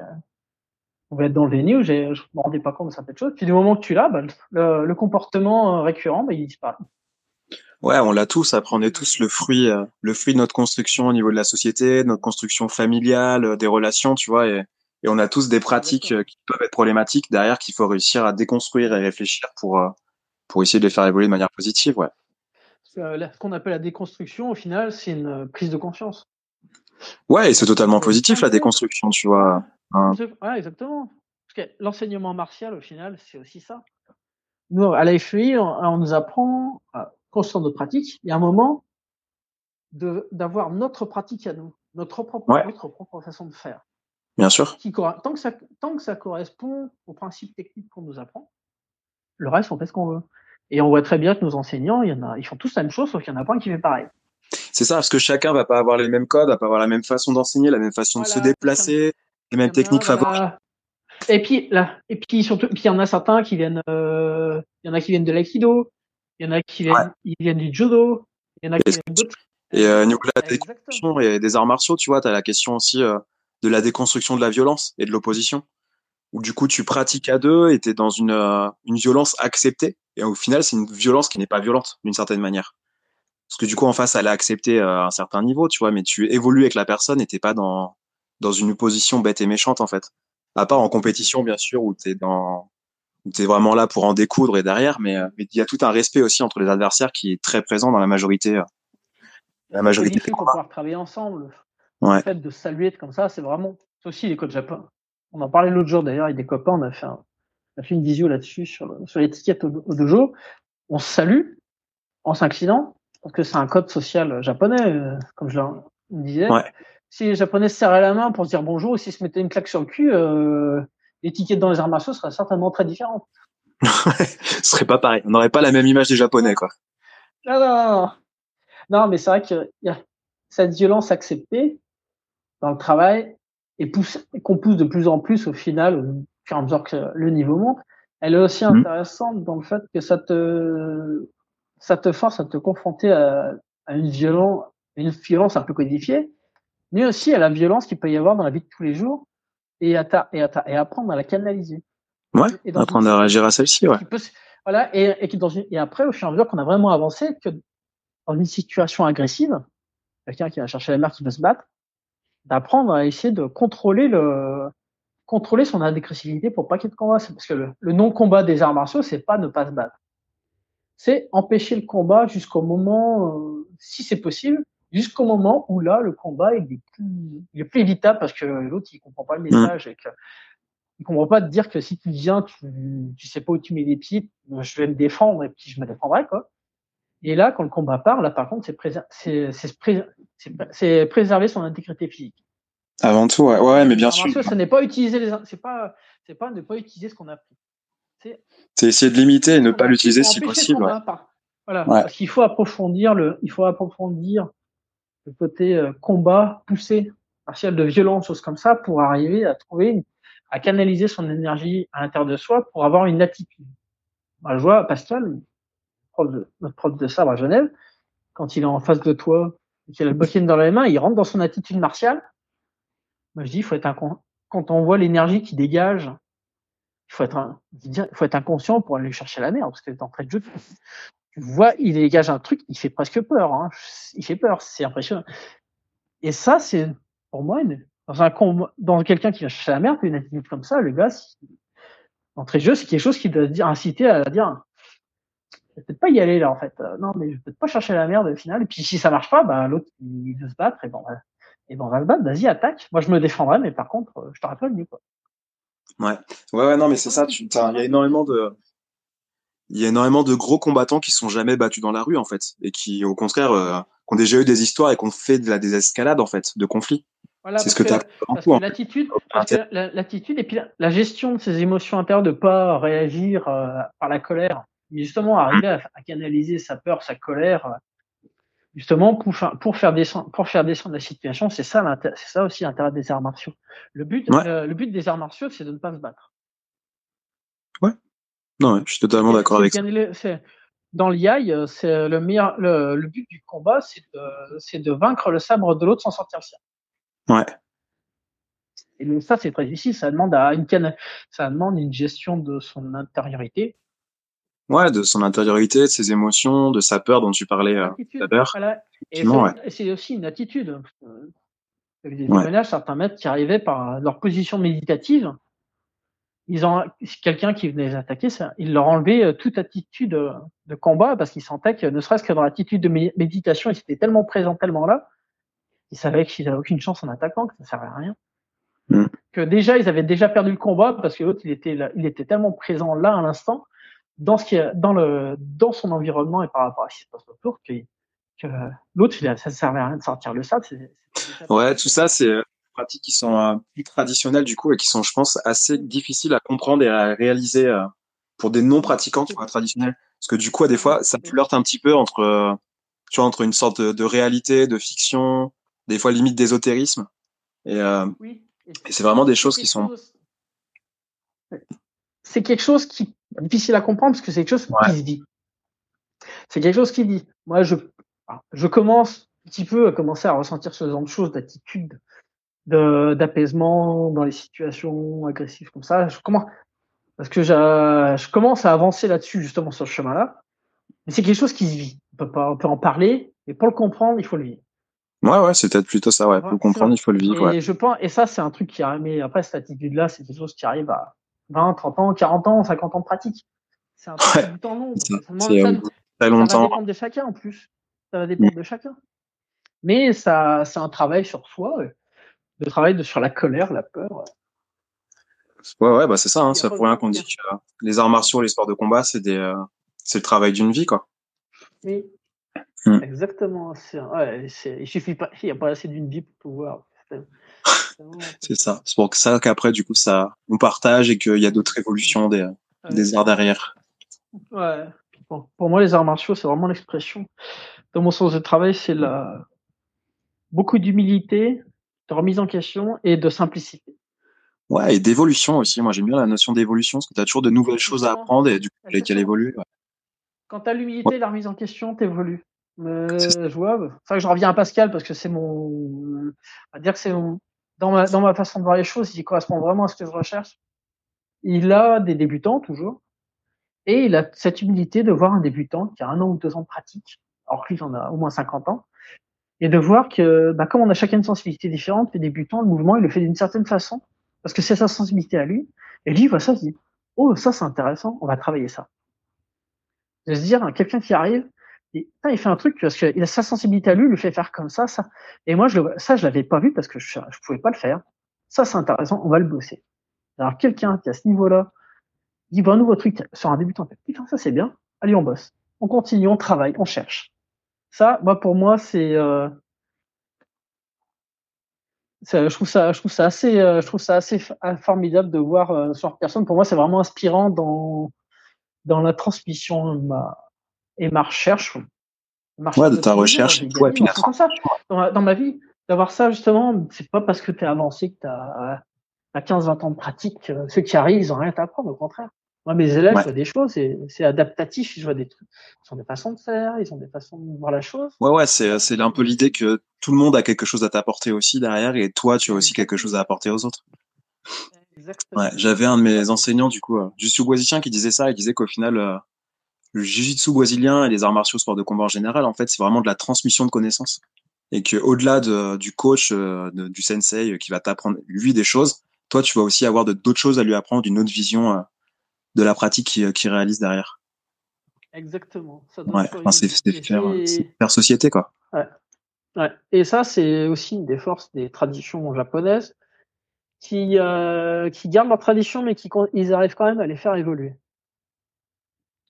on va être dans le déni où je me rendais pas compte de certaines choses. Puis du moment que tu l'as, bah, le, le, comportement récurrent, bah, il disparaît. Ouais, on l'a tous. Après, on est tous le fruit, euh, le fruit de notre construction au niveau de la société, de notre construction familiale, euh, des relations, tu vois. Et, et on a tous des pratiques euh, qui peuvent être problématiques derrière qu'il faut réussir à déconstruire et réfléchir pour pour essayer de les faire évoluer de manière positive, ouais. Ce qu'on appelle la déconstruction, au final, c'est une prise de conscience. Ouais, et c'est totalement positif la déconstruction, tu vois. Hein. Ouais, exactement. Parce que l'enseignement martial, au final, c'est aussi ça. Nous, à la FEI, on, on nous apprend conscient de pratique, il y a un moment d'avoir notre pratique à nous, notre propre, notre propre façon de faire. Bien sûr. Qui, tant, que ça, tant que ça correspond aux principes techniques qu'on nous apprend, le reste, on fait ce qu'on veut. Et on voit très bien que nos enseignants, il y en a, ils font tous la même chose, sauf qu'il y en a pas un qui fait pareil. C'est ça, parce que chacun va pas avoir les mêmes codes, va pas avoir la même façon d'enseigner, la même façon de se déplacer, les mêmes techniques favorables. Et puis là, et puis surtout, puis il y en a certains qui viennent, euh, il y en a qui viennent de l'aïkido, il y en a qui viennent, ils viennent du judo, il y en a qui viennent d'autres. Et euh, la déconstruction et des arts martiaux, tu vois, tu as la question aussi euh, de la déconstruction de la violence et de l'opposition. Où du coup, tu pratiques à deux et tu es dans une, euh, une violence acceptée. Et au final, c'est une violence qui n'est pas violente, d'une certaine manière. Parce que du coup, en face, elle a accepté à un certain niveau, tu vois, mais tu évolues avec la personne et t'es pas dans, dans une position bête et méchante, en fait. À part en compétition, bien sûr, où tu es dans, tu es vraiment là pour en découdre et derrière, mais euh, il y a tout un respect aussi entre les adversaires qui est très présent dans la majorité. Euh, la majorité des pouvoir travailler ensemble. Ouais. Le fait de saluer comme ça, c'est vraiment c'est aussi les codes japonais. On en parlait l'autre jour d'ailleurs avec des copains, on a fait, un, on a fait une visio là-dessus sur, sur l'étiquette au, au, dojo. On se salue en s'inclinant parce que c'est un code social japonais, euh, comme je le disais. Ouais. Si les Japonais se serraient la main pour se dire bonjour, ou s'ils se mettaient une claque sur le cul, euh, l'étiquette dans les arts martiaux serait certainement très différente. *laughs* Ce serait pas pareil. On n'aurait pas la même image des Japonais, quoi. Non, non, non. Non, mais c'est vrai a cette violence acceptée dans le travail et qu'on pousse de plus en plus au final, au fur et à mesure que le niveau monte. Elle est aussi mmh. intéressante dans le fait que ça te, ça te force à te confronter à, à une violence, une violence un peu codifiée, mais aussi à la violence qu'il peut y avoir dans la vie de tous les jours et à, ta, et, à ta, et apprendre à la canaliser. Ouais, et apprendre à réagir à celle-ci, ouais. voilà, et, et, dans une, et après, au fur et à mesure qu'on a vraiment avancé, que dans une situation agressive, quelqu'un qui va chercher la mer qui veut se battre, d'apprendre à essayer de contrôler le contrôler son agressivité pour pas qu'il y ait de combat. Parce que le, le non-combat des arts martiaux, c'est pas ne pas se battre. C'est empêcher le combat jusqu'au moment, euh, si c'est possible, jusqu'au moment où là, le combat il est plus, il est plus évitable parce que l'autre il comprend pas le mm. message et que il comprend pas de dire que si tu viens, tu, tu sais pas où tu mets les pieds, je vais me défendre et puis je me défendrai quoi. Et là, quand le combat part, là par contre, c'est c'est c'est préserver son intégrité physique. Avant tout, ouais, ouais, mais bien sûr. Ce n'est pas utiliser les, c'est pas, c'est pas ne pas utiliser ce qu'on a pris. C'est essayer de limiter et ne pas l'utiliser si possible. Voilà, parce qu'il faut approfondir le, il faut approfondir le côté euh, combat poussé, partiel de violence, choses comme ça, pour arriver à trouver, à canaliser son énergie à l'intérieur de soi pour avoir une attitude. Moi, je vois Pascal, notre prof de sabre à Genève, quand il est en face de toi qu'il a le bouquin dans les mains, il rentre dans son attitude martiale. Moi, je dis, il faut être un, quand on voit l'énergie qui dégage, il faut être, un, il faut être inconscient pour aller chercher la merde, parce que en train de jeu, tu vois, il dégage un truc, il fait presque peur. Hein. Il fait peur, c'est impressionnant. Et ça, c'est pour moi, dans un dans quelqu'un qui va chercher la merde, une attitude comme ça, le gars, d'entrée de jeu, c'est quelque chose qui doit inciter à dire, je vais peut-être pas y aller là en fait. Euh, non, mais je vais peut-être pas chercher la merde au final. Et puis si ça marche pas, bah l'autre il veut se battre et bon, et on va se battre. Vas-y, attaque. Moi, je me défendrai, mais par contre, euh, je te rappelle mieux quoi. Ouais, ouais, ouais, non, mais c'est ça. il y a énormément de, il y a énormément de gros combattants qui sont jamais battus dans la rue en fait et qui au contraire euh, ont déjà eu des histoires et qui ont fait de la désescalade en fait de conflits. Voilà, c'est ce que tu as l'attitude l'attitude et puis la, gestion de ses émotions intérieures de pas réagir euh, par la colère justement arriver à, canaliser sa peur sa colère justement pour faire, pour faire descendre pour faire descendre la situation c'est ça c'est ça aussi l'intérêt des arts martiaux le but le but des arts martiaux c'est de ne pas se battre ouais non, je suis totalement d'accord avec ça. Dans l'IAI, euh, c'est le meilleur, le, but du combat, c'est de, de, vaincre le sabre de l'autre sans sortir le sien. Ouais. Et ça, c'est très difficile. Ça demande à une ça demande une gestion de son intériorité. Ouais, de son intériorité, de ses émotions, de sa peur dont tu parlais euh, tout à l'heure. Et c'est aussi une attitude. Il y a des certains maîtres qui arrivaient par leur position méditative ils ont quelqu'un qui venait les attaquer, ça, il leur enlevait euh, toute attitude euh, de combat parce qu'ils sentaient que ne serait-ce que dans l'attitude de méditation, ils étaient tellement présents, tellement là, ils savaient qu'ils n'avaient aucune chance en attaquant, que ça servait à rien. Mm. Que déjà, ils avaient déjà perdu le combat parce que l'autre, il était il était tellement présent là à l'instant, dans ce qui dans le, dans son environnement et par rapport à ce qui se passe autour, que, que l'autre, ça ne servait à rien de sortir le sable. Ouais, tout ça, c'est, pratiques qui sont euh, plus traditionnelles du coup et qui sont, je pense, assez difficiles à comprendre et à réaliser euh, pour des non-pratiquants qui sont traditionnels. Parce que du coup, des fois, ça flirte un petit peu entre, euh, tu vois, entre une sorte de, réalité, de fiction, des fois limite d'ésotérisme. Et, et c'est vraiment des choses qui sont. C'est quelque chose qui difficile à comprendre parce que c'est quelque chose qui se dit. C'est quelque chose qui dit. Moi, je, je commence un petit peu à commencer à ressentir ce genre de choses, d'attitude d'apaisement dans les situations agressives comme ça. Je commence, parce que je commence à avancer là-dessus, justement, sur ce chemin-là. Mais c'est quelque chose qui se vit. On peut, pas, on peut en parler, mais pour le comprendre, il faut le vivre. Ouais, ouais, c'est peut-être plutôt ça, ouais. Pour le comprendre, il faut le vivre. Et je pense, et ça, c'est un truc qui arrive, mais après, cette attitude-là, c'est quelque chose qui arrive à 20, 30 ans, 40 ans, 50 ans de pratique. C'est un truc ouais. du temps long. Ça, ça, longtemps. va dépendre de chacun, en plus. Ça va dépendre de chacun. Mais ça, c'est un travail sur soi de travail sur la colère, la peur. Ouais, ouais, bah c'est ça. Hein, c'est pour rien qu'on dit que les arts martiaux, les sports de combat, c'est des, euh, c'est le travail d'une vie, quoi. Oui. Hmm. Exactement. Ouais, il suffit pas, il n'y a pas assez d'une vie pour pouvoir. C'est ça. C'est pour ça qu'après, du coup, ça, on partage et qu'il y a d'autres évolutions des, des arts derrière. Ouais. pour moi, les arts martiaux, c'est vraiment l'expression. Dans mon sens de travail, c'est la beaucoup d'humilité, de remise en question et de simplicité. Ouais, et d'évolution aussi. Moi, j'aime bien la notion d'évolution, parce que tu as toujours de nouvelles choses à apprendre et du coup, lesquelles évoluer. Quand tu as l'humilité et la remise en question, tu évolues. je vois, que je reviens à Pascal parce que c'est mon. On va dire que c'est mon. Dans ma, dans ma façon de voir les choses, il correspond vraiment à ce que je recherche. Il a des débutants, toujours. Et il a cette humilité de voir un débutant qui a un an ou deux ans de pratique, alors que lui, il en a au moins 50 ans, et de voir que, bah, comme on a chacun une sensibilité différente, les débutants, le mouvement, il le fait d'une certaine façon, parce que c'est sa sensibilité à lui, et lui, il voit ça, il dit, oh, ça, c'est intéressant, on va travailler ça. De se dire, quelqu'un qui arrive, il fait un truc parce qu'il a sa sensibilité à lui, il le fait faire comme ça, ça. Et moi, je le, ça, je l'avais pas vu parce que je, je pouvais pas le faire. Ça, c'est intéressant, on va le bosser. Alors, quelqu'un qui, à ce niveau-là, il voit un nouveau truc sur un débutant, putain, ça, c'est bien. Allez, on bosse. On continue, on travaille, on cherche. Ça, moi, pour moi, c'est euh, je trouve ça, je trouve ça assez, je trouve ça assez formidable de voir ce genre de personne. Pour moi, c'est vraiment inspirant dans dans la transmission ma, et ma recherche. ouais, de ta recherche. Ouais, puis comme ça. Dans, dans, ma vie, d'avoir ça justement, c'est pas parce que tu es avancé que tu as, 15-20 ans de pratique. Ceux qui arrivent, ils ont rien à t'apprendre, au contraire. Moi, mes élèves, je vois des choses, c'est adaptatif, je vois des trucs. Ils ont des façons de faire, ils ont des façons de voir la chose. Ouais, ouais, c'est un peu l'idée que tout le monde a quelque chose à t'apporter aussi derrière, et toi, tu as aussi quelque chose à apporter aux autres. Exactement. Ouais, j'avais un de mes enseignants, du coup, euh, Justus Boisicien, qui disait ça, il disait qu'au final, euh, le jiu-jitsu brésilien et les arts martiaux sport de combat en général, en fait, c'est vraiment de la transmission de connaissances. Et que au-delà de, du coach, euh, du sensei qui va t'apprendre lui des choses, toi, tu vas aussi avoir d'autres choses à lui apprendre, d'une autre vision euh, de la pratique qu'il qui réalise derrière. Exactement. Ça ouais, c'est faire, faire, société, quoi. Ouais. ouais. Et ça, c'est aussi une des forces des traditions japonaises qui, euh, qui gardent leur tradition, mais qui ils arrivent quand même à les faire évoluer.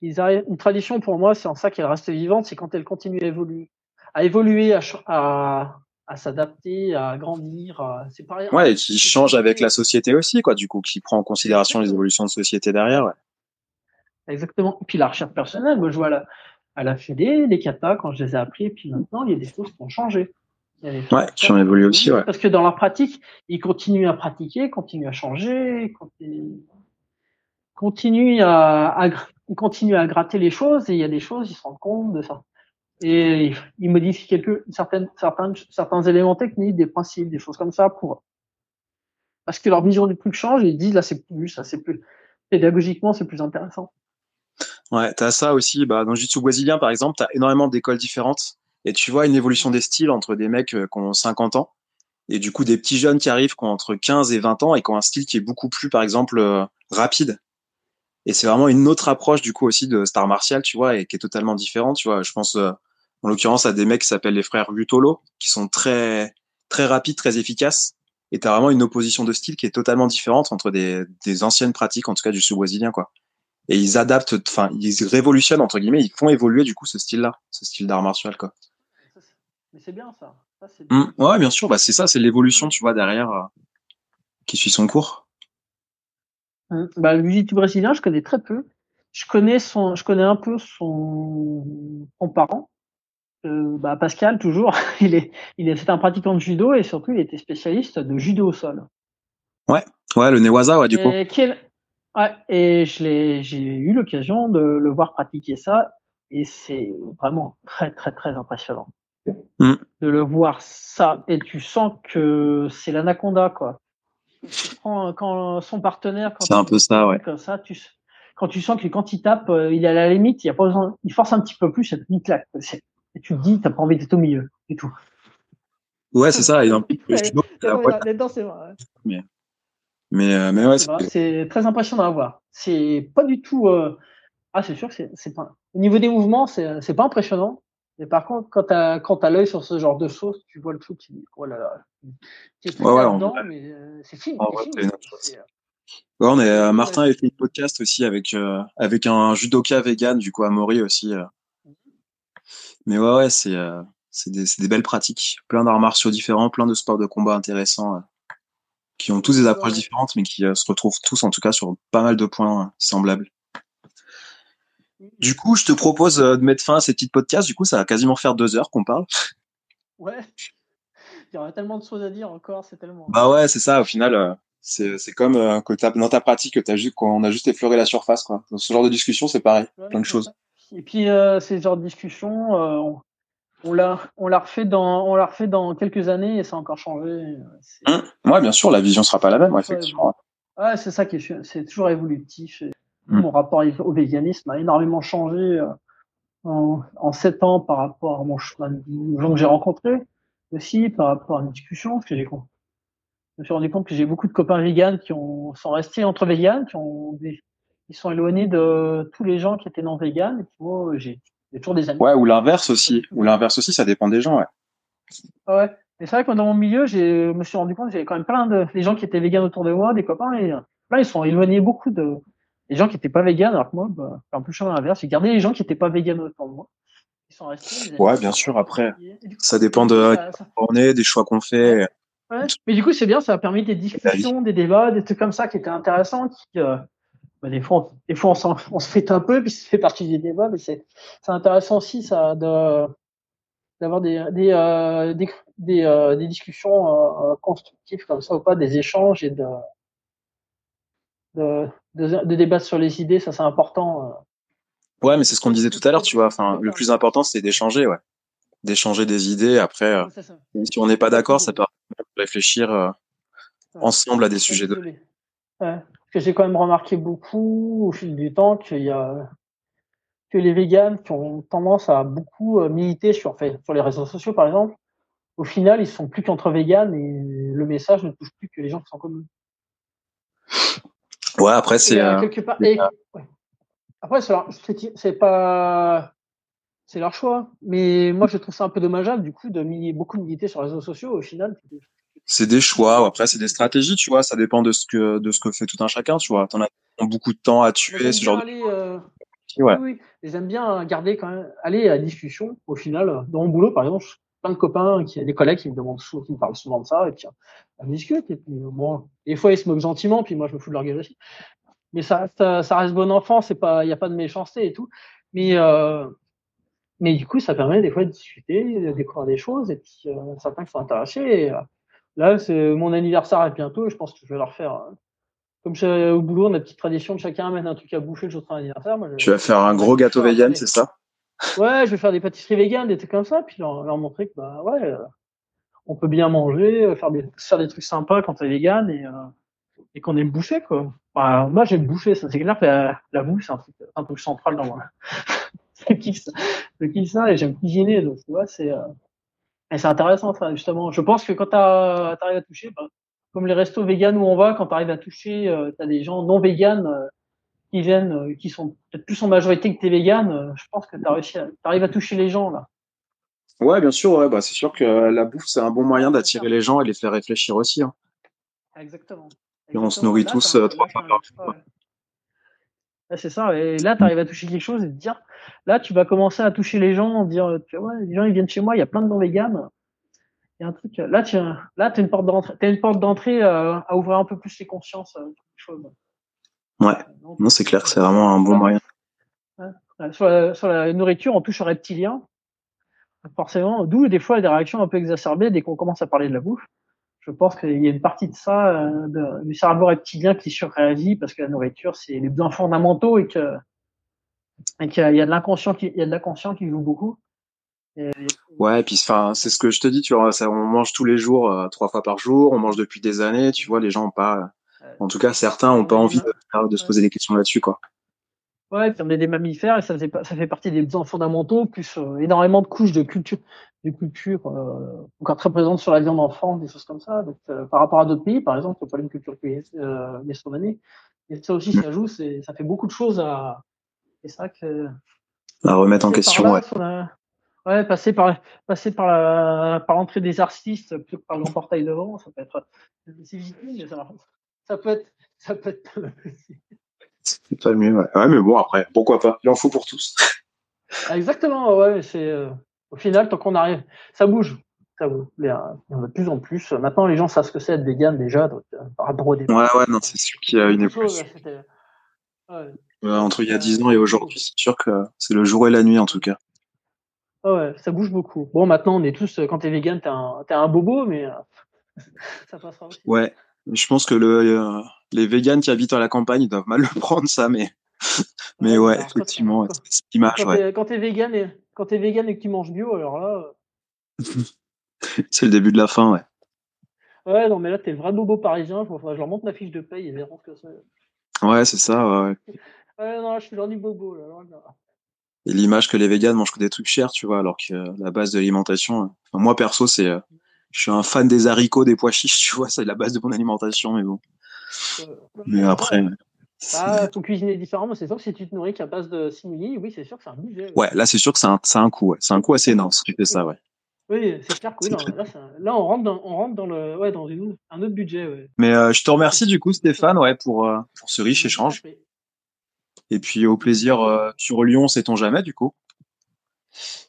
Ils arrivent, une tradition, pour moi, c'est en ça qu'elle reste vivante, c'est quand elle continue à évoluer. À évoluer, à, à, à s'adapter, à grandir. C'est pareil. Ouais, et qui change avec la société aussi, quoi, du coup, qui prend en considération les évolutions de société derrière. Ouais. Exactement. Et puis la recherche personnelle, moi je vois la, à la Fédé, les katas, quand je les ai appris, et puis maintenant, il y a des choses qui ont changé. ouais, qui ont évolué aussi, ouais. Parce que dans la pratique, ils continuent à pratiquer, continuent à changer, continuent à, à, ils continuent à gratter les choses, et il y a des choses, ils se rendent compte de ça et ils modifient quelques certaines certains certains éléments techniques, des principes, des choses comme ça pour parce que leur vision du truc change et ils disent là c'est plus ça c'est plus pédagogiquement c'est plus intéressant. Ouais, t'as ça aussi. Bah, dans le jiu-jitsu brésilien par exemple, t'as énormément d'écoles différentes et tu vois une évolution des styles entre des mecs euh, qui ont 50 ans et du coup des petits jeunes qui arrivent qui ont entre 15 et 20 ans et qui ont un style qui est beaucoup plus par exemple euh, rapide et c'est vraiment une autre approche du coup aussi de star martial tu vois et qui est totalement différente tu vois je pense euh, en l'occurrence à des mecs qui s'appellent les frères Gutolo, qui sont très très rapides, très efficaces. Et t'as vraiment une opposition de style qui est totalement différente entre des, des anciennes pratiques, en tout cas du sous-brésilien, quoi. Et ils adaptent, enfin, ils révolutionnent entre guillemets, ils font évoluer du coup ce style-là, ce style d'art martial, quoi. Mais c'est bien ça. Mmh. ouais, bien sûr, bah c'est ça, c'est l'évolution, tu vois, derrière, euh, qui suit son cours. Mmh. Bah, le jiu brésilien, je connais très peu. Je connais son, je connais un peu son, son parent, euh, bah Pascal, toujours, *laughs* il est, il est, c'est un pratiquant de judo et surtout il était spécialiste de judo au sol. Ouais, ouais, le Newaza, ouais, du coup. Ouais, et je l'ai, j'ai eu l'occasion de le voir pratiquer ça et c'est vraiment très, très, très impressionnant. Mm. De le voir ça et tu sens que c'est l'anaconda, quoi. Quand son partenaire, c'est un peu ça, ouais. Comme ça, tu, quand tu sens que quand il tape, euh, il est à la limite, il a pas besoin, il force un petit peu plus, il claque. Et tu te dis, t'as pas envie d'être au milieu et tout. Ouais, c'est ça. Et un *laughs* vrai. Mais, mais, euh, mais ouais, c'est très impressionnant à voir. C'est pas du tout. Euh... Ah, c'est sûr que c'est pas. Au niveau des mouvements, c'est pas impressionnant. Mais par contre, quand t'as quand as l'œil sur ce genre de choses, tu vois le truc, tu dis, oh là là. Ouais, ouais, dedans, mais euh, c'est fini. Euh, ouais, on est, Martin a fait une podcast aussi avec, avec un judoka vegan, du coup, à Maury aussi. Mais ouais, ouais, c'est euh, c'est des, des, belles pratiques. Plein d'arts martiaux différents, plein de sports de combat intéressants, euh, qui ont tous des approches différentes, mais qui euh, se retrouvent tous, en tout cas, sur pas mal de points semblables. Du coup, je te propose de mettre fin à ces petites podcasts. Du coup, ça va quasiment faire deux heures qu'on parle. Ouais. *laughs* Il y aurait tellement de choses à dire encore, c'est tellement. Bah ouais, c'est ça. Au final, c'est c'est comme que dans ta pratique, que as juste, qu'on a juste effleuré la surface, quoi. Dans ce genre de discussion, c'est pareil, plein de choses. Et puis euh, ces genres de discussions, euh, on, on l'a on l'a refait dans on l'a refait dans quelques années et ça a encore changé. Mmh. Ouais, bien sûr, la vision sera pas la même, effectivement. Ouais, c'est ça qui est c'est toujours évolutif. Mmh. Mon rapport au véganisme a énormément changé euh, en, en sept ans par rapport à mon aux gens que j'ai rencontrés aussi, par rapport à une discussion, parce que j'ai je me suis rendu compte que j'ai beaucoup de copains véganes qui ont, sont restés entre véganes, qui ont des, ils sont éloignés de tous les gens qui étaient non véganes. Et moi, j'ai toujours des amis. Ouais, ou l'inverse aussi. Ou l'inverse aussi, ça dépend des gens, ouais. Ouais. Et c'est vrai que dans mon milieu, je me suis rendu compte que j'avais quand même plein de les gens qui étaient véganes autour de moi, des copains, et là, ils sont éloignés beaucoup de les gens qui étaient pas véganes, alors que moi, bah, un peu chemin inverse. J'ai gardé les gens qui étaient pas véganes autour de moi. Ils sont restés. Ouais, bien sûr. Après, ça dépend de on est, des choix qu'on fait. Ouais. Mais du coup, c'est bien, ça a permis des discussions, des débats, des trucs comme ça qui étaient intéressants. Qui, euh, bah, des fois, on, des fois on, on se fait un peu, puis ça fait partie des débats, mais c'est intéressant aussi ça de d'avoir des des, euh, des, des, euh, des, discussions constructives comme ça ou pas, des échanges et de de, de, de débattre sur les idées, ça c'est important. Euh. Ouais, mais c'est ce qu'on disait tout à l'heure, tu vois. Enfin, le plus important, c'est d'échanger, ouais, d'échanger des idées. Après, euh, si on n'est pas d'accord, ça permet de réfléchir euh, ensemble à des sujets de. Ouais. Parce que j'ai quand même remarqué beaucoup au fil du temps qu'il y a que les véganes qui ont tendance à beaucoup militer sur, les réseaux sociaux, par exemple, au final, ils sont plus qu'entre véganes et le message ne touche plus que les gens qui sont comme eux. Ouais, après, c'est. Euh, quelque part, et, ouais. Après, c'est pas. C'est leur choix. Mais moi, je trouve ça un peu dommageable, du coup, de millier, beaucoup militer sur les réseaux sociaux. Au final, c'est des choix. Après, c'est des stratégies, tu vois. Ça dépend de ce que de ce que fait tout un chacun, tu vois. T'en as beaucoup de temps à tuer, ce genre aller, de. Euh... Ouais. Oui, oui. J'aime bien garder quand même, aller à la discussion. Au final, dans mon boulot, par exemple, plein de copains, qui, des collègues qui me demandent souvent, qui me parlent souvent de ça, et puis on discute. Et puis bon, des fois ils se moquent gentiment, puis moi je me fous de leur gueule aussi. Mais ça, ça, ça reste bon enfant, c'est pas, il n'y a pas de méchanceté et tout. Mais euh, mais du coup, ça permet des fois de discuter, de découvrir des choses, et puis euh, certains qui sont intéressés. Et, euh, là, c'est mon anniversaire est bientôt, et je pense que je vais leur faire. Euh, comme je, au boulot, on a une petite tradition de chacun amène un truc à bouffer le jour de son anniversaire. Moi, tu vas faire un gros gâteau vegan, c'est ça? Ouais, je vais faire des pâtisseries véganes, des trucs comme ça, puis leur, leur montrer que bah ouais, euh, on peut bien manger, euh, faire des faire des trucs sympas quand t'es vegan et euh, et qu'on aime bouffer quoi. Bah, moi j'aime bouffer, ça c'est clair que la, la bouffe c'est un truc un truc central dans moi. je kiffe ça et j'aime cuisiner donc tu vois c'est euh, et c'est intéressant ça justement. Je pense que quand t'arrives à toucher, bah, comme les restos véganes où on va, quand t'arrives à toucher, euh, t'as des gens non véganes qui viennent, euh, qui sont peut-être plus en majorité que t'es vegan, euh, je pense que tu réussi à, arrives à toucher les gens là. Ouais, bien sûr, ouais, bah, c'est sûr que la bouffe, c'est un bon moyen d'attirer les gens et les faire réfléchir aussi. Hein. Exactement. Et on se nourrit tous euh, trois fois par jour. c'est ça. Et là, tu arrives à toucher quelque chose et te dire, là, tu vas commencer à toucher les gens, dire, tu vois, les gens, ils viennent chez moi, il y a plein de non véganes. Il y a un truc, là, tu là, as une porte d'entrée, à ouvrir un peu plus les consciences. Ouais, non, c'est clair, c'est vraiment un bon moyen. Sur la, sur la nourriture, on touche au reptilien, forcément, d'où des fois des réactions un peu exacerbées dès qu'on commence à parler de la bouffe. Je pense qu'il y a une partie de ça, euh, de, du cerveau reptilien qui surréagit parce que la nourriture, c'est les besoins fondamentaux et que et qu'il y a de l'inconscient qui, il y a de l'inconscient qui joue beaucoup. Et, ouais, et puis enfin, c'est ce que je te dis, tu vois, ça, on mange tous les jours, euh, trois fois par jour, on mange depuis des années, tu vois, les gens ont pas en tout cas, certains n'ont pas envie de, de, se poser des questions là-dessus, quoi. Ouais, puis on est des mammifères et ça fait, ça fait partie des besoins fondamentaux, plus euh, énormément de couches de culture, de culture euh, encore très présentes sur la viande enfant, des choses comme ça. Donc, euh, par rapport à d'autres pays, par exemple, il pas une culture euh, gastronomique. Et ça aussi, ça joue, ça fait beaucoup de choses à, et ça que. À remettre en question, ouais. Ouais, passer par, passer par la, par l'entrée des artistes plutôt que par le portail devant, ça peut être, c'est mais ça, ça peut être, *laughs* ça peut être C'est pas mieux, ouais. ouais. mais bon, après, pourquoi pas? Il en faut pour tous. *laughs* Ah, exactement, ouais, c'est, euh, au final, tant qu'on arrive, ça bouge. Ça bouge. Il y en a de plus en plus. Maintenant, les gens savent ce que c'est être vegan déjà, donc, euh, par rapport au début. Ouais, ouais, non, c'est sûr qu'il y a une évolution. Ouais, entre il y a 10 ans et aujourd'hui, c'est sûr que c'est le jour et la nuit, en tout cas. Ouais, ça bouge beaucoup. Bon, maintenant, on est tous, quand t'es vegan, t'es un, es un bobo, mais *laughs* ça passera aussi. Ouais, je pense que le, euh, les véganes qui habitent à la campagne doivent mal *laughs* le prendre ça, mais mais ouais, effectivement, c'est l'image. Ouais. Quand t'es vegan et quand t'es vegan et que tu manges bio, alors là. Euh. *laughs* c'est le début de la fin, ouais. Ouais, non, mais là t'es le vrai bobo parisien. Je, je leur montre ma fiche de paye et verront ce que c'est. Ouais, c'est ça, ouais. ouais, *laughs* non, je suis genre du bobo là. Et l'image que les véganes mangent que des trucs chers, tu vois, alors que la base de l'alimentation, moi perso, c'est euh, je suis un fan des haricots, des pois chiches, *laughs* tu vois, c'est la base de mon alimentation, mais bon. Euh, mais après. Ah, faut cuisiner différemment, c'est sûr que si tu te nourris qu'à base de simili, oui, c'est sûr que c'est un budget. Ouais, là, c'est sûr que c'est un, un coût, ouais. C'est un coût assez énorme si tu fais ça, ouais. Oui, c'est clair que oui, là, là, on rentre dans, on rentre dans, le, ouais, dans une, un autre budget. Ouais. Mais euh, je te remercie du coup, Stéphane, ouais, pour, euh, pour ce riche échange. Et puis au plaisir euh, sur Lyon, sait-on jamais, du coup?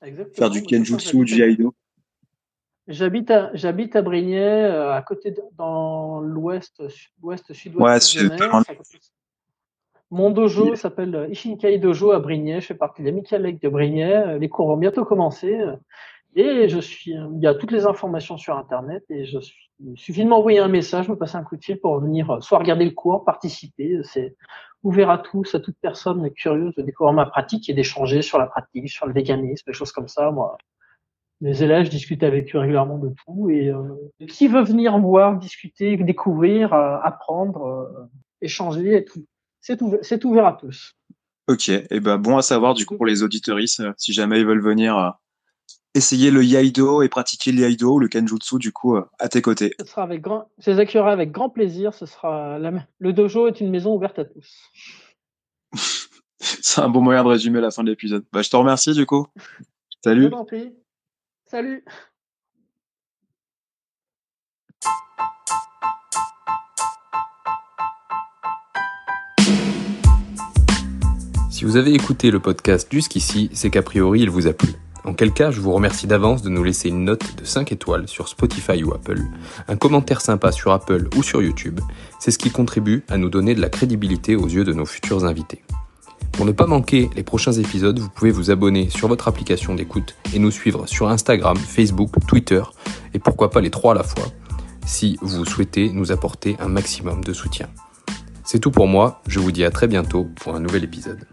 Exactement. Faire du Kenjutsu, du Yaido. J'habite à, j'habite à Brignais, à côté de, dans l'ouest, sud-ouest, sud-ouest. Ouais, Mon dojo s'appelle Ishinkai Dojo à Brignais. Je fais partie de l'Amical Lake de Brignais. Les cours vont bientôt commencer. Et je suis, il y a toutes les informations sur Internet et je suis, il suffit de m'envoyer un message, me passer un coup de fil pour venir euh, soit regarder le cours, participer. C'est ouvert à tous, à toute personne curieuse de découvrir ma pratique et d'échanger sur la pratique, sur le véganisme, des choses comme ça. Moi, les élèves, je discute avec eux régulièrement de tout et euh, qui veut venir voir, discuter, découvrir, euh, apprendre, échanger, et tout. C'est ouvert, c'est ouvert à tous. Ok, et eh ben bon à savoir du coup pour les auditeuristes, si jamais ils veulent venir essayer le Yaido et pratiquer le Yaido, le Kenjutsu, du coup, euh, à tes côtés. Ce sera avec grand, je les accueillerai avec grand plaisir. Ce sera le dojo est une maison ouverte à tous. *laughs* C'est un bon moyen de résumer la fin de l'épisode. Bah, je te remercie, du coup. *laughs* Salut. Salut. Si vous avez écouté le podcast jusqu'ici, c'est qu'a priori il vous a plu. En quel cas, je vous remercie d'avance de nous laisser une note de 5 étoiles sur Spotify ou Apple, un commentaire sympa sur Apple ou sur YouTube. C'est ce qui contribue à nous donner de la crédibilité aux yeux de nos futurs invités. Pour ne pas manquer les prochains épisodes, vous pouvez vous abonner sur votre application d'écoute et nous suivre sur Instagram, Facebook, Twitter et pourquoi pas les trois à la fois si vous souhaitez nous apporter un maximum de soutien. C'est tout pour moi, je vous dis à très bientôt pour un nouvel épisode.